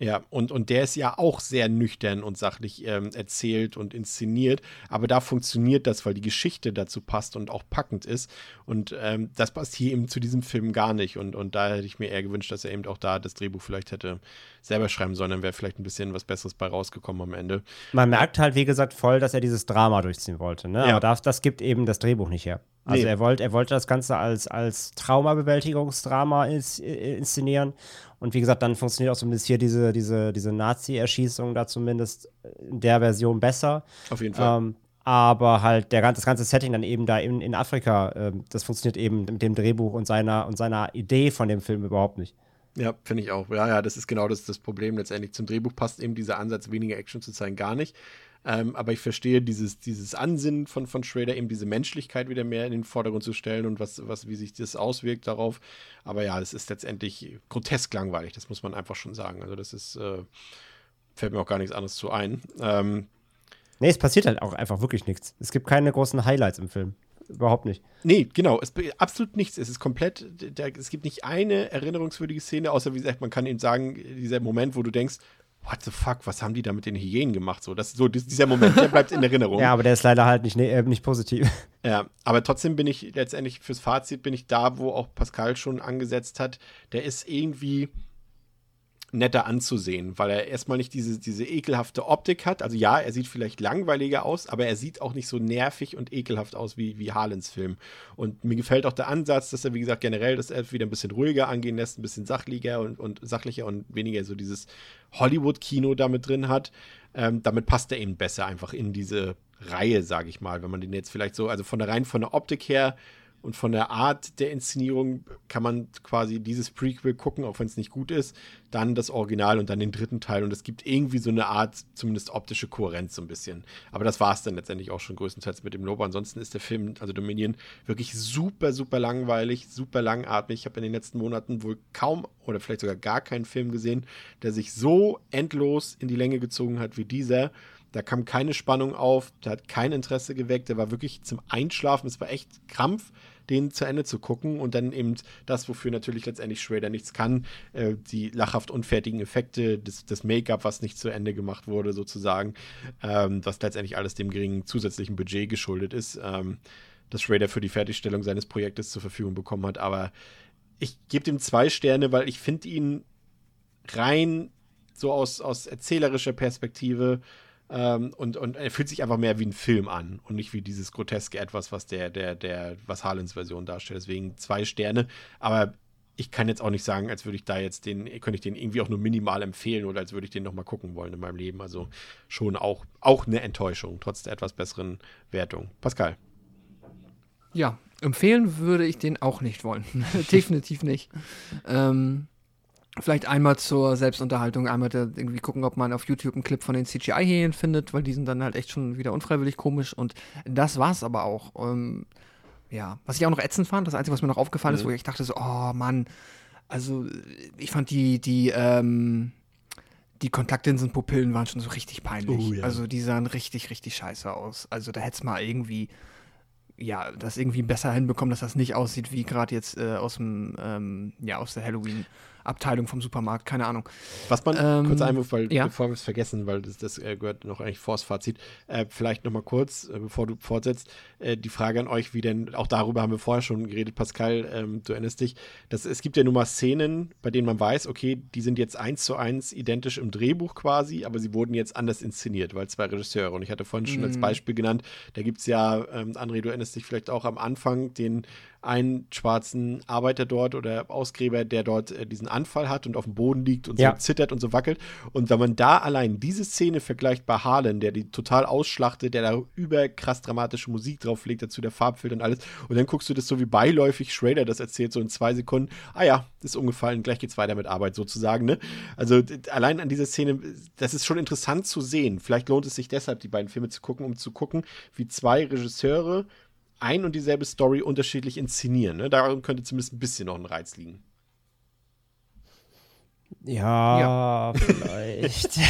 Speaker 3: Ja.
Speaker 1: Und, und der ist ja auch sehr nüchtern und sachlich ähm, erzählt und inszeniert, aber da funktioniert das, weil die Geschichte dazu passt und auch packend ist. Und ähm, das passt hier eben zu diesem Film gar nicht. Und, und da hätte ich mir eher gewünscht, dass er eben auch da das Drehbuch vielleicht hätte selber schreiben sollen, dann wäre vielleicht ein bisschen was Besseres bei rausgekommen am Ende.
Speaker 3: Man merkt halt, wie gesagt, voll, dass er dieses Drama durchziehen wollte. Ne?
Speaker 1: Ja.
Speaker 3: Aber das, das gibt eben das Drehbuch nicht her. Also
Speaker 1: Nee.
Speaker 3: er, wollte, er wollte das Ganze als, als Traumabewältigungsdrama ins, äh, inszenieren. Und wie gesagt, dann funktioniert auch zumindest hier diese, diese, diese Nazi-Erschießung da zumindest in der Version besser.
Speaker 1: Auf jeden Fall.
Speaker 3: Ähm, aber halt der, das ganze Setting dann eben da in, in Afrika, ähm, das funktioniert eben mit dem Drehbuch und seiner, und seiner Idee von dem Film überhaupt nicht.
Speaker 1: Ja, finde ich auch. Ja, ja, das ist genau das, das Problem. Letztendlich zum Drehbuch passt eben dieser Ansatz, weniger Action zu zeigen, gar nicht. Ähm, aber ich verstehe dieses, dieses Ansinnen von, von Schrader, eben diese Menschlichkeit wieder mehr in den Vordergrund zu stellen und was, was, wie sich das auswirkt darauf. Aber ja, es ist letztendlich grotesk langweilig, das muss man einfach schon sagen. Also, das ist, äh, fällt mir auch gar nichts anderes zu ein. Ähm,
Speaker 3: Nee, es passiert halt auch einfach wirklich nichts. Es gibt keine großen Highlights im Film. Überhaupt nicht.
Speaker 1: Nee, genau, es absolut nichts. Es ist komplett, der, es gibt nicht eine erinnerungswürdige Szene, außer wie gesagt, man kann eben sagen, dieser Moment, wo du denkst, what the fuck, was haben die da mit den Hyänen gemacht? So, das, so dies- dieser Moment, der bleibt in Erinnerung.
Speaker 3: Ja, aber der ist leider halt nicht, ne, äh, nicht positiv.
Speaker 1: Ja, aber trotzdem bin ich letztendlich fürs Fazit bin ich da, wo auch Pascal schon angesetzt hat. Der ist irgendwie netter anzusehen, weil er erstmal nicht diese, diese ekelhafte Optik hat. Also ja, er sieht vielleicht langweiliger aus, aber er sieht auch nicht so nervig und ekelhaft aus wie, wie Harlens Film. Und mir gefällt auch der Ansatz, dass er, wie gesagt, generell das er wieder ein bisschen ruhiger angehen lässt, ein bisschen sachlicher und, und sachlicher und weniger so dieses Hollywood-Kino damit drin hat. Ähm, damit passt er eben besser einfach in diese Reihe, sage ich mal. Wenn man den jetzt vielleicht so, also von der rein von der Optik her und von der Art der Inszenierung kann man quasi dieses Prequel gucken, auch wenn es nicht gut ist, dann das Original und dann den dritten Teil. Und es gibt irgendwie so eine Art, zumindest optische Kohärenz so ein bisschen. Aber das war es dann letztendlich auch schon größtenteils mit dem Lobo. Ansonsten ist der Film, also Dominion, wirklich super, super langweilig, super langatmig. Ich habe in den letzten Monaten wohl kaum oder vielleicht sogar gar keinen Film gesehen, der sich so endlos in die Länge gezogen hat wie dieser. Da kam keine Spannung auf, der hat kein Interesse geweckt, der war wirklich zum Einschlafen. Es war echt Krampf, den zu Ende zu gucken und dann eben das, wofür natürlich letztendlich Schrader nichts kann, äh, die lachhaft unfertigen Effekte, das, das Make-up, was nicht zu Ende gemacht wurde, sozusagen, ähm, was letztendlich alles dem geringen zusätzlichen Budget geschuldet ist, ähm, das Schrader für die Fertigstellung seines Projektes zur Verfügung bekommen hat. Aber ich gebe dem zwei Sterne, weil ich finde ihn rein so aus, aus erzählerischer Perspektive ähm, und, und er fühlt sich einfach mehr wie ein Film an und nicht wie dieses groteske etwas, was der, der, der, was Harlens Version darstellt. Deswegen zwei Sterne. Aber ich kann jetzt auch nicht sagen, als würde ich da jetzt den, könnte ich den irgendwie auch nur minimal empfehlen oder als würde ich den nochmal gucken wollen in meinem Leben. Also schon auch, auch eine Enttäuschung, trotz der etwas besseren Wertung. Pascal.
Speaker 2: Ja, empfehlen würde ich den auch nicht wollen. Definitiv nicht. Ähm, Vielleicht einmal zur Selbstunterhaltung, einmal irgendwie gucken, ob man auf YouTube einen Clip von den CGI-Hähnen findet, weil die sind dann halt echt schon wieder unfreiwillig komisch. Und das war's aber auch. Ähm, ja, was ich auch noch ätzend fand, das Einzige, was mir noch aufgefallen ist, wo ich dachte so, oh Mann, also ich fand die, die, ähm, die Kontaktlinsenpupillen waren schon so richtig peinlich.
Speaker 1: Oh, ja.
Speaker 2: Also die sahen richtig, richtig scheiße aus. Also da hätte es mal irgendwie, ja, das irgendwie besser hinbekommen, dass das nicht aussieht wie gerade jetzt äh, aus dem, ähm, ja, aus der Halloween-Abteilung vom Supermarkt, keine Ahnung.
Speaker 1: Was man,
Speaker 2: Ähm,
Speaker 1: kurz Einwurf, weil
Speaker 2: ja.
Speaker 1: bevor wir es vergessen, weil das, das äh, gehört noch eigentlich vors Fazit, äh, vielleicht noch mal kurz, äh, bevor du fortsetzt, äh, die Frage an euch, wie denn, auch darüber haben wir vorher schon geredet, Pascal, ähm, du erinnerst dich, dass es gibt ja nun mal Szenen, bei denen man weiß, okay, die sind jetzt eins zu eins identisch im Drehbuch quasi, aber sie wurden jetzt anders inszeniert, weil zwei Regisseure, und ich hatte vorhin schon als
Speaker 2: Mhm.
Speaker 1: Beispiel genannt, da gibt es ja, ähm, André, du erinnerst dich vielleicht auch am Anfang, den einen schwarzen Arbeiter dort oder Ausgräber, der dort äh, diesen Anfall hat und auf dem Boden liegt und
Speaker 3: Ja.
Speaker 1: so zittert und so wackelt. Und wenn man da allein diese Szene vergleicht bei Harlan, der die total ausschlachtet, der da überkrass dramatische Musik drauflegt, dazu der Farbfilter und alles, und dann guckst du das so wie beiläufig Schrader das erzählt, so in zwei Sekunden, ah ja, ist umgefallen, gleich geht's weiter mit Arbeit sozusagen, ne? Also allein an dieser Szene, das ist schon interessant zu sehen. Vielleicht lohnt es sich deshalb, die beiden Filme zu gucken, um zu gucken, wie zwei Regisseure ein und dieselbe Story unterschiedlich inszenieren. Ne? Darum könnte zumindest ein bisschen noch ein Reiz liegen.
Speaker 3: Ja, vielleicht.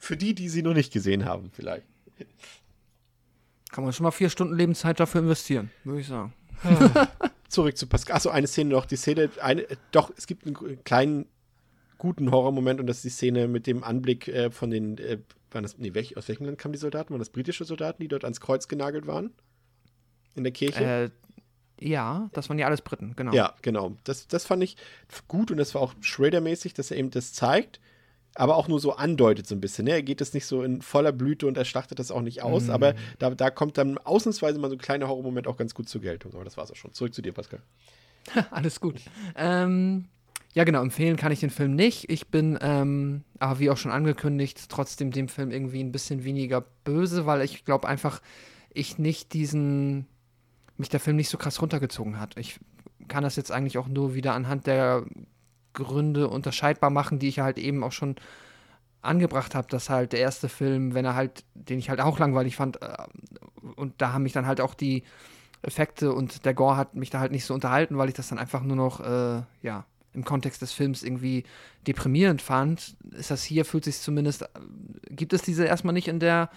Speaker 1: Für die, die sie noch nicht gesehen haben, vielleicht.
Speaker 2: Kann man schon mal vier Stunden Lebenszeit dafür investieren, würde ich sagen.
Speaker 1: Zurück zu Pascal. Achso, eine Szene noch. Die Szene, eine, doch, es gibt einen kleinen, guten Horrormoment und das ist die Szene mit dem Anblick äh, von den, äh, waren das, nee, welch, aus welchem Land kamen die Soldaten? Waren das britische Soldaten, die dort ans Kreuz genagelt waren? In der Kirche?
Speaker 2: Äh, ja, das waren ja alles Briten, genau.
Speaker 1: Ja, genau. Das, das fand ich gut und das war auch Schrader-mäßig, dass er eben das zeigt, aber auch nur so andeutet so ein bisschen. Ne? Er geht das nicht so in voller Blüte und er schlachtet das auch nicht aus, aber da, da kommt dann ausnahmsweise mal so ein kleiner Horrormoment auch ganz gut zur Geltung. Aber das war's auch schon. Zurück zu dir, Pascal.
Speaker 2: Alles gut. Ähm, ja, genau, empfehlen kann ich den Film nicht. Ich bin, ähm, aber wie auch schon angekündigt, trotzdem dem Film irgendwie ein bisschen weniger böse, weil ich glaube einfach, ich nicht diesen, mich der Film nicht so krass runtergezogen hat. Ich kann das jetzt eigentlich auch nur wieder anhand der Gründe unterscheidbar machen, die ich halt eben auch schon angebracht habe, dass halt der erste Film, wenn er halt, den ich halt auch langweilig fand, äh, und da haben mich dann halt auch die Effekte und der Gore hat mich da halt nicht so unterhalten, weil ich das dann einfach nur noch, äh, ja, im Kontext des Films irgendwie deprimierend fand. Ist das hier, fühlt sich zumindest, gibt es diese erstmal nicht in der,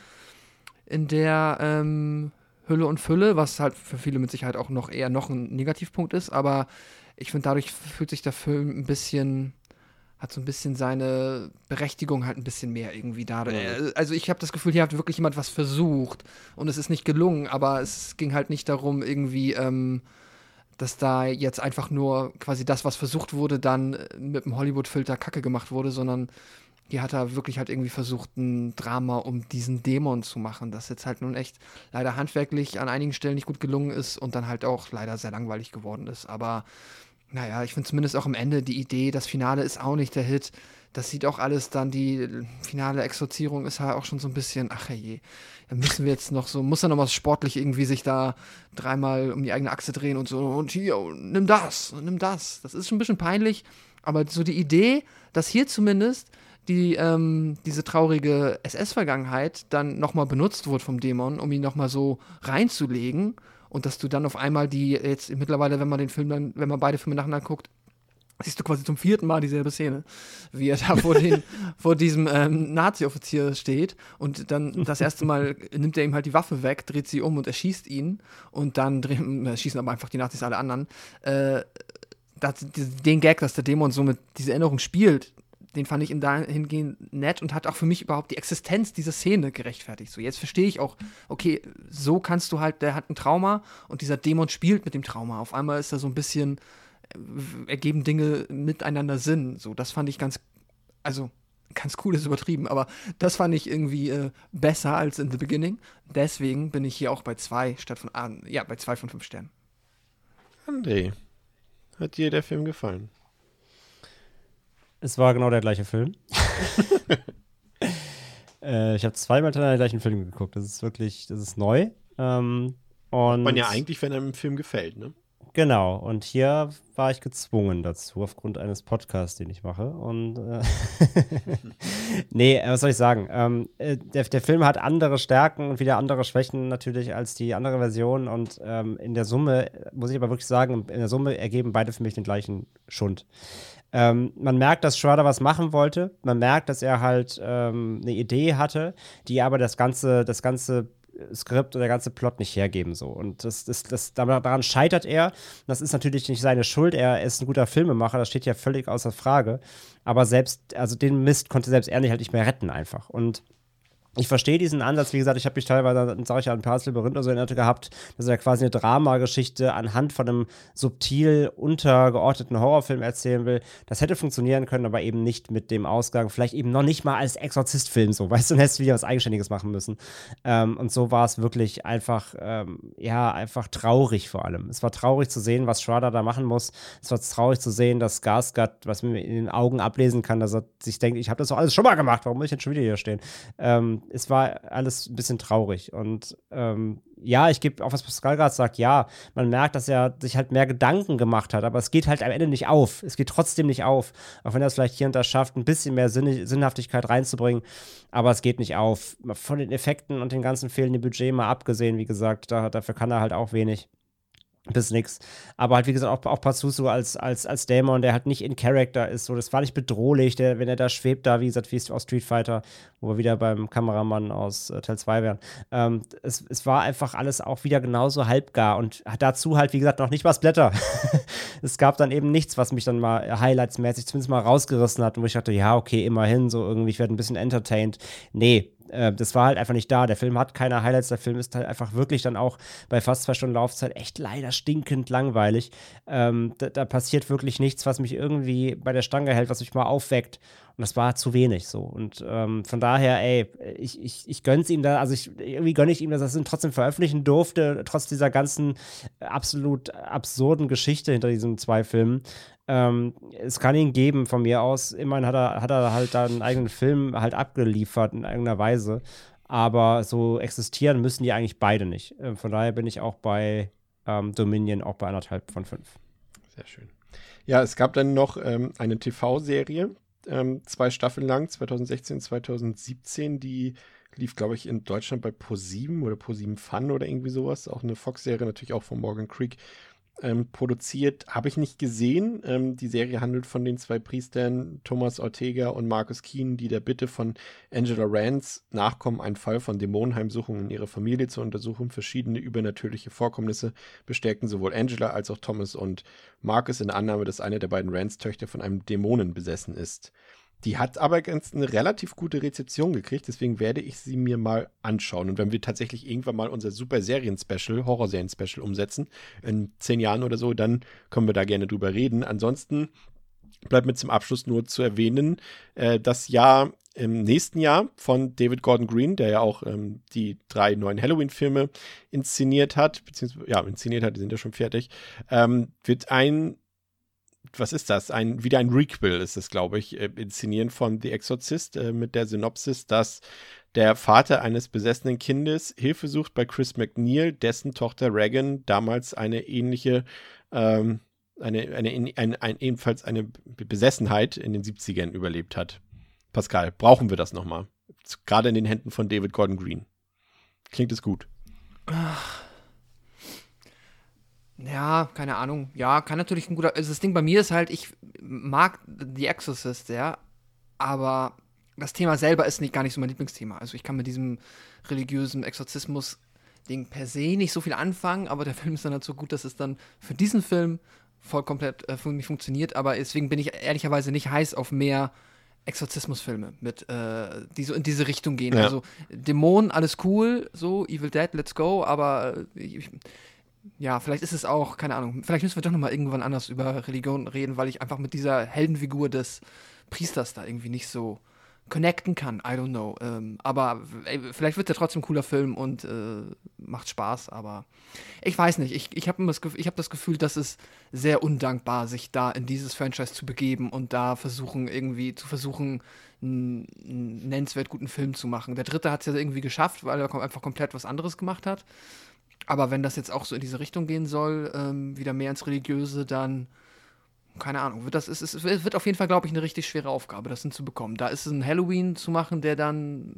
Speaker 2: in der ähm, Hülle und Fülle, was halt für viele mit Sicherheit auch noch eher noch ein Negativpunkt ist, aber ich finde, dadurch fühlt sich der Film ein bisschen, hat so ein bisschen seine Berechtigung halt ein bisschen mehr irgendwie da. Äh, Also ich habe das Gefühl, hier hat wirklich jemand was versucht und es ist nicht gelungen, aber es ging halt nicht darum, irgendwie, ähm, dass da jetzt einfach nur quasi das, was versucht wurde, dann äh, mit dem Hollywood-Filter Kacke gemacht wurde, sondern hier hat er wirklich halt irgendwie versucht, ein Drama um diesen Dämon zu machen, das jetzt halt nun echt leider handwerklich an einigen Stellen nicht gut gelungen ist und dann halt auch leider sehr langweilig geworden ist. Aber naja, ich finde zumindest auch am Ende die Idee, das Finale ist auch nicht der Hit. Das sieht auch alles dann, die finale Exorzierung ist halt auch schon so ein bisschen, ach je, dann müssen wir jetzt noch so, muss er noch mal sportlich irgendwie sich da dreimal um die eigene Achse drehen und so, und hier, nimm das, und nimm das. Das ist schon ein bisschen peinlich, aber so die Idee, dass hier zumindest die, ähm, diese traurige SS-Vergangenheit dann nochmal benutzt wurde vom Dämon, um ihn nochmal so reinzulegen und dass du dann auf einmal die, jetzt mittlerweile, wenn man den Film dann, wenn man beide Filme nacheinander guckt, siehst du quasi zum vierten Mal dieselbe Szene, wie er da vor, den, vor diesem ähm, Nazi-Offizier steht und dann das erste Mal nimmt er ihm halt die Waffe weg, dreht sie um und erschießt ihn und dann drehen, äh, schießen aber einfach die Nazis alle anderen. Äh, das, den Gag, dass der Dämon so mit dieser Erinnerung spielt, den fand ich in dahingehend nett und hat auch für mich überhaupt die Existenz dieser Szene gerechtfertigt. So, jetzt verstehe ich auch, okay, so kannst du halt, der hat ein Trauma und dieser Dämon spielt mit dem Trauma. Auf einmal ist er so ein bisschen, ergeben Dinge miteinander Sinn. So, das fand ich ganz, also ganz cool ist übertrieben, aber das fand ich irgendwie äh, besser als in The Beginning. Deswegen bin ich hier auch bei zwei statt von, ah, ja, bei zwei von fünf Sternen.
Speaker 1: André, hat dir der Film gefallen?
Speaker 3: Es war genau der gleiche Film. äh, ich habe zweimal den gleichen Film geguckt. Das ist wirklich, das ist neu. Ähm, und
Speaker 1: Man ja eigentlich, wenn einem ein Film gefällt, ne?
Speaker 3: Genau, und hier war ich gezwungen dazu, aufgrund eines Podcasts, den ich mache. Und äh nee, äh, was soll ich sagen? Ähm, äh, der, der Film hat andere Stärken und wieder andere Schwächen natürlich als die andere Version. Und ähm, in der Summe, muss ich aber wirklich sagen, in der Summe ergeben beide für mich den gleichen Schund. Ähm, man merkt, dass Schrader was machen wollte. Man merkt, dass er halt ähm, eine Idee hatte, die aber das ganze, das ganze Skript und der ganze Plot nicht hergeben so. Und das, das, das, daran scheitert er. Das ist natürlich nicht seine Schuld. Er ist ein guter Filmemacher, das steht ja völlig außer Frage. Aber selbst, also den Mist konnte selbst er nicht halt nicht mehr retten einfach. Und ich verstehe diesen Ansatz, wie gesagt, ich habe mich teilweise, sage ich ja, an Paris Labyrinth oder so erinnert gehabt, dass er quasi eine Dramageschichte anhand von einem subtil untergeordneten Horrorfilm erzählen will. Das hätte funktionieren können, aber eben nicht mit dem Ausgang, vielleicht eben noch nicht mal als Exorzistfilm so, weißt du, dann hättest du wieder was Eigenständiges machen müssen. Ähm, und so war es wirklich einfach, ähm, ja, einfach traurig vor allem. Es war traurig zu sehen, was Schrader da machen muss. Es war traurig zu sehen, dass Skarsgård, was man in den Augen ablesen kann, dass er sich denkt, ich habe das doch alles schon mal gemacht, warum muss ich jetzt schon wieder hier stehen? Ähm, es war alles ein bisschen traurig. Und ähm, ja, ich gebe auch, was Pascal gerade sagt, ja, man merkt, dass er sich halt mehr Gedanken gemacht hat, aber es geht halt am Ende nicht auf. Es geht trotzdem nicht auf. Auch wenn er es vielleicht hier und da schafft, ein bisschen mehr Sinn Sinnhaftigkeit reinzubringen, aber es geht nicht auf. Von den Effekten und den ganzen fehlenden Budget mal abgesehen, wie gesagt, da, dafür kann er halt auch wenig bis nix. Aber halt, wie gesagt, auch, auch Pazuzu als, als, als Dämon, der halt nicht in Character ist. So, das war nicht bedrohlich, der, wenn er da schwebt, da, wie gesagt, wie aus Street Fighter, wo wir wieder beim Kameramann aus äh, Teil 2 wären. Ähm, es, es war einfach alles auch wieder genauso halbgar und dazu halt, wie gesagt, noch nicht was Blätter. es gab dann eben nichts, was mich dann mal highlightsmäßig zumindest mal rausgerissen hat und wo ich dachte, ja, okay, immerhin, so irgendwie, ich werde ein bisschen entertained. Nee, äh, das war halt einfach nicht da. Der Film hat keine Highlights. Der Film ist halt einfach wirklich dann auch bei fast zwei Stunden Laufzeit echt leider stinkend langweilig. Ähm, da, da, passiert wirklich nichts, was mich irgendwie bei der Stange hält, was mich mal aufweckt. Und das war zu wenig so. Und ähm, von daher, ey, ich, ich, ich gönn's ihm da, also ich, irgendwie gönne ich ihm, dass er es trotzdem veröffentlichen durfte, trotz dieser ganzen absolut absurden Geschichte hinter diesen zwei Filmen. Ähm, es kann ihn geben von mir aus. Immerhin hat er, hat er halt da einen eigenen Film halt abgeliefert in irgendeiner Weise. Aber so existieren müssen die eigentlich beide nicht. Ähm, von daher bin ich auch bei ähm, Dominion auch bei anderthalb von fünf.
Speaker 1: Sehr schön. Ja, es gab dann noch ähm, eine TV-Serie, ähm, zwei Staffeln lang, 2016, 2017, die lief, glaube ich, in Deutschland bei Pro7 oder Pro7 Fun oder irgendwie sowas. Auch eine Fox-Serie, natürlich auch von Morgan Creek ähm, produziert, habe ich nicht gesehen. Ähm, die Serie handelt von den zwei Priestern Thomas Ortega und Marcus Keen, die der Bitte von Angela Rance nachkommen, einen Fall von Dämonenheimsuchungen in ihrer Familie zu untersuchen. Verschiedene übernatürliche Vorkommnisse bestärkten sowohl Angela als auch Thomas und Marcus in der Annahme, dass eine der beiden Rance-Töchter von einem Dämonen besessen ist. Die hat aber ganz eine relativ gute Rezeption gekriegt, deswegen werde ich sie mir mal anschauen. Und wenn wir tatsächlich irgendwann mal unser super Serien-Special, Horrorserien-Special umsetzen, in zehn Jahren oder so, dann können wir da gerne drüber reden. Ansonsten bleibt mir zum Abschluss nur zu erwähnen, äh, das Jahr im nächsten Jahr von David Gordon Green, der ja auch ähm, die drei neuen Halloween-Filme inszeniert hat, beziehungsweise, ja, inszeniert hat, die sind ja schon fertig, ähm, wird ein was ist das? Ein, wieder ein Requel ist es, glaube ich, äh, inszenieren von The Exorcist äh, mit der Synopsis, dass der Vater eines besessenen Kindes Hilfe sucht bei Chris McNeil, dessen Tochter Regan damals eine ähnliche, ähm, eine, eine, eine, ein, ebenfalls eine Besessenheit in den 70ern überlebt hat. Pascal, brauchen wir das nochmal? Gerade in den Händen von David Gordon Green. Klingt es gut? Ach
Speaker 2: ja, keine Ahnung. Ja, kann natürlich ein guter. Also das Ding bei mir ist halt, ich mag The Exorcist, ja, aber das Thema selber ist nicht gar nicht so mein Lieblingsthema. Also ich kann mit diesem religiösen Exorzismus-Ding per se nicht so viel anfangen, aber der Film ist dann halt so gut, dass es dann für diesen Film voll komplett äh, für mich funktioniert. Aber deswegen bin ich ehrlicherweise nicht heiß auf mehr Exorzismusfilme mit, äh, die so in diese Richtung gehen. Ja. Also Dämonen, alles cool, so Evil Dead, let's go, aber äh, ich, ja, vielleicht ist es auch, keine Ahnung, vielleicht müssen wir doch nochmal irgendwann anders über Religion reden, weil ich einfach mit dieser Heldenfigur des Priesters da irgendwie nicht so connecten kann. I don't know. Ähm, aber ey, vielleicht wird der trotzdem ein cooler Film und äh, macht Spaß, aber ich weiß nicht. Ich, ich habe das, hab das Gefühl, dass es sehr undankbar, sich da in dieses Franchise zu begeben und da versuchen, irgendwie zu versuchen, einen nennenswert guten Film zu machen. Der dritte hat es ja irgendwie geschafft, weil er einfach komplett was anderes gemacht hat. Aber wenn das jetzt auch so in diese Richtung gehen soll, ähm, wieder mehr ins Religiöse, dann keine Ahnung, wird das ist, es wird auf jeden Fall, glaube ich, eine richtig schwere Aufgabe, das hinzubekommen. Da ist es ein Halloween zu machen, der dann,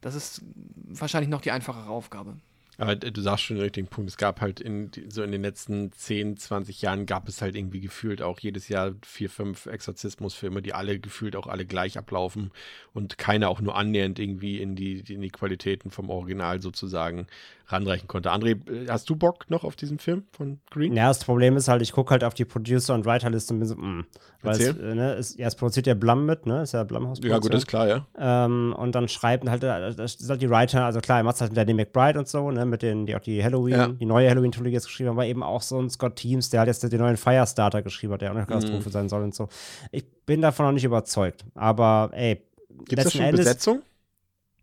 Speaker 2: das ist wahrscheinlich noch die einfachere Aufgabe.
Speaker 1: Aber du sagst schon den richtigen Punkt. Es gab halt in, so in den letzten 10, 20 Jahren gab es halt irgendwie gefühlt auch jedes Jahr vier, fünf Exorzismusfilme, die alle gefühlt auch alle gleich ablaufen und keiner auch nur annähernd irgendwie in die, in die Qualitäten vom Original sozusagen ranreichen konnte. André, hast du Bock noch auf diesen Film von Green?
Speaker 3: Ja, das Problem ist halt, ich gucke halt auf die Producer- und Writerliste und bin so, mh. Weil es, äh, ne, es, ja, es produziert ja Blum mit, ne? Ist ja Blumhaus.
Speaker 1: Ja, gut, ist klar, ja.
Speaker 3: Ähm, und dann schreiben halt, äh, das ist halt die Writer, also klar, er macht halt mit Danny McBride und so, ne? Mit denen, die auch die Halloween,
Speaker 1: Ja.
Speaker 3: die neue Halloween-Trilogie jetzt geschrieben haben, aber eben auch so ein Scott Teams, der hat jetzt den neuen Firestarter geschrieben hat, der auch eine Katastrophe
Speaker 1: Mhm.
Speaker 3: sein soll und so. Ich bin davon noch nicht überzeugt. Aber ey,
Speaker 1: Gibt es schon
Speaker 3: Endes
Speaker 1: Besetzung?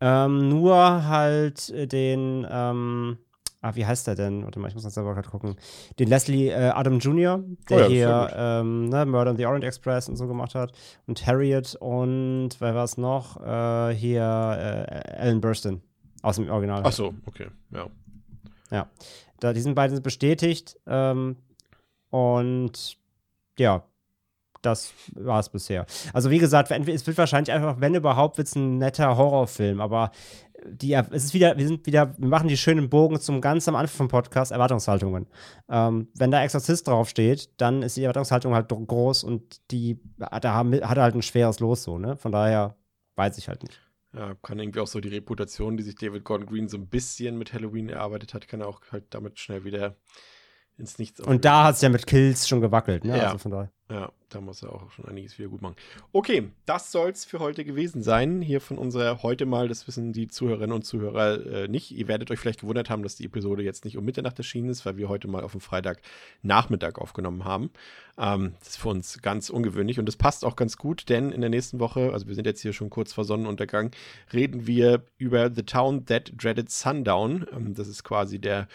Speaker 3: Ähm, nur halt äh, den, ähm, ah, wie heißt der denn? Warte mal, ich muss das selber gerade gucken. Den Leslie äh, Adam Jr., der
Speaker 1: Oh ja,
Speaker 3: hier ähm, ne, Murder on the Orient Express und so gemacht hat. Und Harriet und, wer war es noch? Äh, hier äh, Alan Burstyn aus dem Original.
Speaker 1: Ach so, okay, ja.
Speaker 3: Ja. Da, die sind beide bestätigt. Ähm, und ja, das war es bisher. Also wie gesagt, es wird wahrscheinlich einfach, wenn überhaupt, wird es ein netter Horrorfilm, aber die, es ist wieder, wir sind wieder, wir machen die schönen Bogen zum ganz am Anfang vom Podcast, Erwartungshaltungen. Ähm, wenn da Exorzist draufsteht, dann ist die Erwartungshaltung halt groß und die, da haben- hat halt ein schweres Los so, ne? Von daher weiß ich halt nicht.
Speaker 1: Ja, kann irgendwie auch so die Reputation, die sich David Gordon Green so ein bisschen mit Halloween erarbeitet hat, kann er auch halt damit schnell wieder ins Nichts
Speaker 3: Und da hat es ja mit Kills schon gewackelt, ne?
Speaker 1: Ja.
Speaker 3: Also von daher.
Speaker 1: Ja, da muss er auch schon einiges wieder gut machen. Okay, das soll's für heute gewesen sein. Hier von unserer heute mal, das wissen die Zuhörerinnen und Zuhörer äh, nicht. Ihr werdet euch vielleicht gewundert haben, dass die Episode jetzt nicht um Mitternacht erschienen ist, weil wir heute mal auf dem Freitagnachmittag aufgenommen haben. Ähm, das ist für uns ganz ungewöhnlich und das passt auch ganz gut, denn in der nächsten Woche, also wir sind jetzt hier schon kurz vor Sonnenuntergang, reden wir über The Town That Dreaded Sundown. Ähm, das ist quasi der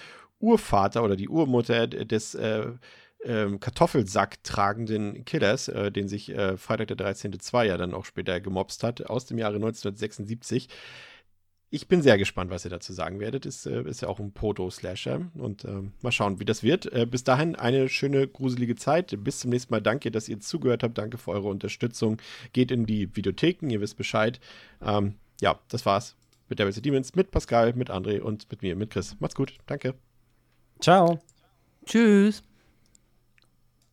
Speaker 1: Urvater oder die Urmutter des äh, ähm, Kartoffelsack tragenden Killers, äh, den sich äh, Freitag der 13.2 ja dann auch später gemobst hat, aus dem Jahre 1976. Ich bin sehr gespannt, was ihr dazu sagen werdet. Ist, äh, ist ja auch ein Proto-Slasher. Und ähm, mal schauen, wie das wird. Äh, bis dahin eine schöne, gruselige Zeit. Bis zum nächsten Mal. Danke, dass ihr zugehört habt. Danke für eure Unterstützung. Geht in die Videotheken, ihr wisst Bescheid. Ähm, ja, das war's mit Devils and Demons, mit Pascal, mit André und mit mir, mit Chris. Macht's gut. Danke.
Speaker 3: Ciao.
Speaker 2: Tschüss.